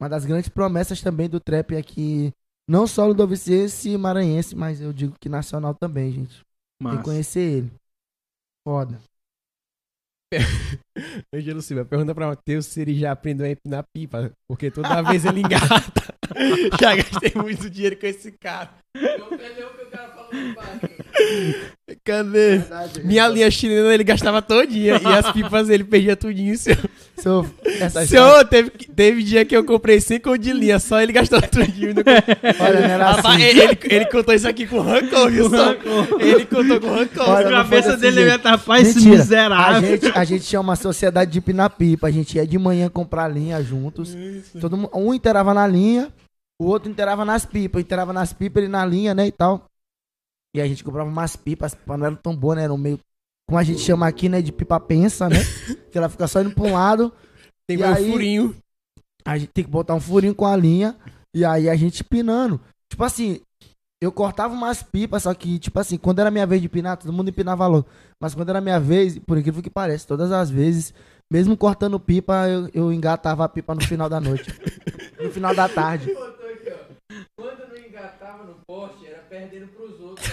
Uma das grandes promessas também do trap aqui, não só ludovicense e maranhense, mas eu digo que nacional também, gente. Tem que Massa. conhecer ele. Foda. Angelo Silva, pergunta pra Matheus se ele já aprendeu a empinar pipa, porque toda vez ele engata. já gastei muito dinheiro com esse cara. Cadê? Minha linha chilena ele gastava todinha e as pipas ele perdia tudinho. Seu, Seu, essa seu teve, teve dia que eu comprei 5 conto de linha, só ele gastou tudinho. Não Olha, não era assim. ele, ele contou isso aqui com rancor, viu? só? Ele contou com rancor. Olha, A cabeça dele ia tapar esse Mentira. A miserável. gente, a gente tinha uma sociedade de pinapipa. A gente ia de manhã comprar linha juntos. Todo mundo, um inteirava na linha, o outro inteirava nas pipas. Inteirava nas pipas, ele na linha, né, e tal. E a gente comprava umas pipas, as pipas não eram tão boas, né? Eram meio, como a gente chama aqui, né, de pipa pensa, né? que ela fica só indo pra um lado. Tem E meu aí- furinho. A gente tem que botar um furinho com a linha. E aí a gente pinando. Tipo assim, eu cortava umas pipas, só que, tipo assim, quando era minha vez de pinar, todo mundo empinava logo. Mas quando era minha vez, por incrível que pareça, todas as vezes, mesmo cortando pipa, eu, eu engatava a pipa no final da noite. no final da tarde. Quando não engatava no poste, era perdendo pros outros,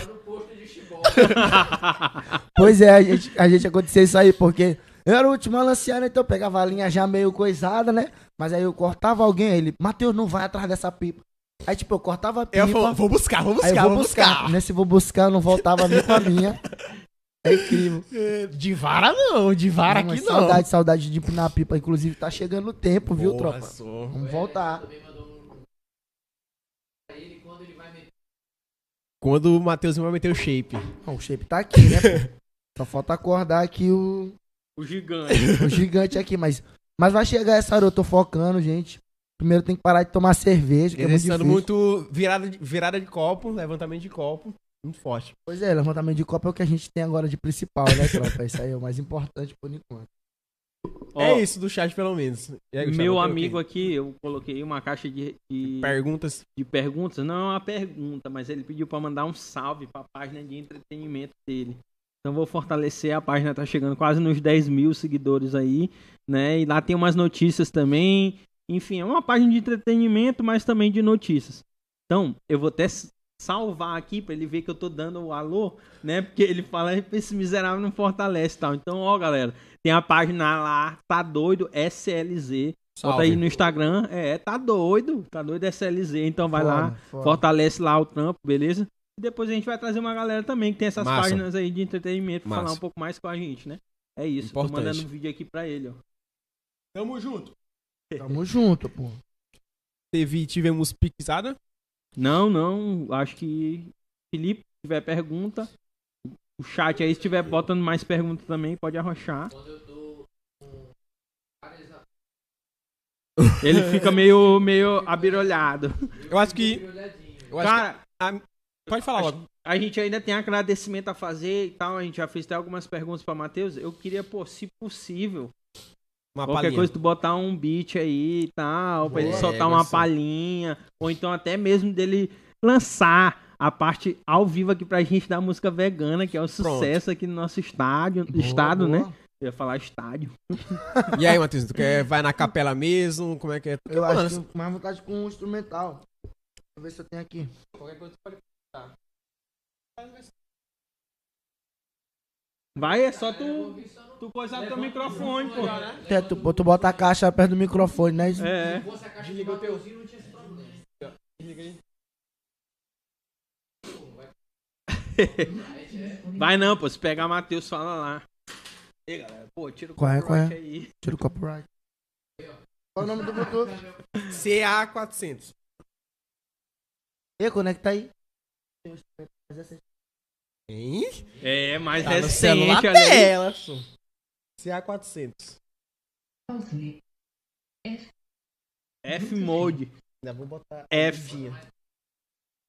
Pois é, a gente, a gente acontecia isso aí, porque eu era o último a lancear, né? Então eu pegava a linha já meio coisada, né? Mas aí eu cortava alguém, ele, Matheus, não vai atrás dessa pipa. Aí, tipo, eu cortava a pipa. Eu vou, vou buscar, vou buscar, vou vou buscar. Nesse vou buscar, eu não voltava nem com a minha. É incrível. É, De vara não, de vara Não, aqui mas não. Saudade, saudade de empinar a pipa. Inclusive, tá chegando o tempo, viu, Porra, tropa? só. Vamos voltar. Também mandou um. Pra ele quando ele vai meter. Quando o Matheus vai meter o shape. Bom, o shape tá aqui, né, pô? Só falta acordar aqui o, O gigante. o gigante aqui, mas... Mas vai chegar essa hora, eu tô focando, gente. Primeiro tem que parar de tomar cerveja, que é muito difícil. muito virada de, virada de copo, levantamento de copo. Muito forte. Pois é, levantamento de copo é o que a gente tem agora de principal, né, tropa? Isso aí é o mais importante por enquanto. Ó, é isso do chat, pelo menos. Aí, Gustavo, Meu amigo aqui, eu coloquei uma caixa de, de, Perguntas. de perguntas. Não é uma pergunta, mas ele pediu pra mandar um salve pra página de entretenimento dele. Então vou fortalecer a página, tá chegando quase nos 10 mil seguidores aí, né? E lá tem umas notícias também. Enfim, é uma página de entretenimento, mas também de notícias. Então, eu vou até salvar aqui pra ele ver que eu tô dando o alô, né? Porque ele fala, esse miserável não fortalece e tal. Então, ó, galera, tem a página lá, tá doido, SLZ. Bota aí no Instagram, é, tá doido, tá doido SLZ. Então vai lá, Foda, foda. fortalece lá o trampo, beleza? E depois a gente vai trazer uma galera também que tem essas Massa. páginas aí de entretenimento pra Massa. falar um pouco mais com a gente, né? É isso, Importante. tô mandando um vídeo aqui pra ele, ó. Tamo junto. Tamo junto, pô. Teve, tivemos piquezada. Não, não, acho que Felipe, se tiver pergunta, o chat aí, se tiver botando mais perguntas também, pode arrochar. Quando eu tô com várias Ele fica meio, meio abirolhado. Eu acho que. Eu acho Cara, a- pode falar logo. A gente ainda tem agradecimento a fazer e tal. A gente já fez até algumas perguntas pra Matheus. Eu queria, pô, se possível, Uma qualquer palhinha. coisa, tu botar um beat aí e tal, pra ele Boa. soltar É, uma palhinha. Ou então até mesmo dele lançar a parte ao vivo aqui pra gente da música vegana, que é o sucesso aqui no nosso estádio, estado, né? Eu ia falar estádio. E aí, Matheus, tu quer, vai na capela mesmo? Como é que é? Eu Mano, acho que mais vontade com um instrumental. Deixa eu ver se eu tenho aqui. Qualquer coisa tu pode Vai, é só tu, tu coisar teu microfone, pô. É, tu, tu bota a caixa perto do microfone, né? É. Se fosse a caixa de Mateuzinho, não tinha esse problema. Vai não, pô. Se pegar Matheus, fala lá. Ei, galera, pô, tira o Qual é, qual é? copyright aí. Tira o copyright. Qual é o nome do Bluetooth? CA400. E conecta aí. Hein? É, mais Tá no celular recente, olha aí. dela, só. CA400. F-Mode. Ainda vou botar F.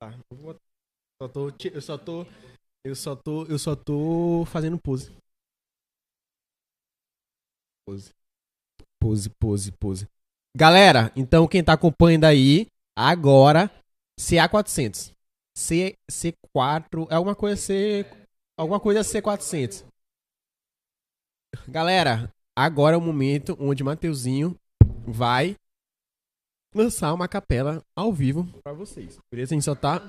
Tá, vou botar. Só tô, eu só tô, eu só tô, eu só tô fazendo pose. Pose. Pose, pose, pose. Galera, então quem tá acompanhando aí, agora, CA400. C, C4, é alguma coisa C, alguma coisa C400. Galera, agora é o momento onde Mateuzinho vai lançar uma capela ao vivo pra vocês. Beleza? A gente só tá.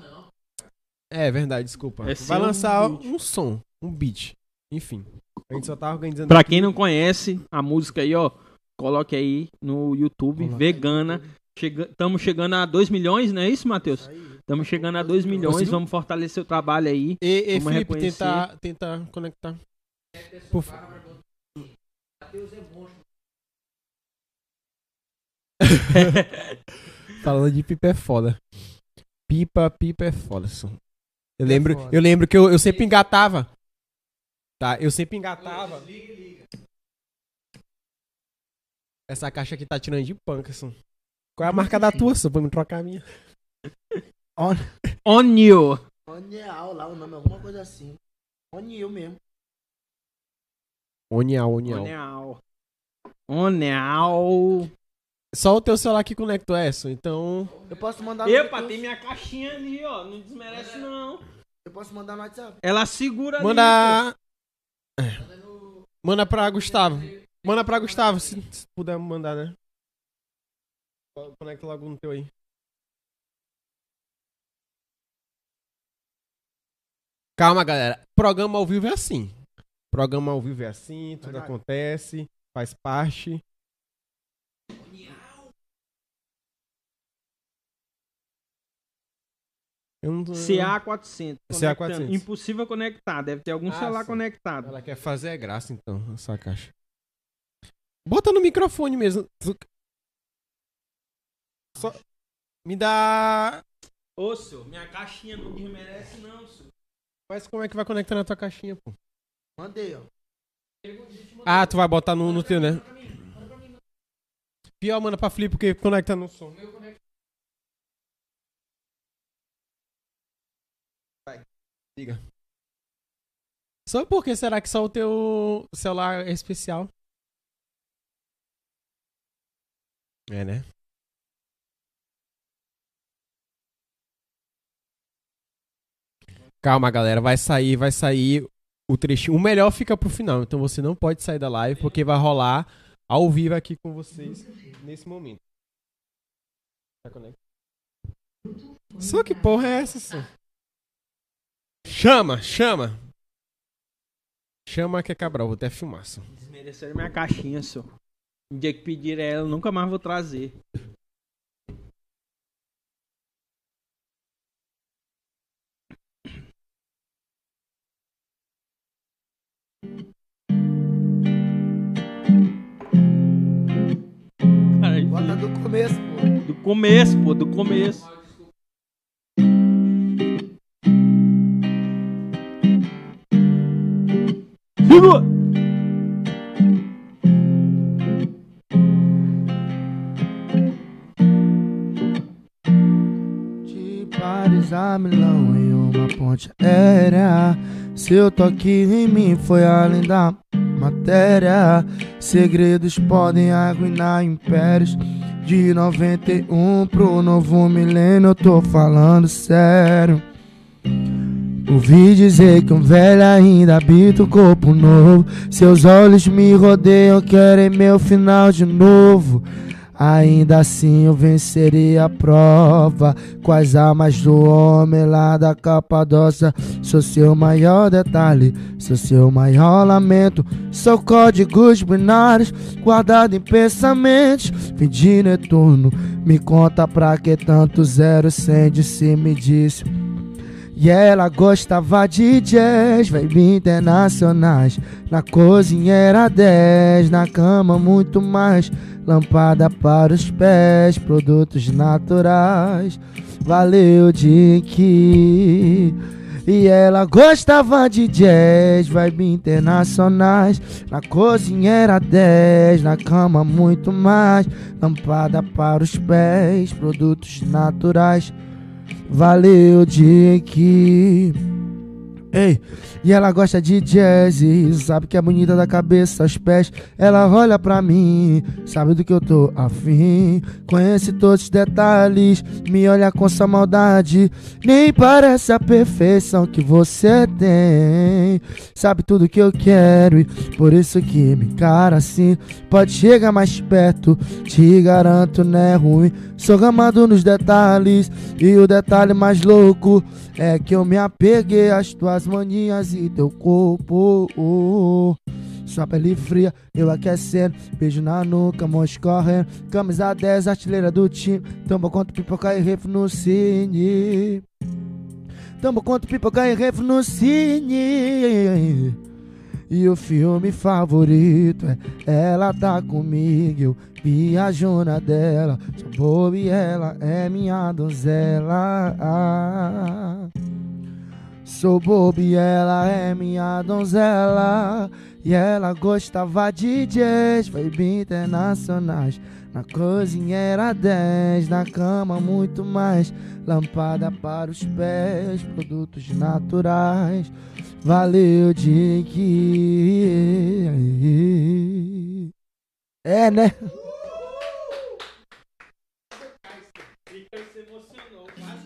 É verdade, desculpa. É vai lançar um um som, um beat. Enfim. A gente só tá organizando. Pra aqui. quem não conhece a música aí, ó, coloque aí no YouTube, vegana. Estamos chegando a 2 milhões, não é isso, Matheus? Estamos chegando a 2 milhões, Conseguiu? vamos fortalecer o trabalho aí. E, e Vamos Felipe, tentar, tentar conectar. Por fa- Matheus é monstro. Falando de pipa é foda. Pipa, pipa é foda. Eu lembro, foda. eu lembro que eu, eu sempre engatava. Tá, eu sempre engatava. Essa caixa aqui tá tirando de panca. Qual é a marca da tua, só, pra me trocar a minha? Onio. Onial lá, o nome, alguma coisa assim. Onil mesmo. Onial, onial. Oneal. Só o teu celular que conectou essa, então. Eu posso mandar no Epa, tem minha caixinha ali, ó. Não desmerece, não. Eu posso mandar no WhatsApp. Ela segura ali, Manda. Manda pra Gustavo. Manda pra Gustavo, se, se puder mandar, né? Conecta logo no teu aí. Calma, galera. Programa ao vivo é assim. Programa ao vivo é assim, tudo acontece, faz parte. Não tô... CA400. CA400. conectando. Impossível conectar. Deve ter algum Ah, celular sim. conectado. Ela quer fazer é graça, então, essa caixa. Bota no microfone mesmo. Só... Me dá. Ô, senhor, minha caixinha não desmerece, não, senhor. Mas como é que vai conectar na tua caixinha, pô? Mandei, ó. Ah, tu vai botar no, no teu, né? Pior, manda pra Flip, porque conecta no som. Vai, diga. Só por que será que só o teu celular é especial? É, né? Calma, galera, vai sair, vai sair o trechinho. O melhor fica pro final, então você não pode sair da live porque vai rolar ao vivo aqui com vocês nesse momento. Tá? Só que porra é essa, só? Chama, chama. Chama que é Cabral, vou até filmar, só. Desmereceram minha caixinha, senhor. O dia que pedir ela, eu nunca mais vou trazer. Do começo, pô. do começo, pô, do começo. Segura! Te pares a milhão em uma ponte aérea. Seu toque em mim foi além da matéria. Segredos podem arruinar impérios. De 91 pro novo milênio, eu tô falando sério. Ouvi dizer que um velho ainda habita o corpo novo. Seus olhos me rodeiam, querem meu final de novo. Ainda assim eu venceria a prova. Com as armas do homem lá da Capadócia. Sou seu maior detalhe, sou seu maior lamento. Sou códigos binários guardado em pensamentos. Fim de Netuno, me conta pra que tanto zero sem de se me disse. E ela gostava de jazz, vibe internacionais. Na cozinha era 10, na cama muito mais. Lâmpada para os pés, produtos naturais. Valeu, Dick. E ela gostava de jazz, vibe internacionais. Na cozinha era 10, na cama muito mais. Lâmpada para os pés, produtos naturais. Valeu, Dick. Ei, e ela gosta de jazz, sabe que é bonita da cabeça aos pés. Ela olha pra mim, sabe do que eu tô afim. Conhece todos os detalhes, me olha com sua maldade. Nem parece a perfeição que você tem. Sabe tudo que eu quero, e por isso que me encara assim. Pode chegar mais perto, te garanto, não é ruim. Sou gamado nos detalhes, e o detalhe mais louco é que eu me apeguei às tuas manias e teu corpo. Sua pele fria, eu aquecendo, beijo na nuca, mão escorrendo. Camisa 10, artilheira do time. Tamo quanto pipoca e refro no cine. Tamo quanto pipoca e refro no cine. E o filme favorito é Ela tá comigo, eu viajo na dela. Sou boba e ela é minha donzela. Sou bobo e ela é minha donzela. E ela gostava de jazz, vibe internacionais. Na cozinha era 10, na cama muito mais. Lâmpada para os pés, produtos naturais. Valeu, Dick. É, né?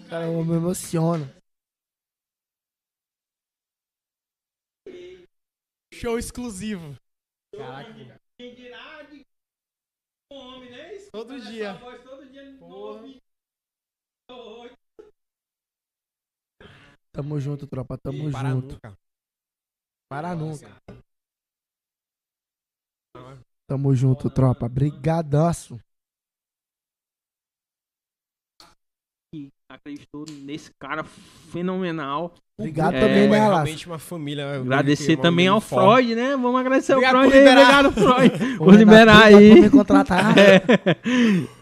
Cara, eu me emociono. Show exclusivo. Caraca. Quem dirá de um homem, né? Isso, Todo dia. voz todo dia Porra. Tamo junto, tropa. Tamo E para junto. nunca. Para nunca. Tamo junto, tropa. Brigadaço. que acreditou nesse cara fenomenal. Obrigado É, também, É né, Alas? realmente uma família. eu Agradecer é também ao. Freud, né? Vamos agradecer Obrigado ao Freud. Obrigado, Freud. Vou liberar obrigado aí. me contratar. É.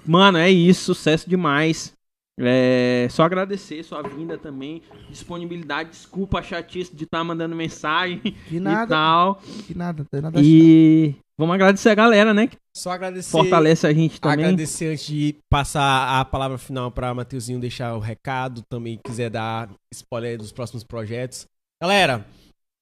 Mano, é isso. Sucesso demais. É, só agradecer sua vinda também. Disponibilidade. Desculpa a chatice de estar mandando mensagem Que e nada, tal. que nada. Tem nada E vamos agradecer a galera, né? Que Só agradecer. fortalece a gente também. Agradecer antes de passar a palavra final para Mateuzinho deixar o recado, também quiser dar spoiler dos próximos projetos. Galera,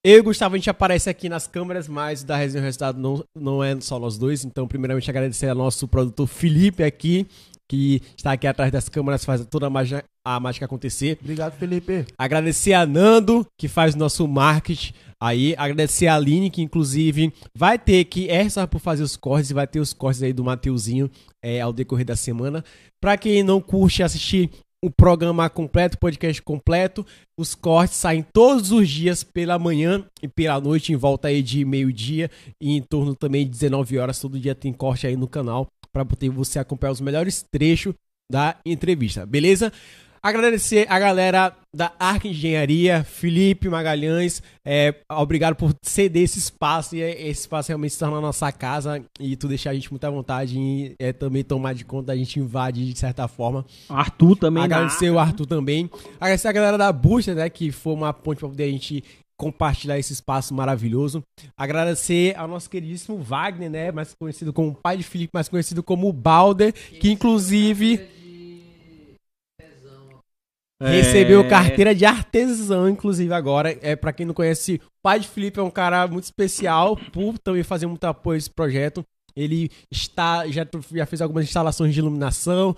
eu e o Gustavo a gente aparece aqui nas câmeras, mas da resenha o resultado não, não é só nós dois. Então, primeiramente, agradecer ao nosso produtor Felipe aqui, que está aqui atrás das câmeras, faz toda a mágica, a mágica acontecer. Obrigado, Felipe. Agradecer a Nando, que faz o nosso marketing aí. Agradecer a Aline, que inclusive vai ter que é só por fazer os cortes e vai ter os cortes aí do Mateuzinho é, ao decorrer da semana. Pra quem não curte assistir o programa completo, o podcast completo, os cortes saem todos os dias pela manhã e pela noite, em volta aí de meio-dia e em torno também de 19 horas. Todo dia tem corte aí no canal para poder você acompanhar os melhores trechos da entrevista, beleza? Agradecer a galera da Arca Engenharia, Felipe Magalhães, é, obrigado por ceder esse espaço e é, esse espaço realmente se torna a nossa casa e tu deixar a gente muito à vontade e é, também tomar de conta, a gente invade de certa forma. Arthur também. da Agradecer o Arthur também. Agradecer a galera da Booster, né, que foi uma ponte para poder a gente compartilhar esse espaço maravilhoso. Agradecer ao nosso queridíssimo Wagner, né, mais conhecido como pai de Felipe, mais conhecido como Balder, que inclusive Recebeu É. carteira de artesão, inclusive, agora. É para quem não conhece, o pai de Felipe é um cara muito especial por também fazer muito apoio a esse projeto. Ele está já, já fez algumas instalações de iluminação.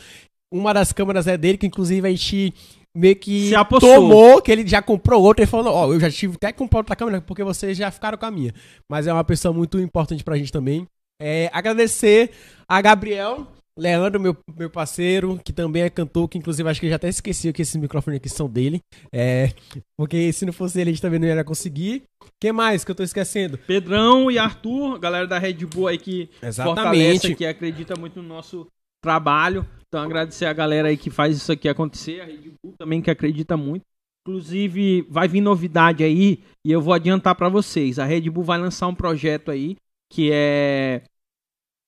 Uma das câmeras é dele, que inclusive a gente meio que Se apossou. tomou, que ele já comprou outra e falou: Ó, eu já tive até que comprar outra câmera porque vocês já ficaram com a minha. Mas é uma pessoa muito importante pra gente também. É, agradecer a Gabriel, Leandro, meu, meu parceiro, que também é cantor, que inclusive acho que já até esqueci que esses microfones aqui são dele. É, porque se não fosse ele, a gente também não ia conseguir. Quem mais que eu tô esquecendo? Pedrão e Arthur, galera da Red Bull aí que fortalece, que acredita muito no nosso trabalho. Então agradecer a galera aí que faz isso aqui acontecer, a Red Bull também que acredita muito. Inclusive, vai vir novidade aí e eu vou adiantar pra vocês. A Red Bull vai lançar um projeto aí que é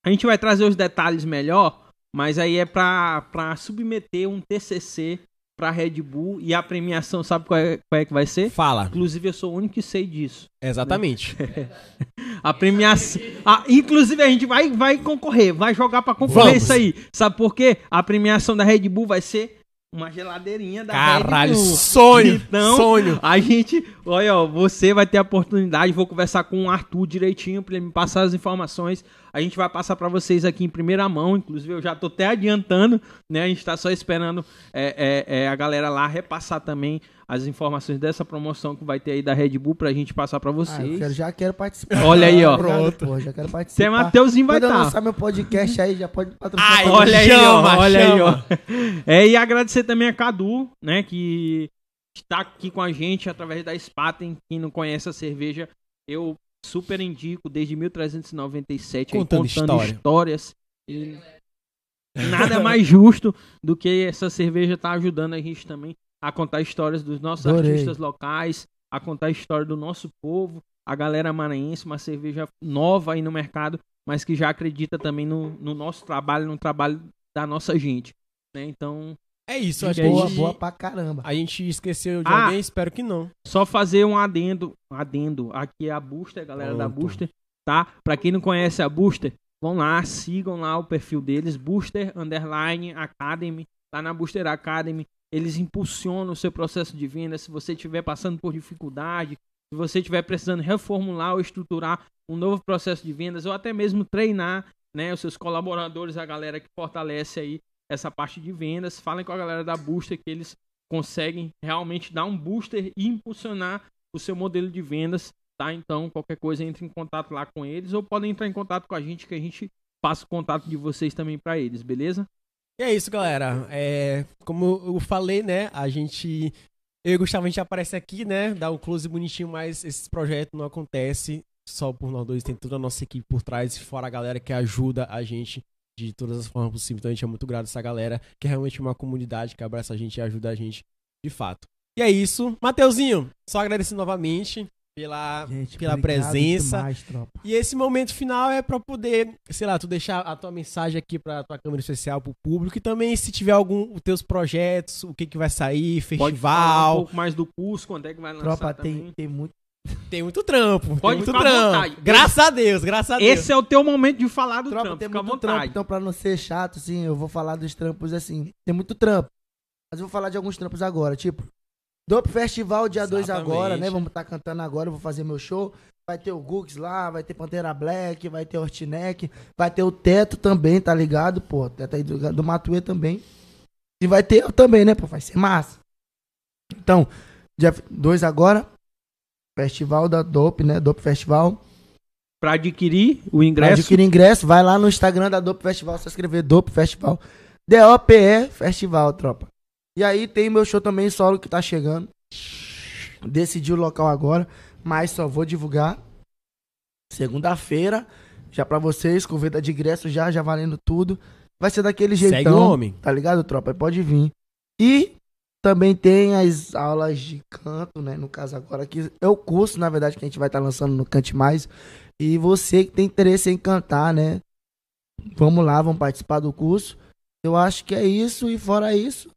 a gente vai trazer os detalhes melhor, mas aí é pra submeter um TCC pra Red Bull e a premiação, sabe qual é, qual é que vai ser? Fala. Inclusive, eu sou o único que sei disso. Exatamente. A premiação. Ah, inclusive, a gente vai, vai concorrer, vai jogar pra concorrer Vamos. isso aí. Sabe por quê? A premiação da Red Bull vai ser uma geladeirinha da Caralho, Bull. sonho, Então, sonho. a gente. Olha, ó, você vai ter a oportunidade. Vou conversar com o Arthur direitinho pra ele me passar as informações. A gente vai passar pra vocês aqui em primeira mão. Inclusive, eu já tô até adiantando, né? A gente tá só esperando é, é, é, a galera lá repassar também as informações dessa promoção que vai ter aí da Red Bull pra gente passar pra Ah, eu vocês. quero- já quero participar. Olha aí, ó. Pronto. pô, já quero participar. Mateuzinho vai Quando eu estar. lançar meu podcast aí, já pode patrocinar. Ai. Olha aí, Chama, ó, olha aí, ó. É, e agradecer também a Cadu, né, que está aqui com a gente através da Spaten. Quem não conhece a cerveja, eu super indico desde 1397 aí, Contando contando história. histórias. E nada mais justo do que essa cerveja tá ajudando a gente também a contar histórias dos nossos Adorei. artistas locais, a contar a história do nosso povo, a galera maranhense, uma cerveja nova aí no mercado, mas que já acredita também no, no nosso trabalho, no trabalho da nossa gente. Né? Então, É isso, acho que a Boa, a gente, boa pra caramba. a gente esqueceu de Ah. alguém, espero que não. Só fazer um adendo, um adendo. Aqui é a Booster, galera da Pronto. Booster, tá? Pra quem não conhece a Booster, vão lá, sigam lá o perfil deles, Booster Underline Academy, tá na Booster Academy. Eles impulsionam o seu processo de venda. Se você estiver passando por dificuldade, se você estiver precisando reformular ou estruturar um novo processo de vendas, ou até mesmo treinar, né, os seus colaboradores, a galera que fortalece aí essa parte de vendas, falem com a galera da Booster que eles conseguem realmente dar um booster e impulsionar o seu modelo de vendas, tá? Então, qualquer coisa, entre em contato lá com eles ou podem entrar em contato com a gente que a gente passa o contato de vocês também para eles, beleza? E é isso, galera. É, como eu falei, né? A gente. Eu e o Gustavo, a gente aparece aqui, né? Dá um close bonitinho, mas esse projeto não acontece só por nós dois. Tem toda a nossa equipe por trás, fora a galera que ajuda a gente de todas as formas possíveis. Então a gente é muito grato a essa galera, que é realmente uma comunidade que abraça a gente e ajuda a gente de fato. E é isso. Mateuzinho, só agradecer novamente pela, Gente, pela presença. demais, tropa. E esse momento final é pra poder, sei lá, tu deixar a tua mensagem aqui pra tua câmera especial pro público e também se tiver algum os teus projetos, o que que vai sair, Pode falar um festival. pouco mais do curso, quando é que vai lançar Tropa, também. tem, tem muito. Tem muito trampo, Pode tem muito trampo. vontade. Graças a Deus, graças a Deus. Esse é o teu momento de falar do Tropa, trampo, tem fica à muito trampo, então pra não ser chato, assim, eu vou falar dos trampos assim. Tem muito trampo. Mas eu vou falar de alguns trampos agora, tipo. Dope Festival, dia 2 Exatamente. agora, né? Vamos estar cantando agora, eu vou fazer meu show. Vai ter o Gux lá, vai ter Pantera Black, vai ter Hortineck, vai ter o Teto também, tá ligado? Pô, Teto aí do, do Matuê também. E vai ter eu também, né? Pô, vai ser massa. Então, dia 2 agora, Festival da Dope, né? Dope Festival. Pra adquirir o Pra ingresso, adquirir ingresso, vai lá no Instagram da Dope Festival, só escrever Dope Festival. D-O-P-E Festival, tropa. E aí tem meu show também solo que tá chegando. Decidi o local agora, mas só vou divulgar segunda-feira, já pra vocês, com venda de ingresso já, já valendo tudo. Vai ser daquele Segue jeitão. o homem. Tá ligado, tropa? Pode vir. E também tem as aulas de canto, né? No caso agora, que é o curso, na verdade, que a gente vai estar lançando no Cante Mais. E você que tem interesse em cantar, né? Vamos lá, vamos participar do curso. Eu acho que é isso. E fora isso,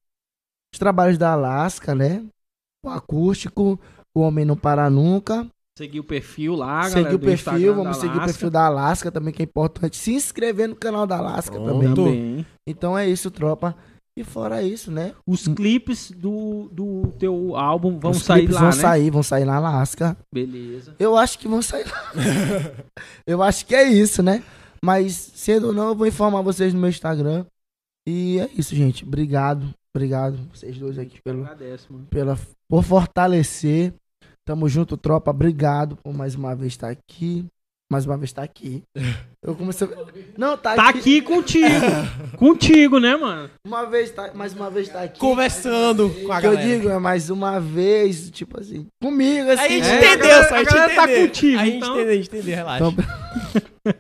os trabalhos da Alaska, né? O acústico, o Homem Não Para Nunca. seguir o perfil lá, galera, seguir o perfil, vamos seguir o Alaska. perfil da Alaska também, que é importante. Se inscrever no canal da Alaska Pronto. também. também. Então é isso, tropa. E fora isso, né? Os clipes do, do teu álbum vão Os sair lá, vão né? sair, vão sair na Alasca. Beleza. Eu acho que vão sair lá. eu acho que é isso, né? Mas, cedo ou não, eu vou informar vocês no meu Instagram. E é isso, gente. Obrigado. Obrigado, vocês dois aqui, pelo, Agradece, mano. pela, por fortalecer. Tamo junto, tropa. Obrigado por mais uma vez estar aqui. Mais uma vez estar aqui. Eu comecei. Não, tá, Tá aqui. aqui contigo. contigo, né, mano? Uma vez tá, mais uma vez tá aqui. Conversando com a O que eu galera. digo é mais uma vez, tipo assim, comigo, assim. A gente É, entendeu, a galera- só a a gente galera tá entendeu. contigo, A gente então. entendeu, a gente entendeu, relaxa. Então,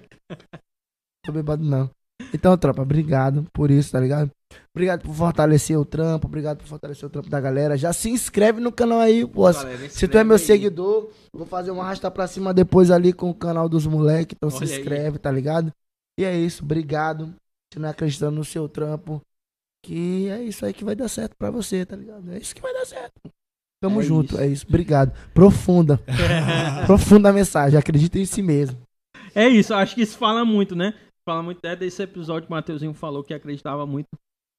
tô bebado não. Então, tropa, obrigado por isso, tá ligado? Obrigado por fortalecer o trampo, obrigado por fortalecer o trampo da galera. Já se inscreve no canal aí, pô. Galera, Se tu é meu aí. seguidor, vou fazer uma arrasta pra cima depois ali com o canal dos moleques. Então se Olha aí. inscreve, tá ligado? E é isso, obrigado. Se não acreditando no seu trampo, que é isso aí que vai dar certo pra você, tá ligado? É isso que vai dar certo. Tamo É junto, isso. é isso. Obrigado. Profunda. Profunda mensagem. Acredita em si mesmo. É isso, acho que isso fala muito, né? Fala muito é desse episódio que o Mateuzinho falou que acreditava muito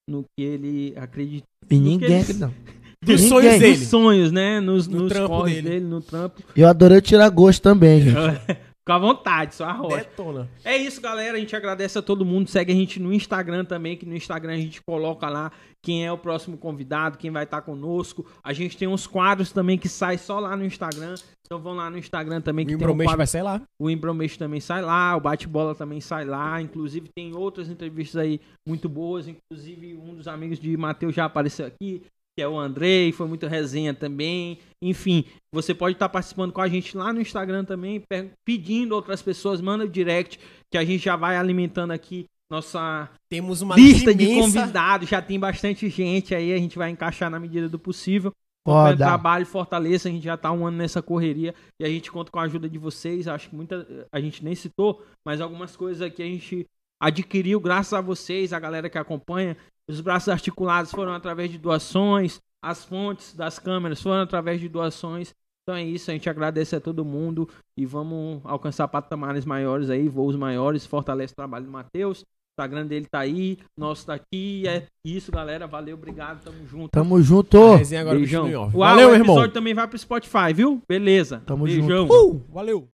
no que ele acredita. E ninguém acredita. Dos Ninguém. sonhos dele. sonhos, né? Nos, No nos trampo dele. dele, no trampo. Eu adorei tirar gosto também, gente. Fica à vontade, só arrocha. Detona. É isso, galera. A gente agradece a todo mundo. Segue a gente no Instagram também, que no Instagram a gente coloca lá quem é o próximo convidado, quem vai estar conosco. A gente tem uns quadros também que saem só lá no Instagram. Então vão lá no Instagram também O que um Imbromeixo quadro vai sair lá. O Embromeixo também sai lá, o Bate-Bola também sai lá. Inclusive, tem outras entrevistas aí muito boas. Inclusive, um dos amigos de Matheus já apareceu aqui, que é o Andrei, foi muito resenha também. Enfim, você pode estar participando com a gente lá no Instagram também, pe- pedindo outras pessoas, manda o direct, que a gente já vai alimentando aqui nossa Temos uma lista de imensa- convidados. Já tem bastante gente aí, a gente vai encaixar na medida do possível. Foda. trabalho, fortaleça, a gente já tá um ano nessa correria e a gente conta com a ajuda de vocês. Acho que muita a gente nem citou, mas algumas coisas aqui a gente adquiriu graças a vocês, a galera que acompanha. Os braços articulados foram através de doações, as fontes das câmeras foram através de doações. Então é isso, a gente agradece a todo mundo e vamos alcançar patamares maiores aí, voos maiores, fortalece o trabalho do Matheus. O Instagram dele tá aí, nosso tá aqui. É isso, galera. Valeu, obrigado, tamo junto. Tamo junto. A resenha agora Beijão. continua. Uau, Valeu, o irmão. episódio também vai pro Spotify, viu? Beleza. Tamo Beijão. junto. Uh, valeu.